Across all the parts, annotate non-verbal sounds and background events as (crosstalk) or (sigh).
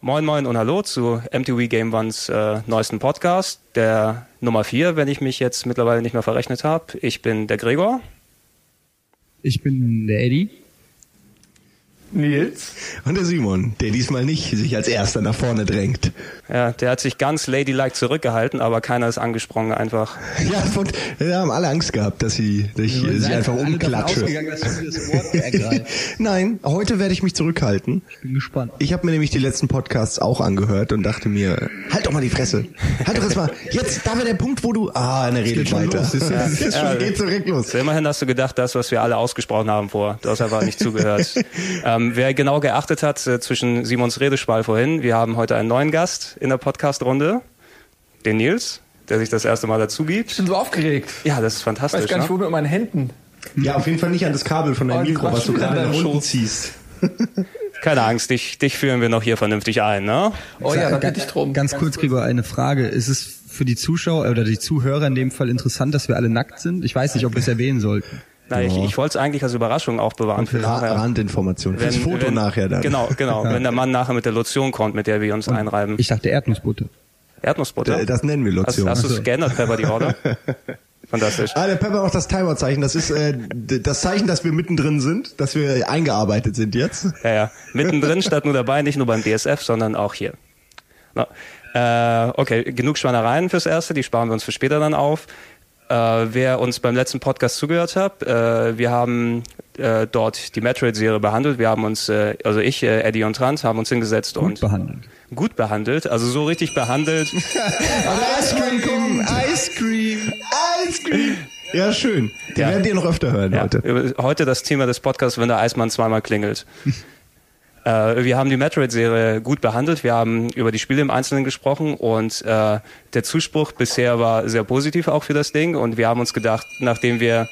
Moin Moin und Hallo zu MTV Game Ones äh, neuesten Podcast, der Nummer 4, wenn ich mich jetzt mittlerweile nicht mehr verrechnet habe. Ich bin der Gregor. Ich bin der Eddie. Nils. Und der Simon, der diesmal nicht sich als erster nach vorne drängt. Ja, der hat sich ganz ladylike zurückgehalten, aber keiner ist angesprungen einfach. Ja, von, wir haben alle Angst gehabt, dass sie dass ich Ja, sie einfach alle davon umklatsche. ausgegangen, dass du das Wort ergreifst. (laughs) Nein, heute werde ich mich zurückhalten. Bin gespannt. Ich habe mir nämlich die letzten Podcasts auch angehört und dachte mir, halt doch mal die Fresse. Halt doch jetzt mal. Jetzt, da wäre der Punkt, wo du. Ah, und redet schon weiter. los, du? (laughs) Es ist schon, geht direkt los. Immerhin hast du gedacht, das, was wir alle ausgesprochen haben vor. Du hast einfach nicht zugehört. ähm, (laughs) wer genau geachtet hat äh, zwischen Simons Redespal vorhin, wir haben heute einen neuen Gast in der Podcast-Runde, den Nils, der sich das erste Mal dazu Ich gibt. bin so aufgeregt. Ja, das ist Ich fantastisch. weiß gar nicht, ne? wo mit meinen Händen. Ja, auf jeden Fall nicht an das Kabel von deinem Oh, Mikro, was du gerade in nach deinem unten Schoß. ziehst. (laughs) Keine Angst, dich, dich führen wir noch hier vernünftig ein, ne? Oh ja, da bitte ich drum. Ganz kurz, Gregor, eine Frage. Ist es für die Zuschauer oder die Zuhörer in dem Fall interessant, dass wir alle nackt sind? Ich weiß nicht, ob wir es erwähnen sollten. Na, ich, ich wollte es eigentlich als Überraschung auch bewahren für Ra nachher. Randinformation. Fürs Foto wenn- nachher dann. Genau, genau. (laughs) Wenn der Mann nachher mit der Lotion kommt, mit der wir uns einreiben. Ich dachte Erdnussbutter. Erdnussbutter. Das nennen wir Hast, Lotion. hast du es geändert, Pepper, die Order? (laughs) Fantastisch. Ah, der Pepper macht das Timer-Zeichen. Das ist äh, das Zeichen, dass wir mittendrin sind, dass wir eingearbeitet sind jetzt. Ja, ja. Mittendrin (laughs) statt nur dabei, nicht nur beim DSF, sondern auch hier. Na, äh, okay, genug Schwanereien fürs Erste, die sparen wir uns für später dann auf. Äh, wer uns beim letzten Podcast zugehört hat, äh, wir haben äh, dort die Metroid-Serie behandelt. Wir haben uns, äh, also ich, äh, Eddie und Trant, haben uns hingesetzt Gut und behandelt. gut behandelt, also so richtig behandelt. (laughs) Ice Cream, Ice Cream, Ice Cream. Ja, schön. Den Ja. werdet ihr noch öfter hören Ja, heute. heute das Thema des Podcasts, wenn der Eismann zweimal klingelt. (laughs) äh, wir haben die Metroid-Serie gut behandelt. Wir haben über die Spiele im Einzelnen gesprochen und äh, der Zuspruch bisher war sehr positiv auch für das Ding. Und wir haben uns gedacht, nachdem wir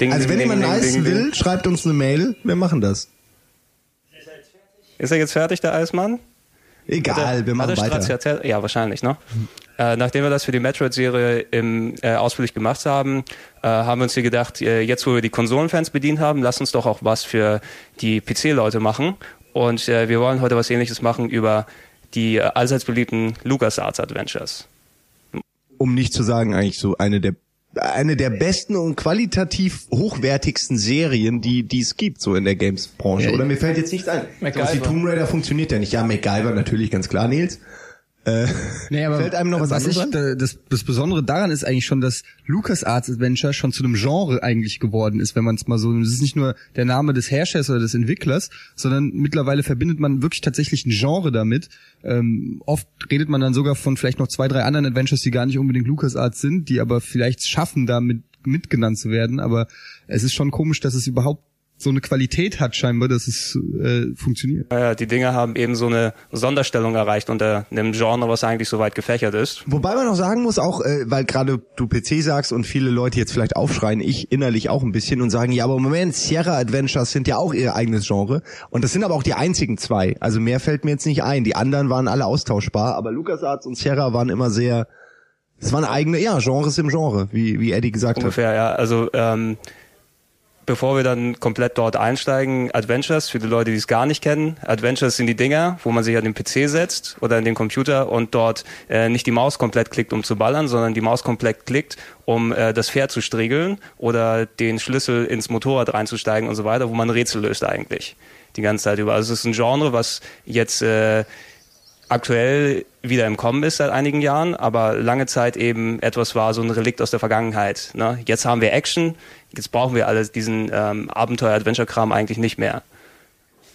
Ding, Also wenn jemand nice ding, ding. will, schreibt uns eine Mail. Wir machen das. Ist er jetzt fertig, der Eismann? Egal, wir machen Hat er weiter. Erzählt? Ja, wahrscheinlich, ne? Äh, nachdem wir das für die Metroid-Serie im, äh, ausführlich gemacht haben, äh, haben wir uns hier gedacht, äh, jetzt wo wir die Konsolenfans bedient haben, lass uns doch auch was für die PC-Leute machen. Und äh, wir wollen heute was ähnliches machen über die äh, allseits beliebten LucasArts Adventures. Um nicht zu sagen, eigentlich so eine der eine der besten und qualitativ hochwertigsten Serien, die die es gibt, so in der Games-Branche. Oder mir fällt jetzt nichts ein. MacGyver. So, die Tomb Raider funktioniert ja nicht. Ja, MacGyver natürlich, ganz klar, Nils. Äh, Nee, aber Fällt einem noch was anderes ich, das, das Besondere daran ist eigentlich schon, dass LucasArts Adventure schon zu einem Genre eigentlich geworden ist, wenn man es mal so, es ist nicht nur der Name des Herstellers oder des Entwicklers, sondern mittlerweile verbindet man wirklich tatsächlich ein Genre damit. Ähm, oft redet man dann sogar von vielleicht noch zwei, drei anderen Adventures, die gar nicht unbedingt LucasArts sind, die aber vielleicht schaffen, damit mitgenannt zu werden. Aber es ist schon komisch, dass es überhaupt so eine Qualität hat scheinbar, dass es äh, funktioniert. Äh, die Dinge haben eben so eine Sonderstellung erreicht unter einem Genre, was eigentlich so weit gefächert ist. Wobei man auch sagen muss, auch äh, weil gerade du PC sagst und viele Leute jetzt vielleicht aufschreien, ich innerlich auch ein bisschen und sagen, ja, aber Moment, Sierra Adventures sind ja auch ihr eigenes Genre und das sind aber auch die einzigen zwei. Also mehr fällt mir jetzt nicht ein. Die anderen waren alle austauschbar, aber LucasArts und Sierra waren immer sehr, es waren eigene, ja, Genres im Genre, wie wie Eddie gesagt hat. Ungefähr, ja. Also ähm, bevor wir dann komplett dort einsteigen, Adventures, für die Leute, die es gar nicht kennen. Adventures sind die Dinger, wo man sich an den PC setzt oder an den Computer und dort äh, nicht die Maus komplett klickt, um zu ballern, sondern die Maus komplett klickt, um äh, das Pferd zu striegeln oder den Schlüssel ins Motorrad reinzusteigen und so weiter, wo man Rätsel löst eigentlich die ganze Zeit über. Also es ist ein Genre, was jetzt äh, aktuell wieder im Kommen ist seit einigen Jahren, aber lange Zeit eben etwas war, so ein Relikt aus der Vergangenheit. Ne? Jetzt haben wir Action, jetzt brauchen wir alles diesen ähm, Abenteuer-Adventure-Kram eigentlich nicht mehr.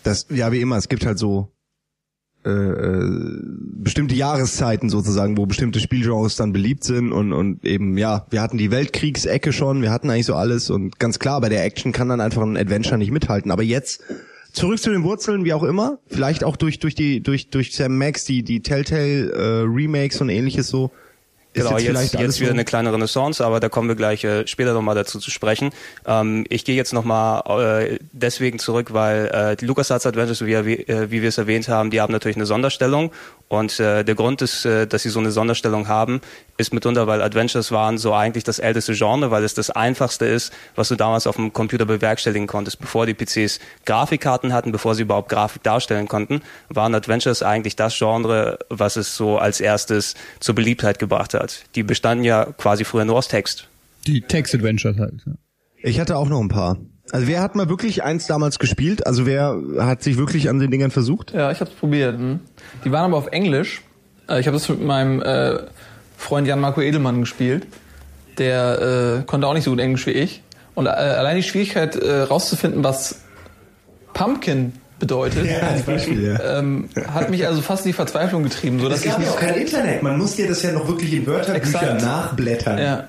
Das, ja, wie immer, es gibt halt so äh, äh, bestimmte Jahreszeiten sozusagen, wo bestimmte Spielgenres dann beliebt sind und, und eben, ja, wir hatten die Weltkriegsecke schon, wir hatten eigentlich so alles und ganz klar, bei der Action kann dann einfach ein Adventure nicht mithalten. Aber jetzt zurück zu den Wurzeln, wie auch immer, vielleicht auch durch durch die durch durch Sam Max die die Telltale äh, Remakes und ähnliches so. Genau, jetzt, jetzt, jetzt, wieder eine kleine Renaissance, aber da kommen wir gleich äh, später nochmal dazu zu sprechen. Ähm, ich gehe jetzt nochmal äh, deswegen zurück, weil äh, die LucasArts Adventures, wie, äh, wie wir es erwähnt haben, die haben natürlich eine Sonderstellung und äh, der Grund ist, äh, dass sie so eine Sonderstellung haben, ist mitunter, weil Adventures waren so eigentlich das älteste Genre, weil es das einfachste ist, was du damals auf dem Computer bewerkstelligen konntest. Bevor die PCs Grafikkarten hatten, bevor sie überhaupt Grafik darstellen konnten, waren Adventures eigentlich das Genre, was es so als erstes zur Beliebtheit gebracht hat. Die bestanden ja quasi früher nur aus Text. Die Text-Adventures halt. Ja. Ich hatte auch noch ein paar. Also wer hat mal wirklich eins damals gespielt? Also wer hat sich wirklich an den Dingern versucht? Ja, ich hab's probiert. Hm. Die waren aber auf Englisch. Äh, Ich habe das mit meinem äh, Freund Jan-Marco Edelmann gespielt. Der äh, konnte auch nicht so gut Englisch wie ich. Und äh, allein die Schwierigkeit äh, rauszufinden, was Pumpkin bedeutet, als Beispiel, ja. ähm, hat mich also fast in die Verzweiflung getrieben, so dass ich nicht. kein Internet. Man muss dir das ja noch wirklich in Exakt. nachblättern. Ja,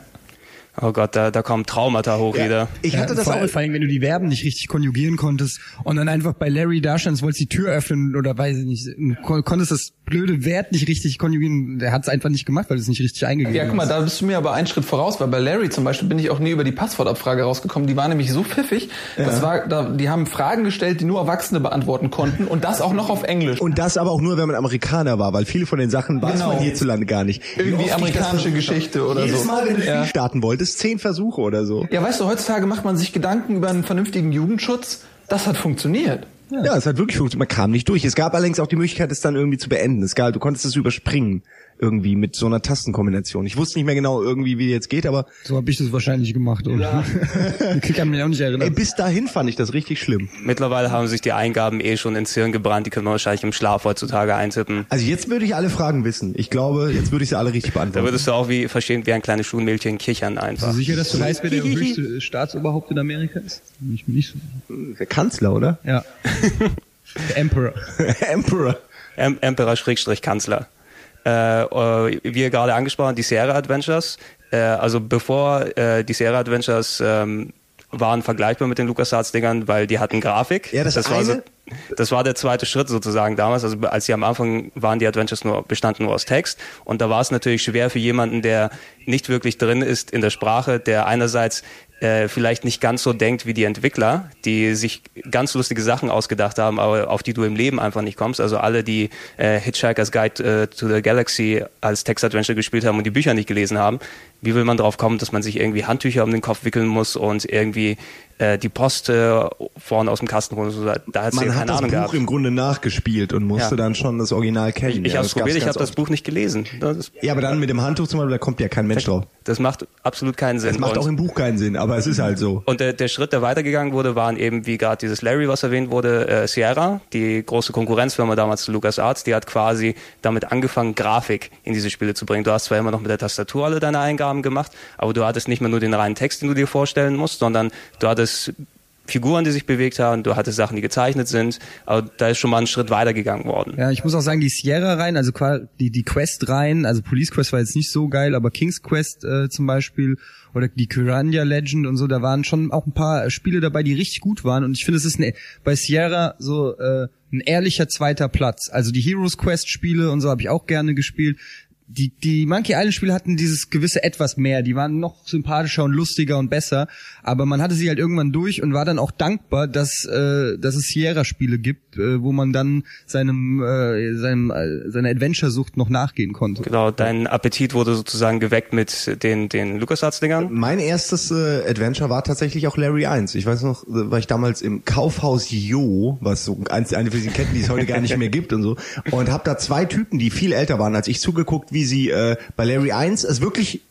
Oh Gott, da, da kommen Traumata hoch wieder. Ich hatte ja, das vor, auch. vor allem, wenn du die Verben nicht richtig konjugieren konntest und dann einfach bei Larry dastandst, wolltest die Tür öffnen oder weiß ich nicht, kon konntest das blöde Wert nicht richtig konjugieren. Der hat es einfach nicht gemacht, weil du es nicht richtig eingegeben Ja, guck mal, da bist du mir aber einen Schritt voraus, weil bei Larry zum Beispiel bin ich auch nie über die Passwortabfrage rausgekommen. Die war nämlich so pfiffig, das war, da, die haben Fragen gestellt, die nur Erwachsene beantworten konnten und das auch noch auf Englisch. Und das aber auch nur, wenn man Amerikaner war, weil viele von den Sachen weiß Genau. man hierzulande gar nicht. Wie Irgendwie amerikanische Geschichte oder Jedes so. Mal, wenn du Ja. Starten wolltest, zehn Versuche oder so. Ja, weißt du, heutzutage macht man sich Gedanken über einen vernünftigen Jugendschutz. Das hat funktioniert. Ja. es hat wirklich funktioniert. Man kam nicht durch. Es gab allerdings auch die Möglichkeit, es dann irgendwie zu beenden. Es gab, du konntest es überspringen. Irgendwie mit so einer Tastenkombination. Ich wusste nicht mehr genau irgendwie, wie jetzt geht, aber So habe ich das wahrscheinlich gemacht. Oder? (laughs) ich kann mich auch nicht ey, erinnern. bis dahin fand ich das richtig schlimm. Mittlerweile haben sich die Eingaben eh schon ins Hirn gebrannt, die können wir wahrscheinlich im Schlaf heutzutage eintippen. Also jetzt würde ich alle Fragen wissen. Ich glaube, jetzt würde ich sie alle richtig Da beantworten. würdest du auch wie verstehen, wie ein kleines Schulmädchen kichern Bist einfach. du sicher, dass du weißt, wer der höchste Staatsoberhaupt in Amerika ist? Ich bin nicht so. Der Kanzler, oder? Ja. (laughs) der Emperor. Emperor. Em Emperor wie ihr gerade angesprochen die Sierra Adventures. Äh, also bevor äh, die Sierra Adventures ähm, waren vergleichbar mit den LucasArts-Dingern, weil die hatten Grafik. Ja, das war so, das war der zweite Schritt sozusagen damals. Also als sie am Anfang waren, die Adventures nur bestanden nur aus Text. Und da war es natürlich schwer für jemanden, der nicht wirklich drin ist in der Sprache, der einerseits äh, vielleicht nicht ganz so denkt wie die Entwickler, die sich ganz lustige Sachen ausgedacht haben, aber auf die du im Leben einfach nicht kommst. Also alle, die äh, Hitchhiker's Guide äh, to the Galaxy als Text-Adventure gespielt haben und die Bücher nicht gelesen haben, wie will man drauf kommen, dass man sich irgendwie Handtücher um den Kopf wickeln muss und irgendwie äh, die Post äh, vorne aus dem Kasten holen? So, Da hat's ja Man keine hat das Ahnung Buch gehabt. im Grunde nachgespielt und musste Ja. dann schon das Original kennen. Ich Ja, habe es probiert, ich habe das. Buch nicht gelesen. Ist, Ja, aber dann mit dem Handtuch zum Beispiel, da kommt ja kein Mensch drauf. das macht absolut keinen Sinn. Das macht Und- auch im Buch keinen Sinn, aber es ist halt so. Und der, der Schritt, der weitergegangen wurde, waren eben, wie gerade dieses Larry, was erwähnt wurde, äh, Sierra, die große Konkurrenzfirma damals zu LucasArts, die hat quasi damit angefangen, Grafik in diese Spiele zu bringen. Du hast zwar immer noch mit der Tastatur alle deine Eingaben gemacht, aber du hattest nicht mehr nur den reinen Text, den du dir vorstellen musst, sondern du hattest Figuren, die sich bewegt haben, du hattest Sachen, die gezeichnet sind, aber da ist schon mal ein Schritt weitergegangen worden. Ja, ich muss auch sagen, die Sierra rein, also die, die Quest rein, also Police Quest war jetzt nicht so geil, aber King's Quest äh, zum Beispiel oder die Kyrandia Legend und so, da waren schon auch ein paar Spiele dabei, die richtig gut waren und ich finde, es ist eine, bei Sierra so äh, ein ehrlicher zweiter Platz. Also die Heroes Quest Spiele und so habe ich auch gerne gespielt. Die, die Monkey Island Spiele hatten dieses gewisse etwas mehr, die waren noch sympathischer und lustiger und besser, aber man hatte sie halt irgendwann durch und war dann auch dankbar, dass, äh, dass es Sierra Spiele gibt, äh, wo man dann seinem, äh, seinem äh, seiner Adventure-Sucht noch nachgehen konnte. Genau, dein Appetit wurde sozusagen geweckt mit den, den LucasArts-Dingern. Mein erstes äh, Adventure war tatsächlich auch Larry 1. Ich weiß noch, äh, war ich damals im Kaufhaus Jo, was so eins, eine von diesen Ketten, die es heute gar nicht mehr gibt und so, und habe da zwei Typen, die viel älter waren als ich, zugeguckt, wie sie äh, bei Larry 1 es wirklich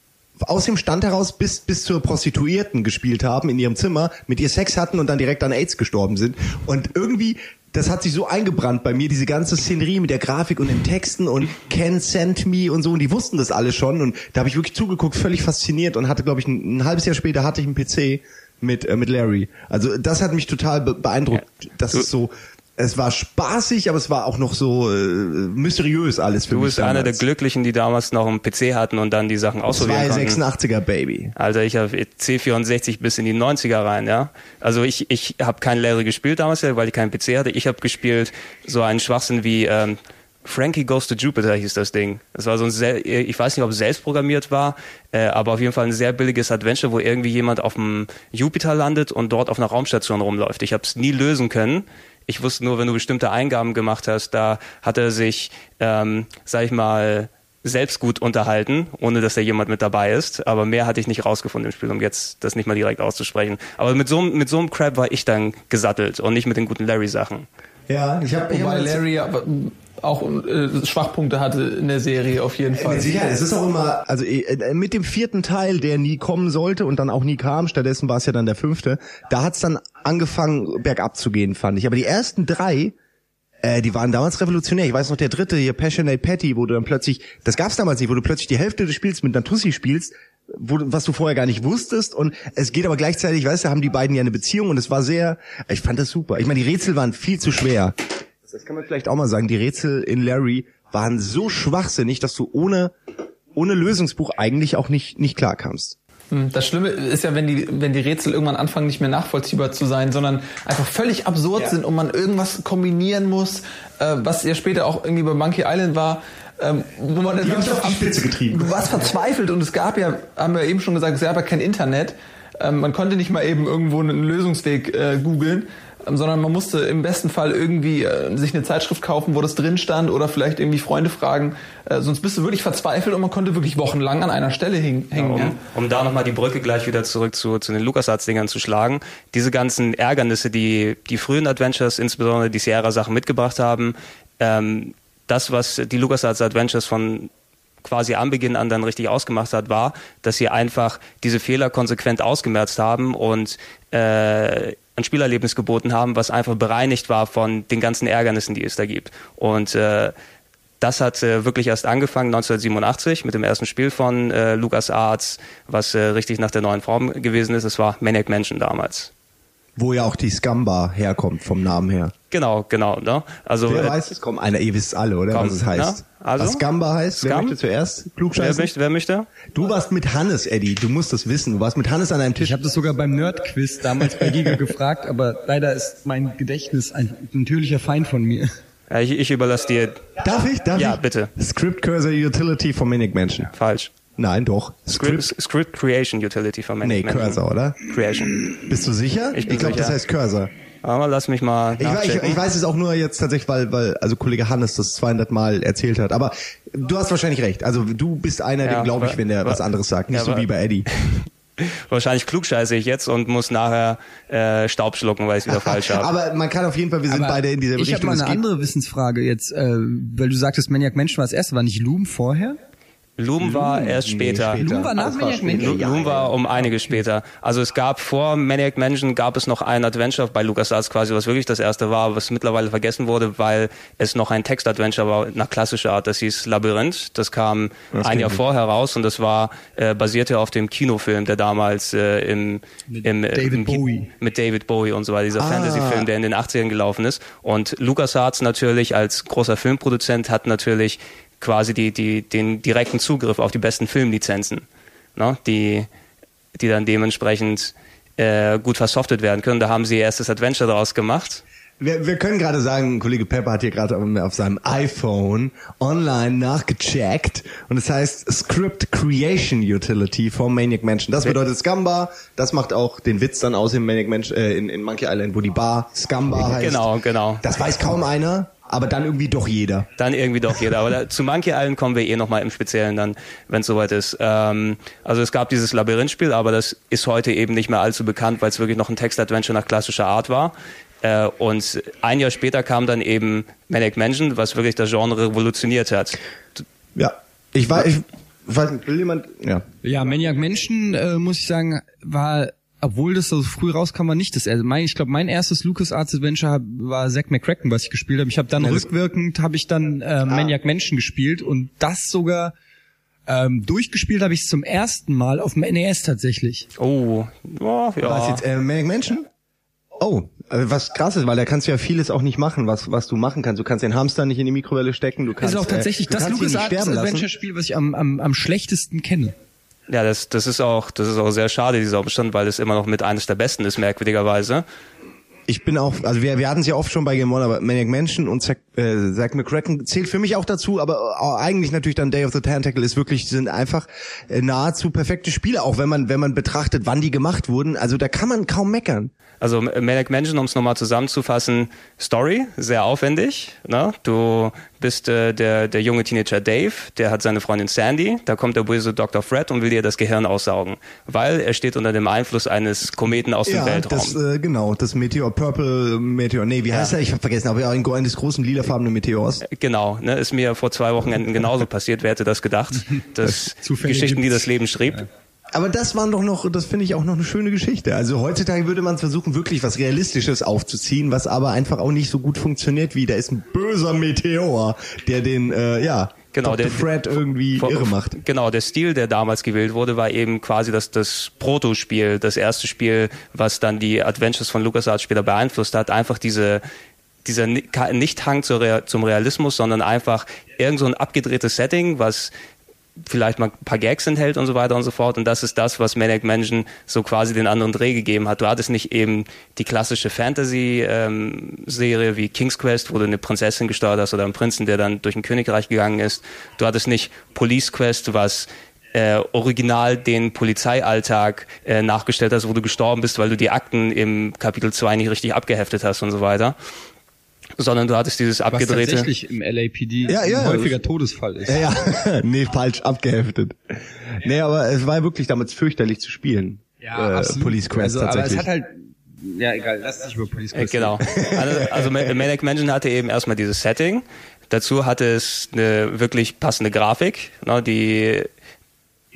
aus dem Stand heraus bis bis zur Prostituierten gespielt haben in ihrem Zimmer, mit ihr Sex hatten und dann direkt an AIDS gestorben sind und irgendwie das hat sich so eingebrannt bei mir, diese ganze Szenerie mit der Grafik und den Texten und Ken sent me und so und die wussten das alle schon und da habe ich wirklich zugeguckt, völlig fasziniert und hatte glaube ich ein, ein halbes Jahr später hatte ich einen PC mit äh, mit Larry. Also das hat mich total be beeindruckt. Das Du- ist so es war spaßig, aber es war auch noch so äh, mysteriös alles für Du mich. bist einer der. Glücklichen, die damals noch einen PC hatten und dann die Sachen ausprobieren konnten. 286er Baby. Also ich habe C64 bis in die 90er rein, ja. Also ich, ich habe kein Larry gespielt damals, weil ich keinen PC hatte. Ich habe gespielt so einen Schwachsinn wie ähm, Frankie Goes to Jupiter hieß das Ding. Das war so ein sehr, ich weiß nicht, ob es selbst programmiert war, äh, aber auf jeden Fall ein sehr billiges Adventure, wo irgendwie jemand auf dem Jupiter landet und dort auf einer Raumstation rumläuft. Ich habe es nie lösen können. Ich wusste nur, wenn du bestimmte Eingaben gemacht hast, da hat er sich, ähm, sag ich mal, selbst gut unterhalten, ohne dass da jemand mit dabei ist. Aber mehr hatte ich nicht rausgefunden im Spiel, um jetzt das nicht mal direkt auszusprechen. Aber mit so, mit so einem Crap war ich dann gesattelt und nicht mit den guten Larry-Sachen. Ja, ich habe Wobei Larry aber auch äh, Schwachpunkte hatte in der Serie auf jeden Fall. Mit Sicherheit, es ist auch immer, also äh, mit dem vierten Teil, der nie kommen sollte und dann auch nie kam, stattdessen war es ja dann der fünfte, da hat's dann angefangen bergab zu gehen, fand ich. Aber die ersten drei, äh, die waren damals revolutionär. Ich weiß noch, der dritte hier, Passionate Patty, wo du dann plötzlich, das gab's damals nicht, wo du plötzlich die Hälfte des Spiels mit einer Tussi spielst, wo, was du vorher gar nicht wusstest und es geht aber gleichzeitig, weißt du, haben die beiden ja eine Beziehung und es war sehr, ich fand das super. Ich meine, die Rätsel waren viel zu schwer. Das kann man vielleicht auch mal sagen. Die Rätsel in Larry waren so schwachsinnig, dass du ohne, ohne Lösungsbuch eigentlich auch nicht, nicht klarkamst. Hm, Das Schlimme ist ja, wenn die, wenn die Rätsel irgendwann anfangen, nicht mehr nachvollziehbar zu sein, sondern einfach völlig absurd Ja. sind und man irgendwas kombinieren muss, äh, was ja später auch irgendwie bei Monkey Island war, ähm, wo man dann Die auf die Spitze getrieben. (laughs) Du warst verzweifelt und es gab ja, haben wir eben schon gesagt, es gab ja kein Internet. Ähm, man konnte nicht mal eben irgendwo einen Lösungsweg äh, googeln, sondern man musste im besten Fall irgendwie äh, sich eine Zeitschrift kaufen, wo das drin stand oder vielleicht irgendwie Freunde fragen. Äh, sonst bist du wirklich verzweifelt und man konnte wirklich wochenlang an einer Stelle hängen. ja. Um, um da nochmal die Brücke gleich wieder zurück zu, zu den LucasArts-Dingern zu schlagen. Diese ganzen Ärgernisse, die die frühen Adventures, insbesondere die Sierra-Sachen mitgebracht haben, ähm, das, was die LucasArts Adventures von quasi am Beginn an dann richtig ausgemacht hat, war, dass sie einfach diese Fehler konsequent ausgemerzt haben und äh, ein Spielerlebnis geboten haben, was einfach bereinigt war von den ganzen Ärgernissen, die es da gibt. Und äh, das hat äh, wirklich erst angefangen 1987 mit dem ersten Spiel von äh, LucasArts, was äh, richtig nach der neuen Form gewesen ist. Es war Maniac Mansion damals. Wo ja auch die Scumbar herkommt, vom Namen her. Genau, genau. Ne? Also Wer äh, weiß es? Komm, einer, ihr wisst alle, oder? Komm, was es heißt. na, also? was Scumbar heißt? Wer Scum? möchte zuerst? wer Klugscheißen? möchte? Wer möchte? Du warst mit Hannes, Eddie. Du musst das wissen. Du warst mit Hannes an einem Tisch. Ich habe das sogar beim Nerd-Quiz damals bei Giga (laughs) gefragt, aber leider ist mein Gedächtnis ein natürlicher Feind von mir. Ja, ich, ich überlasse dir Darf ich? Darf Ja, ich? bitte. Script Cursor Utility von Manic Mansion. falsch. Nein, doch. Script, Script Creation Utility von Maniac Nee, Mansion. Cursor, oder? Creation. Bist du sicher? Ich bin glaube, das heißt Cursor. Aber lass mich mal Ich, weiß- ich, ich weiß es auch nur jetzt tatsächlich, weil, weil also Kollege Hannes das 200 Mal erzählt hat. Aber du hast wahrscheinlich recht. Also du bist einer, Ja, dem glaube ich, wenn der wa- was anderes sagt. Nicht ja, so wie bei Eddie. (laughs) Wahrscheinlich klugscheiße ich jetzt und muss nachher äh, Staub schlucken, weil ich es wieder (laughs) falsch habe. Aber man kann auf jeden Fall, wir sind Aber beide in dieser ich habe Richtung. mal eine andere Wissensfrage jetzt, äh, weil du sagtest, Maniac Mansion war das erste, war nicht Loom vorher? Loom war erst Nee, später. später. Loom war nach Maniac später. Mansion? Lo- Loom war um einiges später. Also es gab vor Maniac Mansion gab es noch ein Adventure bei LucasArts quasi, was wirklich das erste war, was mittlerweile vergessen wurde, weil es noch ein Text-Adventure war nach klassischer Art. Das hieß Labyrinth. Das kam ein Jahr vorher raus und das war äh, basierte auf dem Kinofilm, der damals äh, im, im äh, David im, Bowie. mit David Bowie und so weiter, dieser Ah. Fantasy-Film, der in den 80ern gelaufen ist. Und LucasArts natürlich als großer Filmproduzent hat natürlich quasi die, die, den direkten Zugriff auf die besten Filmlizenzen, ne? die, die dann dementsprechend äh, gut versoftert werden können. Da haben sie ihr erstes Adventure daraus gemacht. Wir, wir können gerade sagen, Kollege Pepper hat hier gerade auf- seinem iPhone online nachgecheckt und es heißt Script Creation Utility von Maniac Mansion. Das bedeutet Scumbar, das macht auch den Witz dann aus in Maniac Mansion, äh, in, in Monkey Island, wo die Bar Scumbar heißt. Genau, genau. Das weiß kaum einer, aber dann irgendwie doch jeder. Dann irgendwie doch jeder. Aber da, zu Monkey Island kommen wir eh nochmal im Speziellen dann, wenn es soweit ist. Ähm, also es gab dieses Labyrinthspiel, aber das ist heute eben nicht mehr allzu bekannt, weil es wirklich noch ein Text-Adventure nach klassischer Art war. Äh, und ein Jahr später kam dann eben Maniac Mansion, was wirklich das Genre revolutioniert hat. Ja. Ich weiß, ich weiß nicht, will jemand, ja. Ja, Maniac Mansion, äh, muss ich sagen, war, obwohl das so früh rauskam, war nicht das erste. Mein, ich glaube, mein erstes LucasArts Adventure war Zack McCracken, was ich gespielt habe. Ich habe dann Ja, das- rückwirkend, habe ich dann äh, Maniac Mansion gespielt und das sogar ähm, durchgespielt habe ich zum ersten Mal auf dem NES tatsächlich. Oh, ja, Was jetzt, äh, Maniac Mansion? Oh, äh, was krass ist, weil da kannst du ja vieles auch nicht machen, was, was du machen kannst. Du kannst den Hamster nicht in die Mikrowelle stecken, du Das kannst, ist auch tatsächlich äh, das LucasArts sterben lassen. Adventure Spiel, was ich am, am, am schlechtesten kenne. Ja, das, das ist auch, das ist auch sehr schade, dieser Umstand, weil es immer noch mit eines der besten ist, merkwürdigerweise. ich bin auch, also wir, wir hatten es ja oft schon bei Game One, aber Maniac Mansion und Zack, äh, Zack McCracken zählt für mich auch dazu, aber äh, eigentlich natürlich dann Day of the Tentacle ist wirklich, sind einfach äh, nahezu perfekte Spiele, auch wenn man, wenn man betrachtet, wann die gemacht wurden. Also da kann man kaum meckern. Also Manic Mansion, um es nochmal zusammenzufassen, Story, sehr aufwendig. Ne? Du bist äh, der, der junge Teenager Dave, der hat seine Freundin Sandy, da kommt der böse Dr. Fred und will dir das Gehirn aussaugen, weil er steht unter dem Einfluss eines Kometen aus ja, dem Weltraum. Das, äh, genau, das Meteor, Purple Meteor, nee, wie Ja. heißt er? Ich habe vergessen, aber ja, ein eines großen lilafarbenen Meteors. Genau, ne, ist mir vor zwei Wochenenden genauso passiert. Wer hätte das gedacht? (laughs) Das Zufälle Geschichten, die das Leben schrieb. Aber das waren doch noch, das finde ich auch noch eine schöne Geschichte. Also heutzutage würde man versuchen, wirklich was Realistisches aufzuziehen, was aber einfach auch nicht so gut funktioniert wie, da ist ein böser Meteor, der den, äh, ja, Genau, Dr. der- Fred irgendwie Vor- irre macht. Genau, der Stil, der damals gewählt wurde, war eben quasi das, das Protospiel, das erste Spiel, was dann die Adventures von LucasArts später beeinflusst hat. Einfach diese, dieser Nicht-Hang zum Realismus, sondern einfach irgend so ein abgedrehtes Setting, was vielleicht mal ein paar Gags enthält und so weiter und so fort. Und das ist das, was Maniac Mansion so quasi den anderen Dreh gegeben hat. Du hattest nicht eben die klassische Fantasy-Serie wie King's Quest, wo du eine Prinzessin gesteuert hast oder einen Prinzen, der dann durch ein Königreich gegangen ist. Du hattest nicht Police Quest, was äh, original den Polizeialltag äh, nachgestellt hast, wo du gestorben bist, weil du die Akten im Kapitel 2 nicht richtig abgeheftet hast und so weiter. Sondern du hattest dieses Was abgedrehte... tatsächlich im LAPD Ja, ja. ein häufiger Todesfall ist. Ja, ja. (laughs) nee, falsch, abgeheftet. Nee, aber es war wirklich damals fürchterlich zu spielen. äh, Police Quest also, tatsächlich. Aber es hat halt, ja egal, lass dich über Police Quest Genau. Also, also (laughs) Ma- Maniac Mansion hatte eben erstmal dieses Setting. Dazu hatte es eine wirklich passende Grafik, ne, die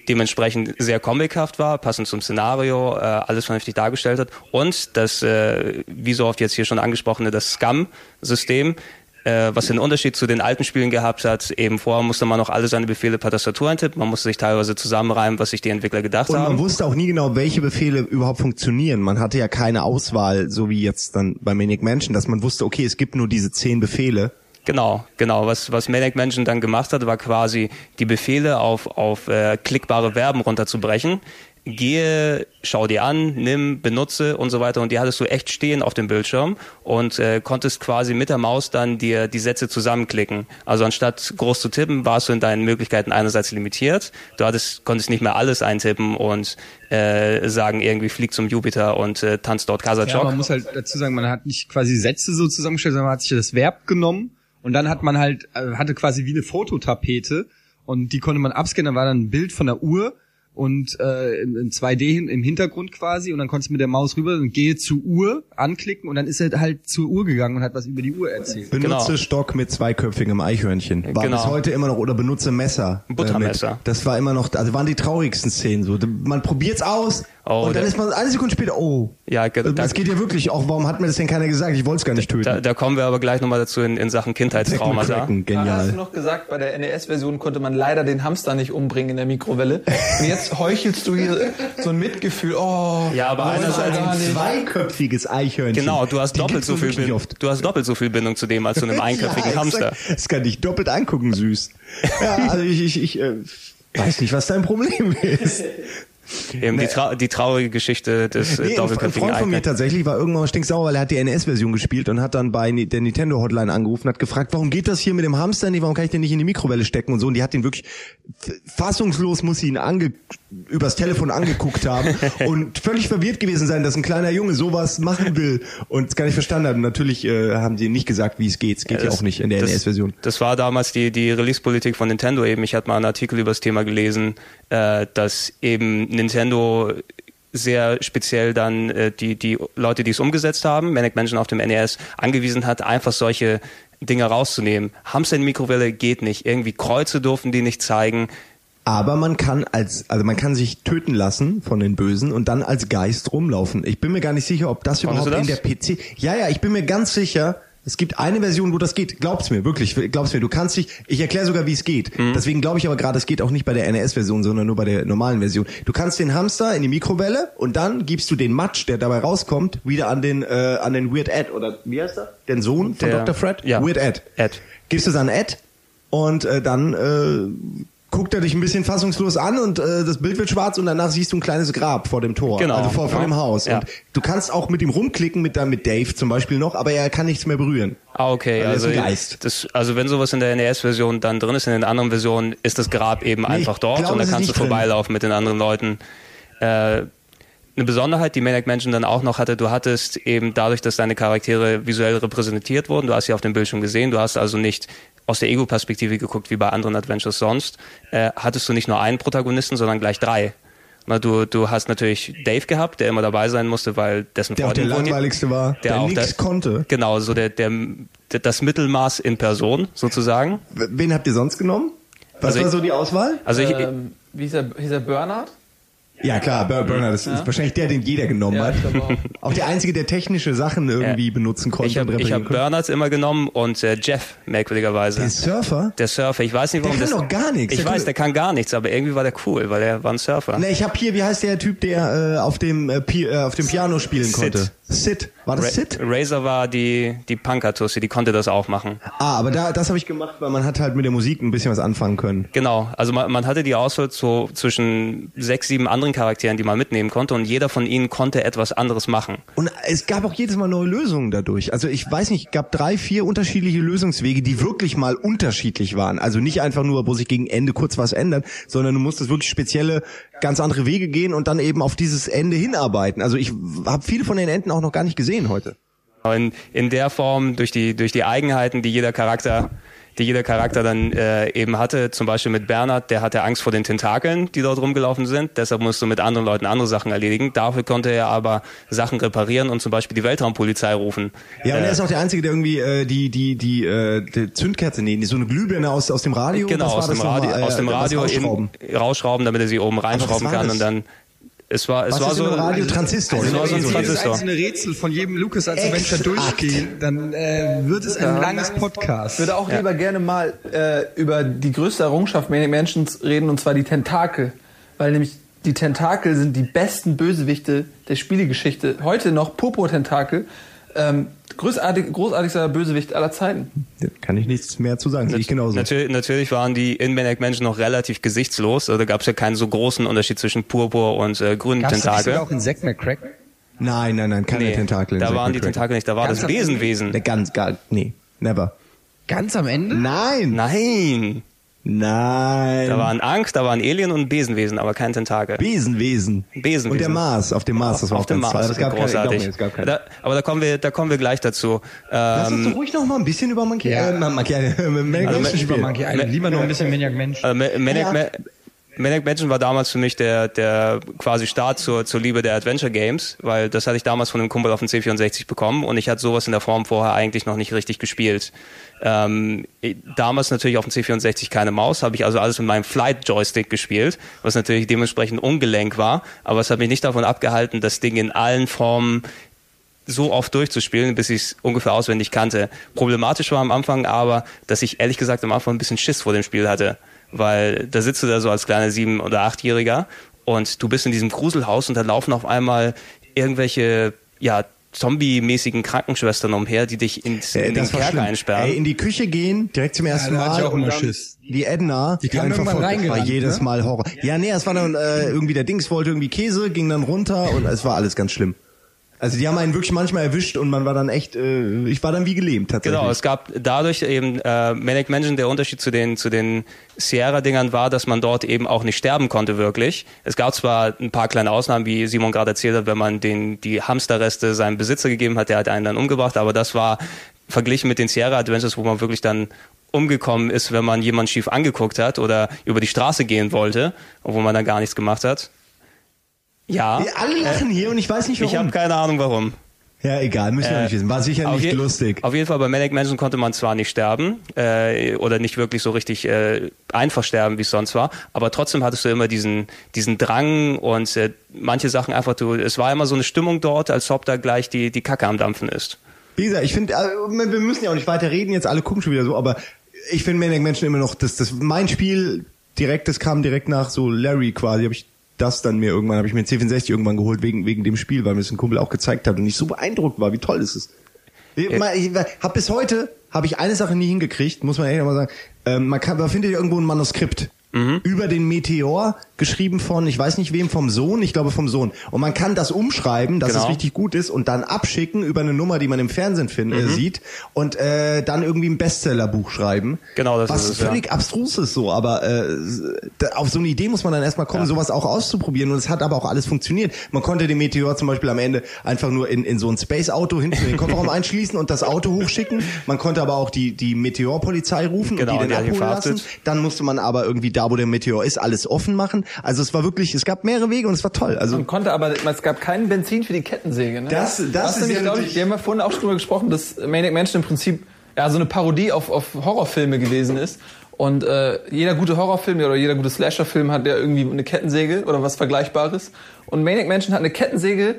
dementsprechend sehr comichaft war, passend zum Szenario, äh, alles vernünftig dargestellt hat. Und das, äh, wie so oft jetzt hier schon angesprochene, das Scum-System, äh, was den Unterschied zu den alten Spielen gehabt hat, eben vorher musste man noch alle seine Befehle per Tastatur eintippen, man musste sich teilweise zusammenreimen, was sich die Entwickler gedacht Und haben. man wusste auch nie genau, welche Befehle überhaupt funktionieren. Man hatte ja keine Auswahl, so wie jetzt dann bei Manic Mansion, dass man wusste, okay, es gibt nur diese zehn Befehle. Genau, genau. Was, was Manic Mansion dann gemacht hat, war quasi die Befehle auf, auf äh, klickbare Verben runterzubrechen. Gehe, schau dir an, nimm, benutze und so weiter. Und die hattest du echt stehen auf dem Bildschirm und äh, konntest quasi mit der Maus dann dir die Sätze zusammenklicken. Also anstatt groß zu tippen, warst du in deinen Möglichkeiten einerseits limitiert. Du hattest, konntest nicht mehr alles eintippen und äh, sagen, irgendwie flieg zum Jupiter und äh, tanzt dort Ja, Kasachok. man muss halt dazu sagen, man hat nicht quasi Sätze so zusammengestellt, sondern man hat sich das Verb genommen und dann hat man halt, äh, hatte quasi wie eine Fototapete und die konnte man abscannen, da war dann ein Bild von der Uhr und äh, in, in 2D hin, im Hintergrund quasi und dann konntest du mit der Maus rüber und gehe zur Uhr anklicken und dann ist er halt zur Uhr gegangen und hat was über die Uhr erzählt. Benutze Genau. Stock mit zweiköpfigem Eichhörnchen. War Genau. bis heute immer noch, oder benutze Messer. Ein Buttermesser. Äh, mit. Das war immer noch, also waren die traurigsten Szenen so. Man probiert's aus Oh, und dann der- ist man eine Sekunde später, oh. Ja, da- das geht ja wirklich. Auch warum hat mir das denn keiner gesagt? Ich wollte es gar nicht töten. Da, da kommen wir aber gleich nochmal dazu in, in Sachen Kindheitstraumata. McCracken, Ah, hast genial. du noch gesagt, bei der NES-Version konnte man leider den Hamster nicht umbringen in der Mikrowelle. Und jetzt heuchelst du hier so ein Mitgefühl. Oh, Ja, aber einerseits ein zweiköpfiges Eichhörnchen. Genau, du hast Die doppelt so viel Bindung. oft. Du hast doppelt so viel Bindung zu dem als zu einem (laughs) einköpfigen ja, Hamster. Das kann ich doppelt angucken, süß. Ja, also ich, ich, ich äh, weiß nicht, was dein Problem (laughs) ist. Eben die, trau die traurige Geschichte des äh, Nee, ein doppelköpfigen Freund von mir tatsächlich war irgendwann stinksauer, weil er hat die NES-Version gespielt und hat dann bei der Nintendo Hotline angerufen, hat gefragt, warum geht das hier mit dem Hamster nicht, warum kann ich den nicht in die Mikrowelle stecken und so. Und die hat ihn wirklich fassungslos, muss sie ihn ange übers Telefon angeguckt haben (laughs) und völlig verwirrt gewesen sein, dass ein kleiner Junge sowas machen will und es gar nicht verstanden hat. Und natürlich äh, haben sie nicht gesagt, wie es geht. Es geht ja, das- auch nicht in der NES-Version. Das war damals die, die Release-Politik von Nintendo eben. Ich hatte mal einen Artikel über das Thema gelesen, äh, dass eben Nintendo sehr speziell dann äh, die, die Leute, die es umgesetzt haben, Manic Mansion auf dem NES, angewiesen hat, einfach solche Dinge rauszunehmen. Hamster in Mikrowelle geht nicht. Irgendwie Kreuze durften die nicht zeigen. Aber man kann als, also man kann sich töten lassen von den Bösen und dann als Geist rumlaufen. Ich bin mir gar nicht sicher, ob das Fandest überhaupt du in der PC. Ja, ja, ich bin mir ganz sicher. Es gibt eine Version, wo das geht. Glaub's mir, wirklich. Glaub's mir. Du kannst dich, ich erkläre sogar, wie es geht. Mhm. Deswegen glaube ich aber gerade, es geht auch nicht bei der NES-Version, sondern nur bei der normalen Version. Du kannst den Hamster in die Mikrowelle und dann gibst du den Matsch, der dabei rauskommt, wieder an den, äh, an den Weird Ed oder wie heißt er? Den Sohn von Der- Dr. Fred? ja. Weird Ed. Ed. Gibst du es an Ed und äh, dann äh, guckt er dich ein bisschen fassungslos an und äh, das Bild wird schwarz und danach siehst du ein kleines Grab vor dem Tor, Genau. also vor, vor Ja. dem Haus. Ja. Und du kannst auch mit ihm rumklicken, mit, mit Dave zum Beispiel noch, aber er kann nichts mehr berühren. Ah, okay. Also, Geist. Das, also wenn sowas in der NES-Version dann drin ist, in den anderen Versionen ist das Grab eben einfach ich dort glaube, und ist kannst du nicht drin. vorbeilaufen mit den anderen Leuten. Äh, eine Besonderheit, die Maniac Mansion dann auch noch hatte, du hattest eben dadurch, dass deine Charaktere visuell repräsentiert wurden, du hast sie auf dem Bildschirm gesehen, du hast also nicht aus der Ego-Perspektive geguckt, wie bei anderen Adventures sonst, äh, hattest du nicht nur einen Protagonisten, sondern gleich drei. Na, du, du hast natürlich Dave gehabt, der immer dabei sein musste, weil dessen Der auch der Freundin langweiligste war, der, auch nichts konnte. Genau, so der, der, der, das Mittelmaß in Person sozusagen. Wen habt ihr sonst genommen? Was Also war ich- so die Auswahl? Also ich, ähm, wie hieß er, hieß er Bernhard? Ja klar, Bur- Burner, das ist wahrscheinlich der, den jeder genommen hat. auch. Der einzige, der technische Sachen irgendwie benutzen konnte. ich habe hab. Bernards immer genommen und äh, Jeff merkwürdigerweise. Den Surfer? der Surfer, ich weiß nicht, warum Der kann das. doch gar nichts. Ich Der weiß, der kann gar nichts, aber irgendwie war der cool, weil er war ein Surfer. Ne, ich habe hier, wie heißt der Typ, der äh, auf dem äh, Pi äh, auf dem Piano spielen Sid. konnte? Sid. War das Ra Sid? Razor war die die Punkertussi, die konnte das auch machen. Ah, aber da das habe ich gemacht, weil man hat halt mit der Musik ein bisschen was anfangen können. Genau, also man, man hatte die Auswahl so zwischen sechs, sieben anderen Charakteren, die man mitnehmen konnte und jeder von ihnen konnte etwas anderes machen. Und es gab auch jedes Mal neue Lösungen dadurch. Also ich weiß nicht, es gab drei, vier unterschiedliche Lösungswege, die wirklich mal unterschiedlich waren. Also nicht einfach nur, wo sich gegen Ende kurz was ändert, sondern du musstest wirklich spezielle, ganz andere Wege gehen und dann eben auf dieses Ende hinarbeiten. Also ich habe viele von den Enden auch noch gar nicht gesehen heute. In, in der Form durch die durch die Eigenheiten, die jeder Charakter die jeder Charakter dann äh, eben hatte, zum Beispiel mit Bernhard, der hatte Angst vor den Tentakeln, die dort rumgelaufen sind, deshalb musste mit anderen Leuten andere Sachen erledigen. Dafür konnte er aber Sachen reparieren und zum Beispiel die Weltraumpolizei rufen. Ja, und Äh, er ist auch der Einzige, der irgendwie äh, die die die, äh, die Zündkerze, nee, so eine Glühbirne aus aus dem Radio. Genau, aus dem das nochmal? Radio, Äh, aus dem Radio rausschrauben. in, rausschrauben, damit er sie oben reinschrauben kann und dann es war es Was war ist so in einem Radio? Transistor. Es Also war so ein wenn wir jedes einzelne Rätsel von jedem Lucas als Adventure durchgehen, dann äh, wird es ein langes Podcast. Ich würde auch lieber gerne mal äh, über die größte Errungenschaft Mansions reden, und zwar die Tentakel. Weil nämlich die Tentakel sind die besten Bösewichte der Spielegeschichte. Heute noch Popo-Tentakel. Ähm, großartig, großartigster Bösewicht aller Zeiten. Da kann ich nichts mehr zu sagen, sehe ich genauso. Natürlich, natürlich waren die in Maniac Mansion noch relativ gesichtslos. Also da gab es ja keinen so großen Unterschied zwischen Purpur und äh, grünen Gab's Tentakel. sogar auch in Zack McCrack? Nein, nein, nein, keine Nee, Tentakel. da Zack waren die McCracken. Tentakel nicht, da war Ganz das? Besenwesen. Ne, ganz, gar, nee, never. Ganz am Ende? Nein, Nein, nein. da war ein Ankh, da war ein Alien und ein Besenwesen, aber kein Tentakel. Besenwesen. Besenwesen. Und der Mars, auf dem Mars, das war auf auch dem Mars, toll. Das gab keine, großartig. mir, es gab keine. da, aber da kommen wir, da kommen wir gleich dazu. Lass uns Ähm, doch ruhig noch mal ein bisschen über Monkey, Ja. äh, Monkey, (laughs) äh, Maniac Also, Mansion Über. Monkey Island. Lieber noch ein bisschen Maniac Mensch. Also Ma- Maniac, Ja. Ma Maniac Mansion war damals für mich der, der quasi Start zur, zur Liebe der Adventure Games, weil das hatte ich damals von einem Kumpel auf dem C64 bekommen und ich hatte sowas in der Form vorher eigentlich noch nicht richtig gespielt. Ähm, damals natürlich auf dem C64 keine Maus, habe ich also alles mit meinem Flight-Joystick gespielt, was natürlich dementsprechend ungelenk war, aber es hat mich nicht davon abgehalten, das Ding in allen Formen so oft durchzuspielen, bis ich es ungefähr auswendig kannte. Problematisch war am Anfang aber, dass ich ehrlich gesagt am Anfang ein bisschen Schiss vor dem Spiel hatte. Weil da sitzt du da so als kleiner Sieben- oder Achtjähriger und du bist in diesem Gruselhaus und da laufen auf einmal irgendwelche, ja, Zombie-mäßigen Krankenschwestern umher, die dich ins, Äh, in den Kerker schlimm. einsperren. Ey, in die Küche gehen, direkt zum ersten hatte Mal. ich auch immer und dann Schiss. Die Edna, Die irgendwann verfolgt. Das war jedes ne? Mal Horror. Ja, nee, es war dann äh, irgendwie der Dings wollte irgendwie Käse, ging dann runter und es war alles ganz schlimm. Also die haben einen wirklich manchmal erwischt und man war dann echt, äh, ich war dann wie gelähmt tatsächlich. Genau, es gab dadurch eben äh, Manic Mansion, der Unterschied zu den zu den Sierra-Dingern war, dass man dort eben auch nicht sterben konnte wirklich. Es gab zwar ein paar kleine Ausnahmen, wie Simon gerade erzählt hat, wenn man den die Hamsterreste seinem Besitzer gegeben hat, der hat einen dann umgebracht, aber das war verglichen mit den Sierra Adventures, wo man wirklich dann umgekommen ist, wenn man jemanden schief angeguckt hat oder über die Straße gehen wollte, obwohl man dann gar nichts gemacht hat. Ja, Wir alle lachen hier und ich weiß nicht ich habe warum. keine Ahnung warum. ja, egal, müssen wir Äh, nicht wissen. War sicher nicht lustig. Auf jeden Fall bei Manic Mansion konnte man zwar nicht sterben äh, oder nicht wirklich so richtig äh, einfach sterben, wie es sonst war, aber trotzdem hattest du immer diesen diesen Drang und äh, manche Sachen einfach du. Es war immer so eine Stimmung dort, als ob da gleich die die Kacke am dampfen ist. Wie gesagt, ich finde, äh, wir müssen ja auch nicht weiter reden, jetzt alle gucken schon wieder so, aber ich finde Maniac Mansion immer noch, das, das, mein Spiel direkt, das kam direkt nach so Larry quasi, habe ich das dann mir irgendwann, habe ich mir einen C64 irgendwann geholt wegen, wegen dem Spiel, weil mir das ein Kumpel auch gezeigt hat und ich so beeindruckt war, wie toll das ist. Ich, ich hab bis heute, habe ich eine Sache nie hingekriegt, muss man ehrlich mal sagen, ähm, man, kann, man findet irgendwo ein Manuskript über den Meteor, geschrieben von, ich weiß nicht wem, vom Sohn, ich glaube vom Sohn. Und man kann das umschreiben, dass Genau. es richtig gut ist und dann abschicken über eine Nummer, die man im Fernsehen find, äh, sieht und äh, dann irgendwie ein Bestsellerbuch schreiben. Genau, das Was ist es, ja. völlig abstrus ist so, aber äh, auf so eine Idee muss man dann erstmal kommen, sowas auch auszuprobieren und es hat aber auch alles funktioniert. Man konnte den Meteor zum Beispiel am Ende einfach nur in, in so ein Space-Auto hinten in den Kofferraum (laughs) einschließen und das Auto hochschicken. Man konnte aber auch die, die Meteorpolizei rufen Genau, und die ihn abholen lassen. Dann musste man aber irgendwie da, wo der Meteor ist, alles offen machen. Also es war wirklich, es gab mehrere Wege und es war toll. Also Man konnte aber, es gab kein Benzin für die Kettensäge. Ne? Das- das ist nämlich, ja glaub ich, wir haben ja vorhin auch schon drüber gesprochen, dass Maniac Mansion im Prinzip ja so eine Parodie auf, auf Horrorfilme gewesen ist. Und äh, jeder gute Horrorfilm oder jeder gute Slasherfilm hat ja irgendwie eine Kettensäge oder was Vergleichbares. Und Maniac Mansion hat eine Kettensäge,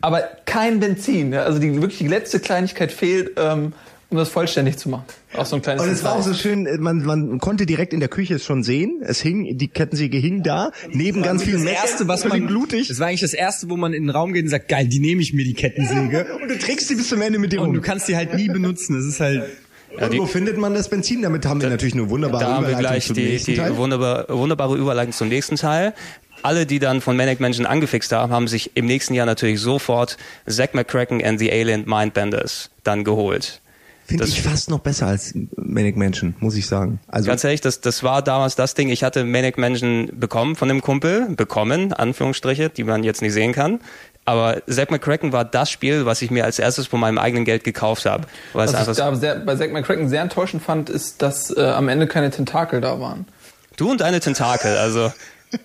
aber kein Benzin. Ja? Also die wirklich die letzte Kleinigkeit fehlt, ähm, um das vollständig zu machen. Auch so ein kleines Und es war auch so schön, äh, man, man konnte direkt in der Küche es schon sehen. Es hing, die Kettensäge hing da, neben ganz vielen das erste, was man blutig. Das war eigentlich das erste, wo man in den Raum geht und sagt, geil, die nehme ich mir die Kettensäge. (laughs) Und du trägst die bis zum Ende mit dir Und du kannst die halt nie benutzen. Das ist halt Und wo findet man das Benzin? Damit haben wir natürlich eine wunderbare Da haben wir Überleitung gleich zum die, nächsten die Teil. wunderbar, wunderbare Überleitung zum nächsten Teil. Alle, die dann von Manic Mansion angefixt haben, haben sich im nächsten Jahr natürlich sofort Zack McCracken and the Alien Mindbenders dann geholt. Finde das- ich fast noch besser als Manic Mansion, muss ich sagen. Also Ganz ehrlich, das, das war damals das Ding. Ich hatte Manic Mansion bekommen von dem Kumpel, bekommen, Anführungsstriche, die man jetzt nicht sehen kann. Aber Zack McCracken war das Spiel, was ich mir als erstes von meinem eigenen Geld gekauft habe. Was ich da sehr, bei Zack McCracken sehr enttäuschend fand, ist, dass äh, am Ende keine Tentakel da waren. du und deine Tentakel, also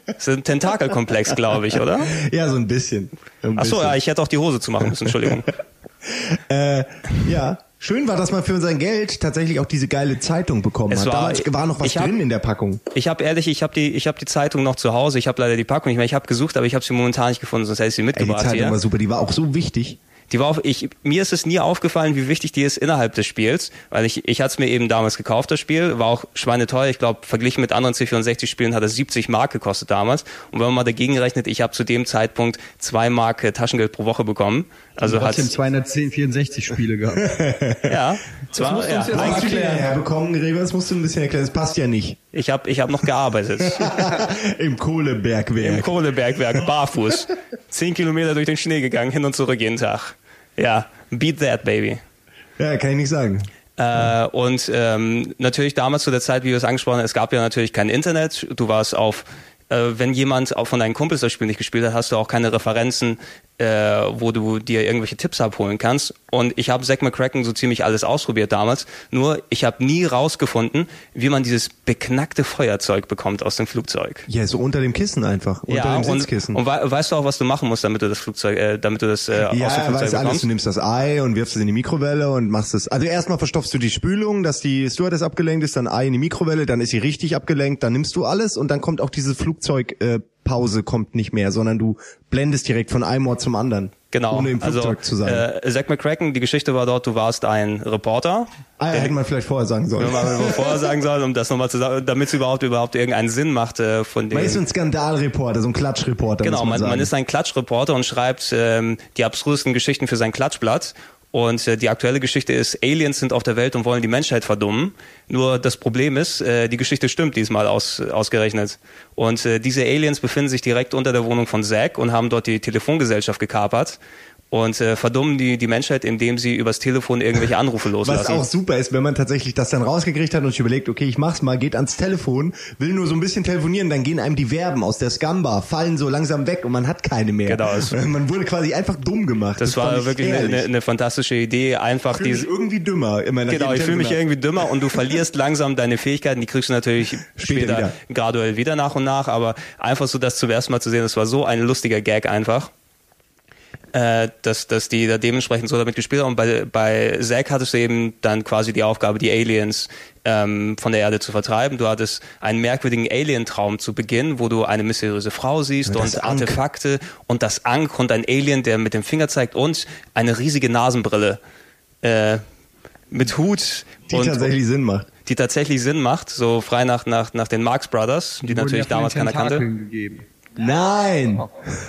es ist ein Tentakelkomplex, glaube ich, oder? ja, so ein bisschen. Ein Ach so, bisschen. ja, ich hätte auch die Hose zu machen müssen, Entschuldigung. (laughs) Äh, ja. Schön war, dass man für sein Geld tatsächlich auch diese geile Zeitung bekommen Es hat. war- Damals war noch was ich hab- drin in der Packung. Ich habe ehrlich, ich habe die, ich habe die Zeitung noch zu Hause. Ich habe leider die Packung nicht mehr. Ich habe gesucht, aber ich habe sie momentan nicht gefunden, sonst hätte ich sie Ey, die mitgebracht Zeitung hier. war super, die war auch so wichtig. Die war auf, ich, mir ist es nie aufgefallen, wie wichtig die ist innerhalb des Spiels, weil ich, ich hatte es mir eben damals gekauft, das Spiel, war auch schweineteuer. Ich glaube, verglichen mit anderen C64-Spielen hat es 70 Mark gekostet damals. Und wenn man mal dagegen rechnet, ich habe zu dem Zeitpunkt zwei Mark äh, Taschengeld pro Woche bekommen. Also hat trotzdem 210, 64 Spiele gehabt. (laughs) ja, zwar, musst du ja, uns jetzt Hast du die erklären. herbekommen, Gregor? Das musst du ein bisschen erklären. Das passt ja nicht. ich habe ich hab noch gearbeitet. (laughs) Im Kohlebergwerk. Im Kohlebergwerk, barfuß. Zehn Kilometer durch den Schnee gegangen, hin und zurück jeden Tag. Ja, beat that, baby. Ja, kann ich nicht sagen. Äh, und ähm, natürlich damals zu der Zeit, wie wir es angesprochen haben, es gab ja natürlich kein Internet. Du warst auf, wenn jemand auch von deinen Kumpels das Spiel nicht gespielt hat, hast du auch keine Referenzen, äh, wo du dir irgendwelche Tipps abholen kannst. Und ich habe Zack McCracken so ziemlich alles ausprobiert damals. Nur ich habe nie rausgefunden, wie man dieses beknackte Feuerzeug bekommt aus dem Flugzeug. Ja, so unter dem Kissen einfach. Unter dem und, Sitzkissen. und wei- weißt du auch, was du machen musst, damit du das Flugzeug, äh, damit du das äh, aus dem ja, Flugzeug weiß alles. bekommst? Du nimmst das Ei und wirfst es in die Mikrowelle und machst es. Also erstmal verstopfst du die Spülung, dass die Stewardess abgelenkt ist, dann Ei in die Mikrowelle, dann ist sie richtig abgelenkt, dann nimmst du alles und dann kommt auch diese Flugzeugpause äh, Pause kommt nicht mehr, sondern du blendest direkt von einem Ort zum anderen. Genau. Ohne im Flugzeug also, zu sein. Äh, Zack McCracken, die Geschichte war dort, du warst ein Reporter. ah, ja, hätte man vielleicht vorher sagen sollen. Wenn man vorher sagen soll, um das nochmal zu sagen, damit es überhaupt überhaupt irgendeinen Sinn macht äh, von dem. Man ist so ein Skandalreporter, so ein Klatschreporter. Genau, man, man ist ein Klatschreporter und schreibt ähm, die abstrusesten Geschichten für sein Klatschblatt. Und äh, die aktuelle Geschichte ist, Aliens sind auf der Welt und wollen die Menschheit verdummen. Nur das Problem ist, äh, die Geschichte stimmt diesmal aus, ausgerechnet. Und äh, diese Aliens befinden sich direkt unter der Wohnung von Zack und haben dort die Telefongesellschaft gekapert und äh, verdummen die, die Menschheit, indem sie übers Telefon irgendwelche Anrufe Was loslassen. auch super ist, wenn man tatsächlich das dann rausgekriegt hat und sich überlegt, okay, ich mach's mal, geht ans Telefon, will nur so ein bisschen telefonieren, dann gehen einem die Verben aus der Scumbar, fallen so langsam weg und man hat keine mehr. Genau, (laughs) Man wurde quasi einfach dumm gemacht. das, fand war ich wirklich eine, eine, fantastische Idee, einfach Ich fühle mich diese irgendwie dümmer. Immer Genau, ich fühle mich irgendwie dümmer und du (laughs) verlierst langsam deine Fähigkeiten, die kriegst du natürlich später, wieder. graduell wieder nach und nach, aber einfach so das zum ersten Mal zu sehen, das war so ein lustiger Gag einfach. Äh, dass, dass die da dementsprechend so damit gespielt haben. Und bei, bei Zack hattest du eben dann quasi die Aufgabe, die Aliens ähm, von der Erde zu vertreiben. Du hattest einen merkwürdigen Alien-Traum zu Beginn, wo du eine mysteriöse Frau siehst und. Artefakte und das Ankh und ein Alien, der mit dem Finger zeigt und eine riesige Nasenbrille äh, mit Hut Die und, tatsächlich Sinn macht. die tatsächlich Sinn macht, so frei nach, nach, nach den Marx Brothers, die, wurden natürlich ja damals keiner kannte. Gegeben. Nein!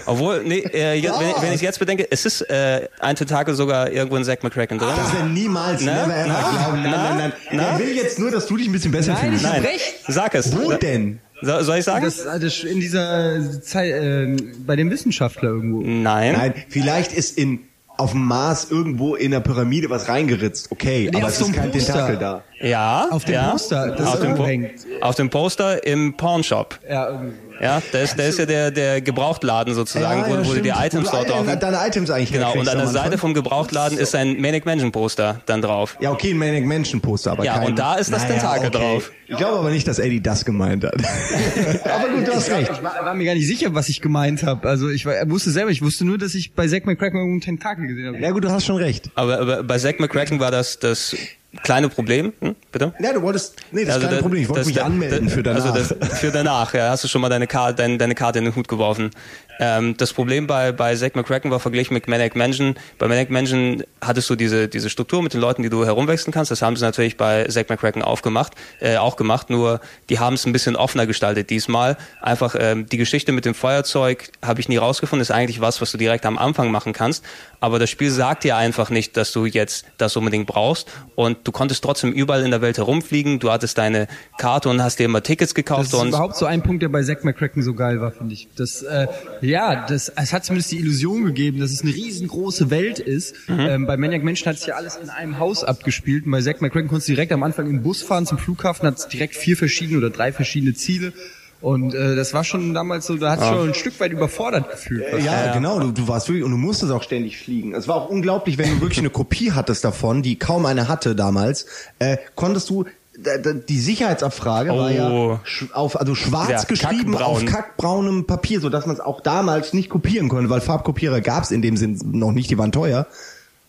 Obwohl, nee, äh, jetzt, wenn, ich- wenn ich jetzt bedenke, es ist äh, ein Tentakel sogar irgendwo in Zack McCracken drin. Das wäre niemals, Na? never ever Na? glauben. Nein, nein, nein. Na? Er will jetzt nur, dass du dich ein bisschen besser Nein, fühlst. ich Nein, recht. sag es. Wo denn? So, soll ich sagen? Das, das in dieser Zeit, äh, bei dem Wissenschaftler irgendwo. Nein. Nein, vielleicht ist in auf dem Mars irgendwo in der Pyramide was reingeritzt. Okay, Nee, aber es so ist kein Poster. Tentakel da. Ja. Auf dem ja. Poster, das auf, dem Po- hängt. auf dem Poster im Pornshop. Ja, irgendwie. Ja, da ist, da ist ja der, der Gebrauchtladen sozusagen, Ja, wo, ja, wo du die. Items Wo dort drauf. deine, deine Items eigentlich Genau, und an der Seite vom Gebrauchtladen ist ein Manic Mansion Poster dann drauf. Ja, okay, ein Manic Mansion Poster, aber Ja, kein... und da ist das Tentakel drauf. Ich glaube aber nicht, dass Eddie das gemeint hat. (laughs) aber gut, du hast recht. Ich war, war mir gar nicht sicher, was ich gemeint habe. Also ich war, wusste selber, ich wusste nur, dass ich bei Zack McCracken irgendeinen Tentakel gesehen habe. Ja gut, du hast schon recht. Aber, aber bei Zack McCracken war das das kleine Problem, hm, bitte? Ja, du wolltest... Nee, das ist kein da- Problem. Ich wollte mich da- anmelden da- für danach. Also das, für danach, ja, hast du schon mal deine Karte, deine, deine Karte in den Hut geworfen. Ähm, das Problem bei, bei Zack McCracken war verglichen mit Manic Mansion. Bei Manic Mansion hattest du diese, diese Struktur mit den Leuten, die du herumwechseln kannst. Das haben sie natürlich bei Zack McCracken aufgemacht, äh, auch gemacht, nur die haben es ein bisschen offener gestaltet diesmal. Einfach ähm, die Geschichte mit dem Feuerzeug habe ich nie rausgefunden, ist eigentlich was, was du direkt am Anfang machen kannst. Aber das Spiel sagt dir einfach nicht, dass du jetzt das unbedingt brauchst. Und du konntest trotzdem überall in der Welt herumfliegen. Du hattest deine Karte und hast dir immer Tickets Das gekauft. ist und überhaupt so ein Punkt, der bei Zack McCracken so geil war, finde ich. Das, äh, ja, das, es hat zumindest die Illusion gegeben, dass es eine riesengroße Welt ist. Mhm. Ähm, bei Maniac Mansion hat sich ja alles in einem Haus abgespielt. Und bei Zack McCracken konntest du direkt am Anfang in den Bus fahren zum Flughafen, hat direkt vier verschiedene oder drei verschiedene Ziele. Und äh, das war schon damals so, da hat sich schon ein Stück weit überfordert gefühlt. Ja, genau, du, du warst wirklich, und du musstest auch ständig fliegen. Es war auch unglaublich, wenn du wirklich eine (laughs) Kopie hattest davon, die kaum eine hatte damals, äh, konntest du, die Sicherheitsabfrage war ja Oh. auf, also schwarz Ja, geschrieben kackbraun. auf kackbraunem Papier, so dass man es auch damals nicht kopieren konnte, weil Farbkopierer gab es in dem Sinn noch nicht, die waren teuer.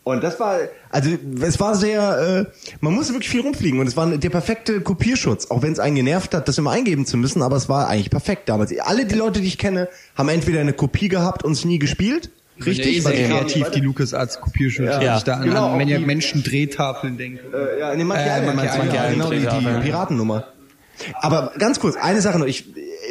Und das war, also es war sehr, äh, man musste wirklich viel rumfliegen und es war der perfekte Kopierschutz, auch wenn es einen genervt hat, das immer eingeben zu müssen, aber es war eigentlich perfekt damals. Alle die Leute, die ich kenne, haben entweder eine Kopie gehabt und es nie gespielt, richtig? die kamen kreativ, nicht die LucasArts Kopierschutz, Ja. wenn ich da an, Genau, an die- Menschen Drehtafeln denke. Äh, ja, dem Monkey Äh, Island, ja, genau, die, die Piratennummer. Aber ganz kurz, eine Sache noch, ich,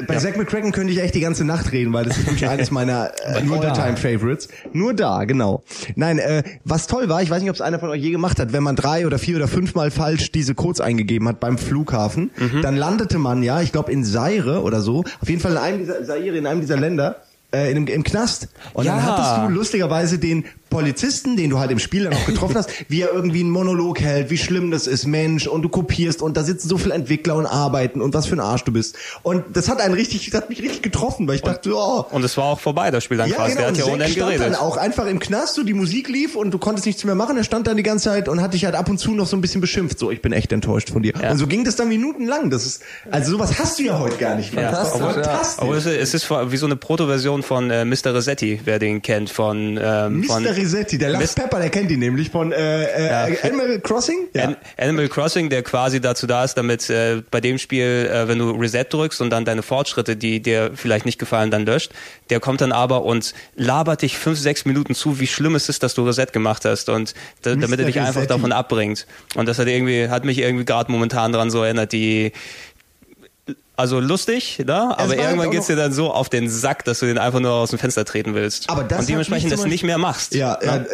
bei Zack McCracken könnte ich echt die ganze Nacht reden, weil das ist wirklich (laughs) eines meiner äh, All-Time-Favorites. Nur da, genau. Nein, äh, was toll war, ich weiß nicht, ob es einer von euch je gemacht hat, wenn man drei oder vier oder fünfmal falsch diese Codes eingegeben hat beim Flughafen, dann landete man ja, ich glaube in Zaire oder so, auf jeden Fall in einem dieser, Zaire, in einem dieser Länder, äh, in, im Knast. Und dann Ja. hattest du lustigerweise den Polizisten, den du halt im Spiel dann auch getroffen hast, wie er irgendwie einen Monolog hält, wie schlimm das ist, Mensch, und du kopierst und da sitzen so viele Entwickler und arbeiten und was für ein Arsch du bist. Und das hat einen richtig, das hat mich richtig getroffen, weil ich dachte, oh, Und es war auch vorbei, das Spiel dann ja, quasi. genau, Der hat und ja ohne stand dann geredet. auch einfach im Knast, so die Musik lief und du konntest nichts mehr machen. Er stand dann die ganze Zeit und hat dich halt ab und zu noch so ein bisschen beschimpft. So, ich bin echt enttäuscht von dir. Ja. Und so ging das dann minutenlang. Das ist, also sowas hast du ja heute gar nicht mehr. Fantastisch, Das ist ja. fantastisch. Aber es ist, es ist wie so eine Proto-Version von äh, Mr. Resetti, wer den kennt, von, ähm, von Mr. Resetti, der Mis- Pepper, der kennt ihn nämlich von äh, äh, Animal Crossing. An Animal Crossing, der quasi dazu da ist, damit äh, bei dem Spiel, äh, wenn du Reset drückst und dann deine Fortschritte, die dir vielleicht nicht gefallen, dann löscht, der kommt dann aber und labert dich fünf, sechs Minuten zu, wie schlimm es ist, dass du Reset gemacht hast und da, damit er dich einfach Resetti. davon abbringt. Und das hat irgendwie, hat mich irgendwie gerade momentan dran so erinnert, die also lustig, ne? aber halt irgendwann geht's dir dann so auf den Sack, dass du den einfach nur aus dem Fenster treten willst. Aber das und dementsprechend das nicht mehr machst. Ja, ja,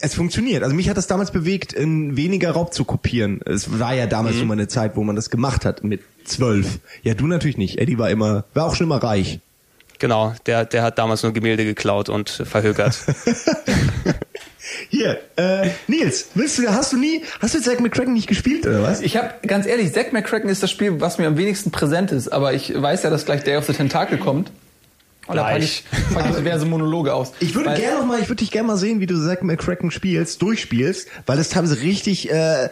es funktioniert. Also mich hat das damals bewegt, in weniger Raub zu kopieren. Es war ja damals schon mal eine Zeit, wo man das gemacht hat mit zwölf. Ja, du natürlich nicht. Eddie war immer, war auch schon immer reich. Genau, der, der hat damals nur Gemälde geklaut und verhökert. (laughs) Hier, äh, Nils, willst du, hast du nie, hast du Zack McCracken nicht gespielt oder was? Ich habe ganz ehrlich, Zack McCracken ist das Spiel, was mir am wenigsten präsent ist, aber ich weiß ja, dass gleich Day of the Tentacle kommt. Da packe ich, pack ich diverse Monologe aus. Ich würde gerne noch mal, ich würde dich gerne mal sehen, wie du Zack McCracken spielst, durchspielst, weil das teilweise richtig, äh,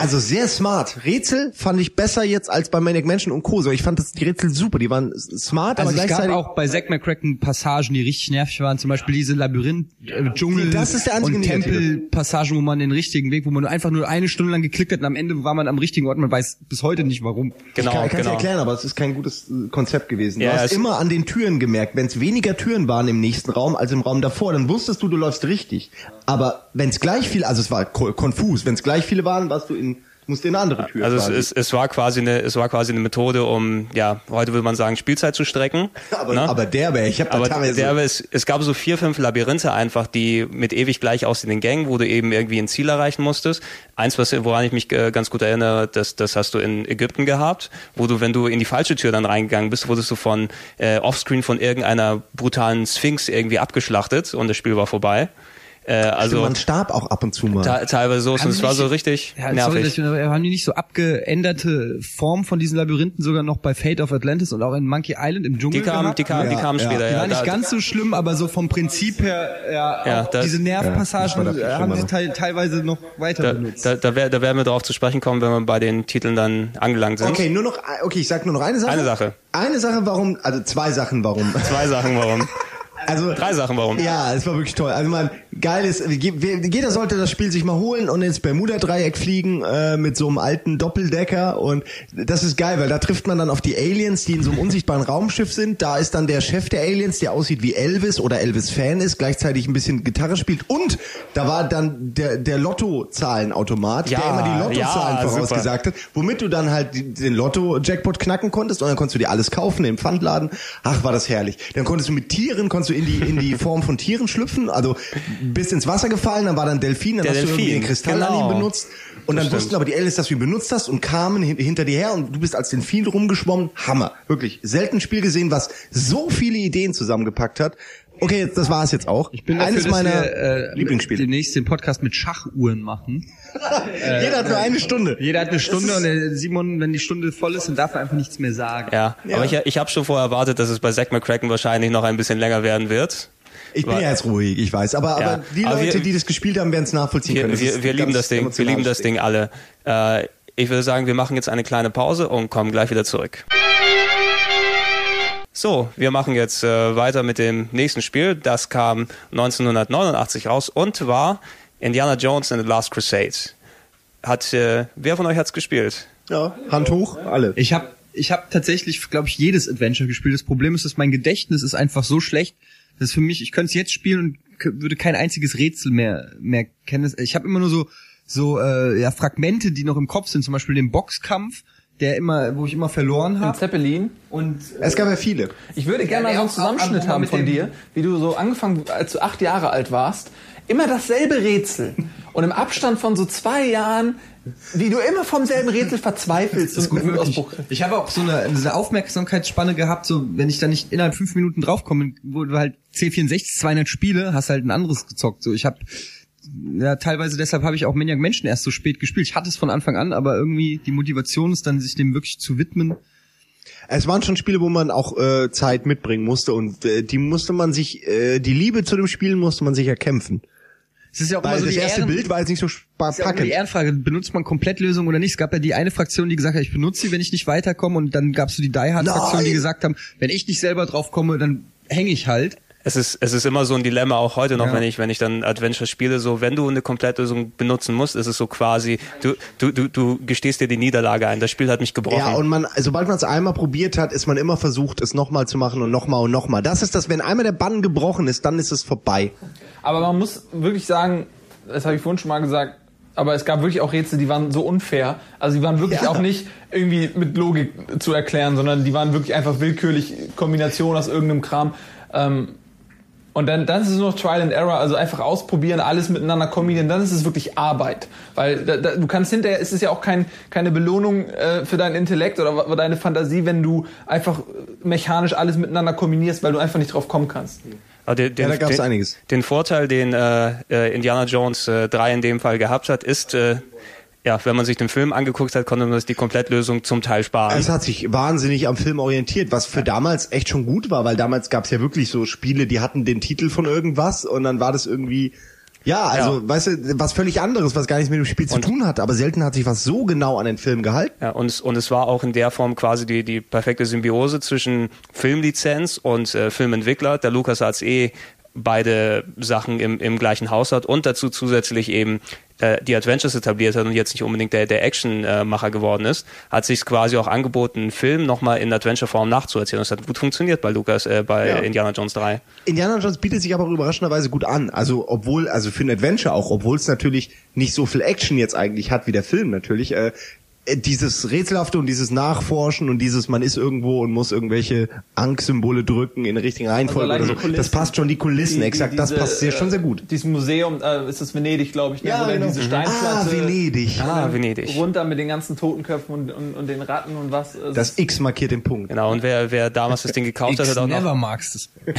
also sehr smart. Rätsel fand ich besser jetzt als bei Manic Mansion und Co. So, ich fand das, die Rätsel super, die waren smart, Also aber es gab gleichzeitig auch bei Zack McCracken Passagen, die richtig nervig waren, zum Beispiel diese Labyrinth, äh, Dschungel Das ist der einzige und. Tempelpassagen, wo man den richtigen Weg, wo man nur einfach nur eine Stunde lang geklickt hat und am Ende war man am richtigen Ort, man weiß bis heute nicht warum. Genau, ich kann, ich kann's genau. erklären, aber es ist kein gutes äh, Konzept gewesen. Du Ja, hast es- immer an den Türen gemerkt, wenn es weniger Türen waren im nächsten Raum als im Raum davor, dann wusstest du, du läufst richtig. Aber wenn es gleich viel, also es war ko- konfus, wenn es gleich viele waren, warst du in musst in eine andere Tür. Also es, es, es war quasi eine, es war quasi eine Methode, um, ja, heute würde man sagen, Spielzeit zu strecken. (laughs) aber, ne? aber derbe, ich habe da Aber teilweise der, es, es gab so vier, fünf Labyrinthe einfach, die mit ewig gleich aussehenden Gängen, wo du eben irgendwie ein Ziel erreichen musstest. Eins, was, woran ich mich äh, ganz gut erinnere, das, das hast du in Ägypten gehabt, wo du, wenn du in die falsche Tür dann reingegangen bist, wurdest du von äh, Offscreen von irgendeiner brutalen Sphinx irgendwie abgeschlachtet und das Spiel war vorbei. Äh, also man starb auch ab und zu mal. te teilweise so, und es die war so richtig Ja, sorry, nervig. aber haben die nicht so abgeänderte Formen von diesen Labyrinthen sogar noch bei Fate of Atlantis und auch in Monkey Island im Dschungel Die kamen, die kamen, die Ja, kamen ja. später. Die Ja, waren nicht da, ganz so schlimm, aber so vom Prinzip her, ja, Ja, auch da- diese Nervpassagen Ja, das haben sie schlimmer teil, teilweise noch weiter da, benutzt. da, da, wär, da werden wir drauf zu sprechen kommen, wenn wir bei den Titeln dann angelangt sind. Okay, nur noch, okay, ich sag nur noch eine Sache. Eine Sache. Eine Sache, warum, also zwei Sachen, warum. Zwei Sachen, warum? (laughs) Also, Drei Sachen, warum? Ja, es war wirklich toll. Also man, geil ist, jeder sollte das Spiel sich mal holen und ins Bermuda-Dreieck fliegen äh, mit so einem alten Doppeldecker und das ist geil, weil da trifft man dann auf die Aliens, die in so einem unsichtbaren Raumschiff sind. Da ist dann der Chef der Aliens, der aussieht wie Elvis oder Elvis-Fan ist, gleichzeitig ein bisschen Gitarre spielt und da war dann der, der Lotto-Zahlenautomat, Ja, der immer die Lottozahlen ja, vorausgesagt hat, womit du dann halt den Lotto-Jackpot knacken konntest und dann konntest du dir alles kaufen im Pfandladen. Ach, war das herrlich. Dann konntest du mit Tieren, konntest du in die, in die Form von Tieren schlüpfen, also bist ins Wasser gefallen, dann war dann Delfin, dann Der hast du irgendwie Delfin, den Kristall genau. an ihm benutzt und dann wussten aber die Aliens, dass du ihn benutzt hast und kamen hin, hinter dir her und du bist als Delfin rumgeschwommen. Hammer. Wirklich. Selten ein Spiel gesehen, was so viele Ideen zusammengepackt hat. Okay, jetzt, das war es jetzt auch. Ich bin eines dafür, meiner dass wir, äh, Lieblingsspiele. demnächst den Podcast mit Schachuhren machen. (laughs) Jeder hat nur eine Stunde. Jeder hat eine Stunde und der Simon, wenn die Stunde voll ist, dann darf er einfach nichts mehr sagen. Ja, Ja. aber ich, ich habe schon vorher erwartet, dass es bei Zack McCracken wahrscheinlich noch ein bisschen länger werden wird. Ich bin ja jetzt ruhig, ich weiß. Aber, Ja. aber die Aber Leute, wir- die das gespielt haben, werden es nachvollziehen Wir, können. Das wir, wir lieben das Ding, wir lieben das Ding. Ding alle. Äh, ich würde sagen, wir machen jetzt eine kleine Pause und kommen gleich wieder zurück. So, wir machen jetzt äh, weiter mit dem nächsten Spiel. Das kam 1989 raus und war Indiana Jones and the Last Crusade. Hat äh, wer von euch hat's gespielt? Ja, Hand hoch, alle. Ich habe ich hab tatsächlich, glaube ich, jedes Adventure gespielt. Das Problem ist, dass mein Gedächtnis ist einfach so schlecht, dass für mich, ich könnte es jetzt spielen und würde kein einziges Rätsel mehr mehr kennen. Ich habe immer nur so so äh, ja Fragmente, die noch im Kopf sind, zum Beispiel den Boxkampf, der immer, wo ich immer verloren habe. Zeppelin. Und Es gab ja viele. Ich würde gerne mal so einen Zusammenschnitt haben von dir, wie du so angefangen, als du acht Jahre alt warst, immer dasselbe Rätsel. (laughs) Und im Abstand von so zwei Jahren, wie du immer vom selben Rätsel (laughs) verzweifelst Das ist gut möglich. Ausbruch. Ich habe auch so eine, eine Aufmerksamkeitsspanne gehabt, so wenn ich da nicht innerhalb fünf Minuten draufkomme, wo du halt C64 200 Spiele, hast halt ein anderes gezockt. So ich habe ja teilweise deshalb habe ich auch Maniac Menschen erst so spät gespielt. Ich hatte es von Anfang an, aber irgendwie die Motivation ist dann sich dem wirklich zu widmen. Es waren schon Spiele, wo man auch äh, Zeit mitbringen musste und äh, die musste man sich, äh, die Liebe zu dem Spiel musste man sich erkämpfen. Es ist ja auch Weil immer so das die erste Ehren- Bild war jetzt nicht so ist ja die packend. Ehrenfrage, benutzt man Komplettlösung oder nicht? Es gab ja die eine Fraktion, die gesagt hat, ich benutze sie, wenn ich nicht weiterkomme und dann gab es so die Die Hard Fraktion, die gesagt haben, wenn ich nicht selber drauf komme, dann hänge ich halt. Es ist, es ist immer so ein Dilemma, auch heute noch, Ja. wenn ich, wenn ich dann Adventure spiele, so, wenn du eine Komplettlösung benutzen musst, ist es so quasi, du, du, du, du gestehst dir die Niederlage ein. Das Spiel hat mich gebrochen. Ja, und man, sobald man es einmal probiert hat, ist man immer versucht, es nochmal zu machen und nochmal und nochmal. Das ist das, wenn einmal der Bann gebrochen ist, dann ist es vorbei. Aber man muss wirklich sagen, das habe ich vorhin schon mal gesagt, aber es gab wirklich auch Rätsel, die waren so unfair. Also die waren wirklich Ja. auch nicht irgendwie mit Logik zu erklären, sondern die waren wirklich einfach willkürlich Kombinationen aus irgendeinem Kram. Ähm, und dann, dann ist es nur noch Trial and Error, also einfach ausprobieren, alles miteinander kombinieren, dann ist es wirklich Arbeit. Weil da, da, du kannst hinterher, es ist ja auch kein, keine Belohnung äh, für deinen Intellekt oder deine Fantasie, wenn du einfach mechanisch alles miteinander kombinierst, weil du einfach nicht drauf kommen kannst. Aber den, den, Ja, da gab's den, einiges. Den Vorteil, den äh, äh, Indiana Jones äh, 3 in dem Fall gehabt hat, ist, äh, ja, wenn man sich den Film angeguckt hat, konnte man sich die Komplettlösung zum Teil sparen. Es hat sich wahnsinnig am Film orientiert, was für damals echt schon gut war, weil damals gab es ja wirklich so Spiele, die hatten den Titel von irgendwas und dann war das irgendwie, ja, also, Ja. weißt du, was völlig anderes, was gar nichts mit dem Spiel zu Und- tun hat, aber selten hat sich was so genau an den Film gehalten. Ja, und, es, und es war auch in der Form quasi die, die perfekte Symbiose zwischen Filmlizenz und äh, Filmentwickler. Der Lukas hat's eh beide Sachen im, im gleichen Haus hat und dazu zusätzlich eben äh, die Adventures etabliert hat und jetzt nicht unbedingt der, der Actionmacher geworden ist, hat sich quasi auch angeboten, einen Film nochmal in Adventure-Form nachzuerzählen. Das hat gut funktioniert bei Lucas, äh, bei Ja. Indiana Jones 3. Indiana Jones bietet sich aber auch überraschenderweise gut an. Also obwohl, also für ein Adventure auch, obwohl es natürlich nicht so viel Action jetzt eigentlich hat wie der Film natürlich. Äh, äh, dieses Rätselhafte und dieses Nachforschen und dieses man ist irgendwo und muss irgendwelche Angstsymbole drücken in der richtigen Reihenfolge Also oder so. das passt schon, die Kulissen, Die- die- exakt, das diese, passt sehr, schon sehr gut. Äh, dieses Museum, äh, ist das Venedig, glaube ich, ne? Ja, wo genau. diese Mhm. Steinplatte Ah, Venedig. Ah, Venedig. runter mit den ganzen Totenköpfen und, und, und den Ratten und was. Also Das X markiert den Punkt. Genau, und wer, wer damals das Ding gekauft hat, hat auch noch never magst es. (laughs)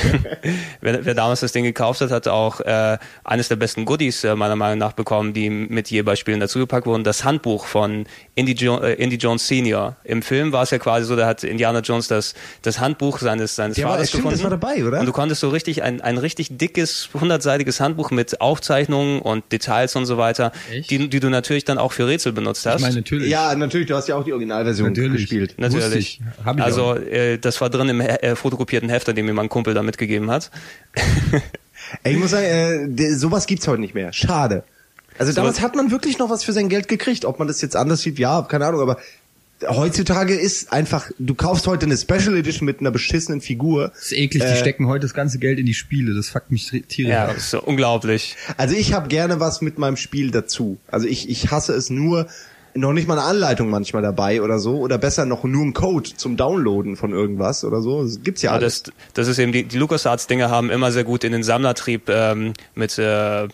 Wer, wer damals das Ding gekauft hat, hat auch äh, eines der besten Goodies äh, meiner Meinung nach bekommen, die mit je bei Spielen dazugepackt wurden. Das Handbuch von Indy, jo äh, Indy Jones Senior. Im Film war es ja quasi so, da hat Indiana Jones das, das Handbuch seines, seines Der war- Vaters stimmt, gefunden. das war dabei, oder? Und du konntest so richtig ein, ein richtig dickes, hundertseitiges Handbuch mit Aufzeichnungen und Details und so weiter, Echt? die, die du natürlich dann auch für Rätsel benutzt hast. Ich meine, natürlich. Ja, natürlich, du hast ja auch die Originalversion Natürlich. gespielt. Natürlich. ich. Hab ich also äh, das war drin im äh, fotokopierten Hefter, den mir mein Kumpel da mitgegeben hat. Ey, ich muss sagen, äh, sowas gibt's heute nicht mehr. Schade. Also damals was- hat man wirklich noch was für sein Geld gekriegt. Ob man das jetzt anders sieht, ja, keine Ahnung, aber heutzutage ist einfach, du kaufst heute eine Special Edition mit einer beschissenen Figur. Das ist eklig, die Äh, stecken heute das ganze Geld in die Spiele. Das fuckt mich tierisch Ja, ab. das ist so unglaublich. Also ich habe gerne was mit meinem Spiel dazu. Also ich, ich hasse es nur, noch nicht mal eine Anleitung manchmal dabei oder so. Oder besser noch nur ein Code zum Downloaden von irgendwas oder so. Das gibt's ja Ja, alles. das, das ist eben die, die LucasArts-Dinger haben immer sehr gut in den Sammlertrieb ähm, mit äh,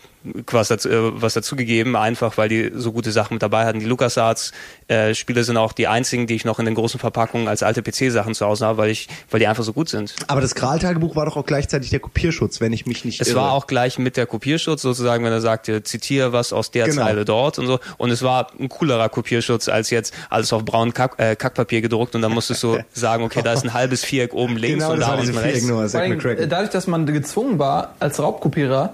was dazu, äh, was dazugegeben, einfach weil die so gute Sachen mit dabei hatten. Die LucasArts-Spiele sind auch die einzigen, die ich noch in den großen Verpackungen als alte PC-Sachen zu Hause habe, weil ich, weil die einfach so gut sind. Aber das Kral-Tagebuch war doch auch gleichzeitig der Kopierschutz, wenn ich mich nicht Es irre. war auch gleich mit der Kopierschutz sozusagen, wenn er sagte, zitiere was aus der Genau. Zeile dort und so. Und es war ein coolerer Kopierschutz als jetzt alles auf braunem Kack, äh, Kackpapier gedruckt und dann musstest du (laughs) sagen, okay, da ist ein halbes Viereck oben links Genau, und da unten Viereck rechts. nur, äh, dadurch, dass man gezwungen war, als Raubkopierer,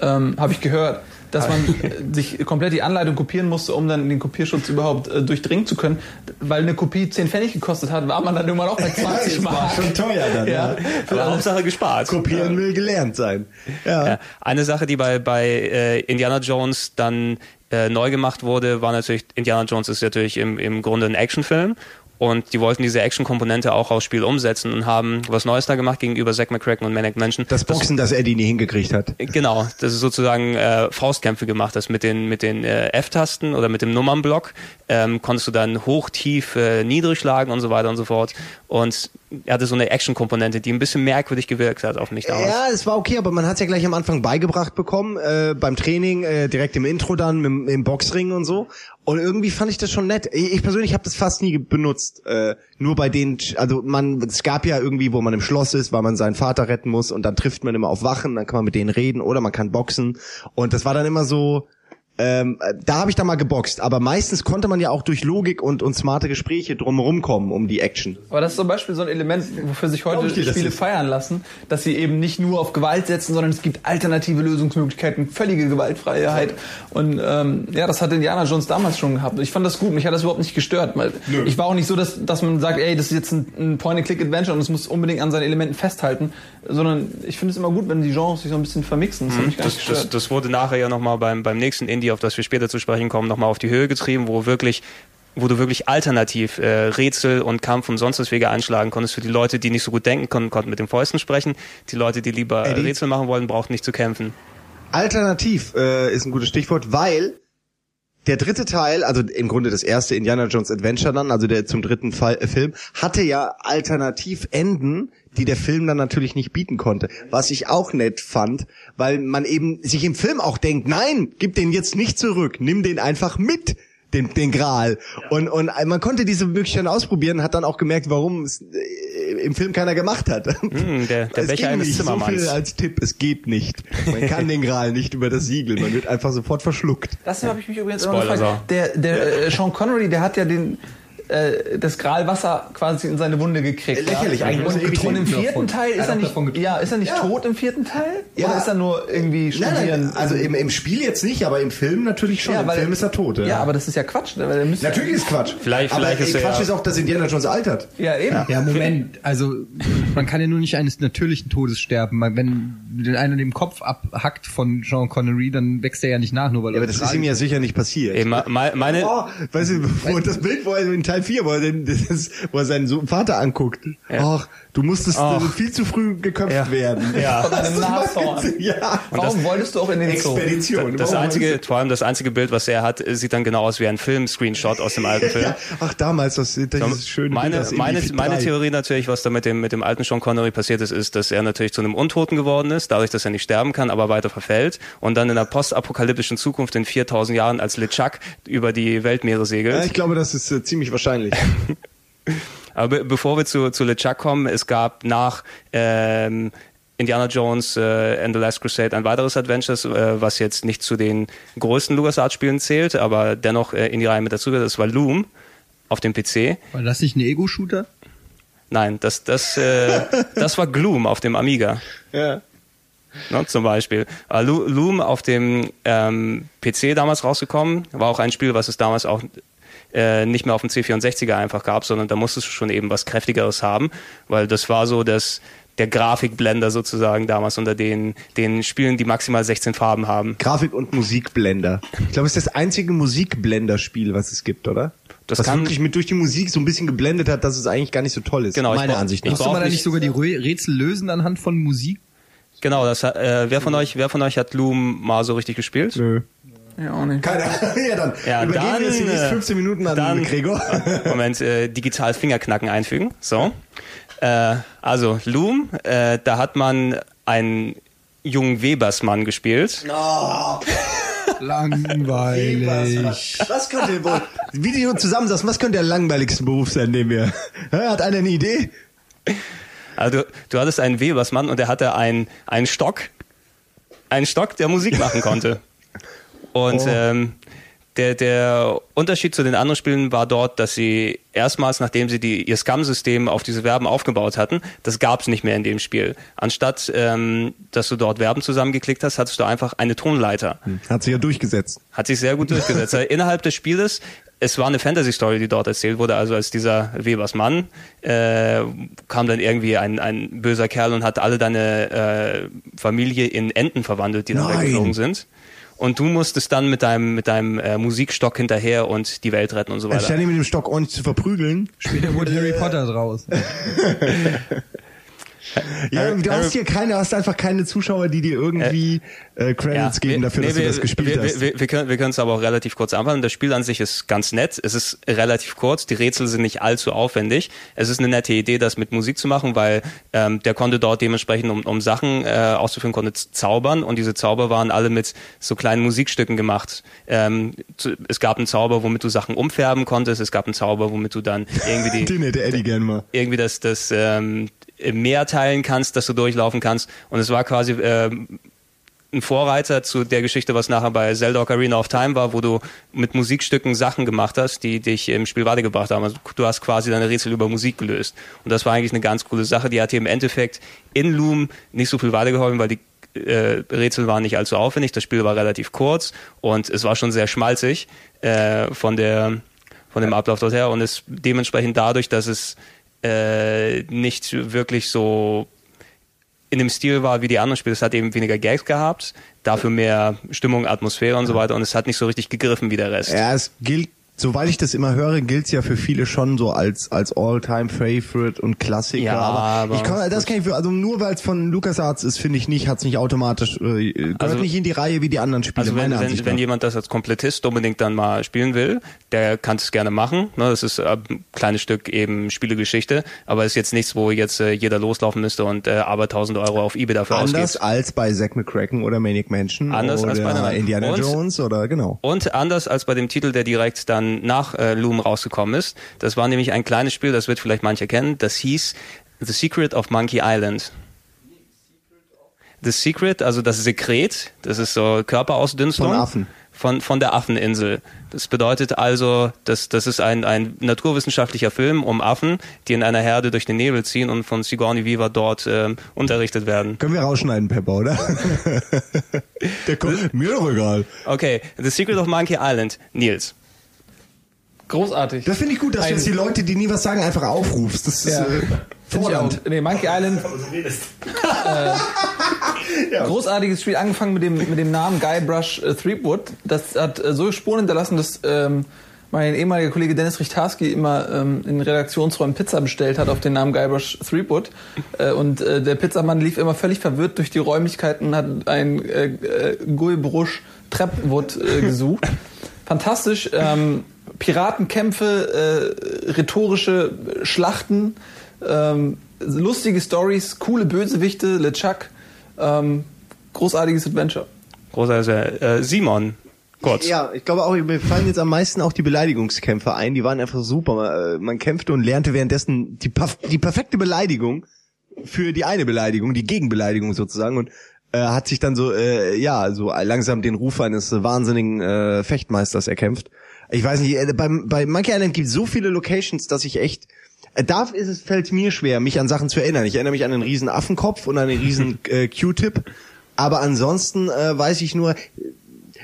ähm, habe ich gehört, dass man (laughs) sich komplett die Anleitung kopieren musste, um dann den Kopierschutz überhaupt äh, durchdringen zu können. Weil eine Kopie 10 Pfennig gekostet hat, war man dann irgendwann auch bei 20 Das war Mark. schon teuer dann, ja. Aber Hauptsache gespart. Kopieren will gelernt sein. Ja. Ja. Eine Sache, die bei, bei äh, Indiana Jones dann äh, neu gemacht wurde, war natürlich, Indiana Jones ist natürlich im, im Grunde ein Actionfilm. Und die wollten diese Action-Komponente auch aufs Spiel umsetzen und haben was Neues da gemacht gegenüber Zack McCracken und Manic Mansion. Das Boxen, das Eddie nie hingekriegt hat. Genau, das ist sozusagen äh, Faustkämpfe gemacht hast mit den mit den äh, F-Tasten oder mit dem Nummernblock ähm, konntest du dann hoch, tief, äh, niedrig schlagen und so weiter und so fort. Und er hatte so eine Action-Komponente, die ein bisschen merkwürdig gewirkt hat auf mich damals. Ja, es war okay, aber man hat ja gleich am Anfang beigebracht bekommen, äh, beim Training, äh, direkt im Intro dann, mit, im Boxring und so. Und irgendwie fand ich das schon nett. Ich ich persönlich habe das fast nie benutzt. Äh, nur bei den, also man, es gab ja irgendwie, wo man im Schloss ist, weil man seinen Vater retten muss und dann trifft man immer auf Wachen, dann kann man mit denen reden oder man kann boxen. Und das war dann immer so, ähm, äh, da habe ich dann mal geboxt, aber meistens konnte man ja auch durch Logik und, und smarte Gespräche drumherum kommen um die Action. Aber das ist zum Beispiel so ein Element, wofür sich heute dir, das Spiele feiern lassen, dass sie eben nicht nur auf Gewalt setzen, sondern es gibt alternative Lösungsmöglichkeiten, völlige Gewaltfreiheit. Und ähm, ja, das hat Indiana Jones damals schon gehabt. Ich fand das gut, mich hat das überhaupt nicht gestört. Weil ich war auch nicht so, dass, dass man sagt, ey, das ist jetzt ein, ein Point-and-Click-Adventure und es muss unbedingt an seinen Elementen festhalten, sondern ich finde es immer gut, wenn die Genres sich so ein bisschen vermixen. Das hat mich gar nicht Das, das, gestört. das wurde nachher ja nochmal beim, beim nächsten Indie, auf das wir später zu sprechen kommen, nochmal auf die Höhe getrieben, wo wirklich wo du wirklich alternativ äh, Rätsel und Kampf und sonst was Wege einschlagen konntest. Für die Leute, die nicht so gut denken konnten, konnten mit den Fäusten sprechen. Die Leute, die lieber Eddie? Rätsel machen wollten, brauchten nicht zu kämpfen. Alternativ äh, ist ein gutes Stichwort, weil der dritte Teil, also im Grunde das erste Indiana Jones Adventure dann, also der zum dritten Fall, äh, Film, hatte ja Alternativenden, die der Film dann natürlich nicht bieten konnte. Was ich auch nett fand, weil man eben sich im Film auch denkt, nein, gib den jetzt nicht zurück, nimm den einfach mit. Den, den Gral. Und, und man konnte diese Möglichkeiten ausprobieren, hat dann auch gemerkt, warum es äh, im Film keiner gemacht hat. Hm, der- der (laughs) es Becher eines nicht. So Zimmermanns. viel als Tipp, es geht nicht. Man kann den Gral nicht über das Siegel, man wird einfach sofort verschluckt. Das habe ich mich übrigens immer Spoiler, gefragt. Der, der äh, Sean Connery, der hat ja den äh, das Gralwasser quasi in seine Wunde gekriegt. Lächerlich, ja? eigentlich Und, er und im vierten davon. Teil Er ist er auch nicht, ja, ist er nicht Ja. tot im vierten Teil? Ja. Oder ist er nur irgendwie studieren? also im, im Spiel jetzt nicht, aber im Film natürlich schon. ja, Im weil, Film ist er tot. Ja, aber das ist ja Quatsch. ne? Er Natürlich ist Quatsch. Vielleicht- aber vielleicht ist er Quatsch ja- ist auch, dass Indiana Jones altert. Ja, eben. Ja, Moment, also Man kann ja nur nicht eines natürlichen Todes sterben. Wenn den einer den Kopf abhackt von Sean Connery, dann wächst er ja nicht nach, nur weil Ja, er aber das ist ihm ja sicher nicht passiert. Ey, ma- ma- meine, Oh, weißt du, wo das Bild, wo er in Teil 4, wo er, den, (laughs) das, wo er seinen Vater anguckt. Ach, du musstest Ach. äh, viel zu früh geköpft Ja. werden. Ja. (laughs) Von einem Nashorn. Ja. Warum wolltest du auch in den Zoo? Expedition. das Warum einzige, vor allem das einzige Bild, was er hat, sieht dann genau aus wie ein Film-Screenshot aus dem alten (laughs) Film. Ach, damals, das, das ist schön. Meine, meine, meine Theorie natürlich, was da mit dem, mit dem alten Sean Connery passiert ist, ist, dass er natürlich zu einem Untoten geworden ist, dadurch, dass er nicht sterben kann, aber weiter verfällt und dann in der postapokalyptischen Zukunft in 4000 Jahren als LeChuck über die Weltmeere segelt. Ja, ich glaube, das ist äh, ziemlich wahrscheinlich. (laughs) Aber be bevor wir zu, zu LeChuck kommen, es gab nach ähm, Indiana Jones äh, and the Last Crusade ein weiteres Adventures, äh, was jetzt nicht zu den größten LucasArts-Spielen zählt, aber dennoch äh, in die Reihe mit dazu gehört. Das war Loom auf dem PC. War das nicht ein Ego-Shooter? Nein, das, das, äh, (laughs) das war Gloom auf dem Amiga. ja. Ne, zum Beispiel. Äh, Lo- Loom auf dem ähm, PC damals rausgekommen, war auch ein Spiel, was es damals auch äh, nicht mehr auf dem C64er einfach gab, sondern da musstest du schon eben was Kräftigeres haben, weil das war so das der Grafikblender sozusagen damals unter den, den Spielen, die maximal 16 Farben haben. Grafik- und Musikblender. Ich glaube, es ist das einzige Musikblender-Spiel, was es gibt, oder? Das was kann- wirklich mit durch die Musik so ein bisschen geblendet hat, dass es eigentlich gar nicht so toll ist. Genau, meiner brauch- Ansicht ich nach. Musste man da nicht- sogar die Rätsel lösen anhand von Musik? Genau, das, äh, wer von euch, wer von euch hat Loom mal so richtig gespielt? Nö. Ja, auch nicht. Keine (laughs) ja, dann Ja, übergeben dann, wir jetzt die nächsten äh, 15 Minuten an dann- Gregor. (laughs) Moment, äh, digital Fingerknacken einfügen. So. Äh, also, Loom, äh, da hat man einen jungen Webersmann gespielt. (laughs) Langweilig. Was könnte wohl, wie die uns zusammensaßen, was könnte der langweiligste Beruf sein, den wir, Hä, hat einer eine Idee? Also, du, du hattest einen Webersmann und der hatte einen, einen Stock. Einen Stock, der Musik machen konnte. Und Oh. ähm, der, der Unterschied zu den anderen Spielen war dort, dass sie erstmals, nachdem sie die, ihr Scam-System auf diese Verben aufgebaut hatten, das gab es nicht mehr in dem Spiel. Anstatt, ähm, dass du dort Verben zusammengeklickt hast, hattest du einfach eine Tonleiter. Hat sich ja durchgesetzt. Hat sich sehr gut durchgesetzt. (laughs) Innerhalb des Spieles, es war eine Fantasy-Story, die dort erzählt wurde. Also als dieser Webers Mann äh, kam dann irgendwie ein, ein böser Kerl und hat alle deine äh, Familie in Enten verwandelt, die dann weggeflogen sind. Und du musstest dann mit deinem, mit deinem äh, Musikstock hinterher und die Welt retten und so weiter. Anstatt ihn mit dem Stock ordentlich zu verprügeln. Später wurde Harry Potter draus. (laughs) Ja, du hast hier keine, hast einfach keine Zuschauer, die dir irgendwie äh, Credits geben wir- dafür, nee, dass wir, du das gespielt wir, hast. Wir, wir, können wir können es aber auch relativ kurz anfangen. Das Spiel an sich ist ganz nett. Es ist relativ kurz. Die Rätsel sind nicht allzu aufwendig. Es ist eine nette Idee, das mit Musik zu machen, weil ähm, der konnte dort dementsprechend, um, um Sachen äh, auszuführen, konnte zaubern und diese Zauber waren alle mit so kleinen Musikstücken gemacht. Ähm, zu, es gab einen Zauber, womit du Sachen umfärben konntest. Es gab einen Zauber, womit du dann irgendwie die (laughs) Den hätte Eddie gern mal. irgendwie das, das ähm, Meer teilen kannst, dass du durchlaufen kannst. Und es war quasi ähm, ein Vorreiter zu der Geschichte, was nachher bei Zelda Ocarina of Time war, wo du mit Musikstücken Sachen gemacht hast, die dich im Spiel weitergebracht haben. Also du hast quasi deine Rätsel über Musik gelöst. Und das war eigentlich eine ganz coole Sache. Die hat dir im Endeffekt in Loom nicht so viel weitergeholfen, weil die äh, Rätsel waren nicht allzu aufwendig, das Spiel war relativ kurz und es war schon sehr schmalzig äh, von der von dem Ablauf dorthin und es dementsprechend dadurch, dass es äh, nicht wirklich so in dem Stil war wie die anderen Spiele. Es hat eben weniger Gags gehabt, dafür mehr Stimmung, Atmosphäre und so weiter und es hat nicht so richtig gegriffen wie der Rest. Ja, es gilt, soweit ich das immer höre, gilt's ja für viele schon so als als All-Time Favorite und Klassiker. Ja, aber, aber ich kann, das kann ich für, also nur weil es von LucasArts ist, finde ich nicht, hat's nicht automatisch äh, gehört Also- nicht in die Reihe wie die anderen Spiele. Also wenn, wenn, wenn jemand das als Komplettist unbedingt dann mal spielen will, der kann es gerne machen. Ne, das ist äh, ein kleines Stück eben Spielegeschichte, aber ist jetzt nichts, wo jetzt äh, jeder loslaufen müsste und äh, aber 1000 Euro auf Ebay dafür Anders ausgibt. als bei Zack McCracken oder Maniac Mansion Anders oder als bei. Indiana Und- Jones oder genau. Und anders als bei dem Titel, der direkt dann nach äh, Loom rausgekommen ist. Das war nämlich ein kleines Spiel, das wird vielleicht mancher kennen. Das hieß The Secret of Monkey Island. The Secret, also das Sekret, das ist so Körperausdünstung. Von Affen. Von, von der Affeninsel. Das bedeutet also, dass das ist ein, ein naturwissenschaftlicher Film um Affen, die in einer Herde durch den Nebel ziehen und von Sigourney Weaver dort ähm, unterrichtet werden. Können wir rausschneiden, Pepper, oder? (laughs) Der kommt, mir doch egal. Okay, The Secret of Monkey Island. Nils, Großartig. Das finde ich gut, dass du Ein- jetzt die Leute, die nie was sagen, einfach aufrufst. Das ist Ja. äh, auch. Nee, Monkey Island. äh, (laughs) Großartiges Spiel, angefangen mit dem, mit dem Namen Guybrush äh, Threepwood. Das hat äh, so Spuren hinterlassen, dass ähm, mein ehemaliger Kollege Dennis Richtarski immer ähm, in Redaktionsräumen Pizza bestellt hat auf den Namen Guybrush Threepwood. Äh, und äh, der Pizzamann lief immer völlig verwirrt durch die Räumlichkeiten und hat ein äh, äh, Guybrush Trepwood äh, gesucht. (laughs) Fantastisch. Ähm, Piratenkämpfe, äh, rhetorische Schlachten, ähm, lustige Stories, coole Bösewichte, LeChuck. Ähm, großartiges Adventure. Großartig. Äh, Simon, kurz. Ja, ich glaube auch, mir fallen jetzt am meisten auch die Beleidigungskämpfe ein. Die waren einfach super. Äh, Man kämpfte und lernte währenddessen die, perf- die perfekte Beleidigung für die eine Beleidigung, die Gegenbeleidigung sozusagen und äh, hat sich dann so, äh, ja, so langsam den Ruf eines äh, wahnsinnigen äh, Fechtmeisters erkämpft. Ich weiß nicht, äh, beim, bei Monkey Island gibt es so viele Locations, dass ich echt äh, da ist es, fällt mir schwer, mich an Sachen zu erinnern. Ich erinnere mich an einen riesen Affenkopf und an einen riesen (laughs) äh, Q-Tip. Aber ansonsten äh, weiß ich nur,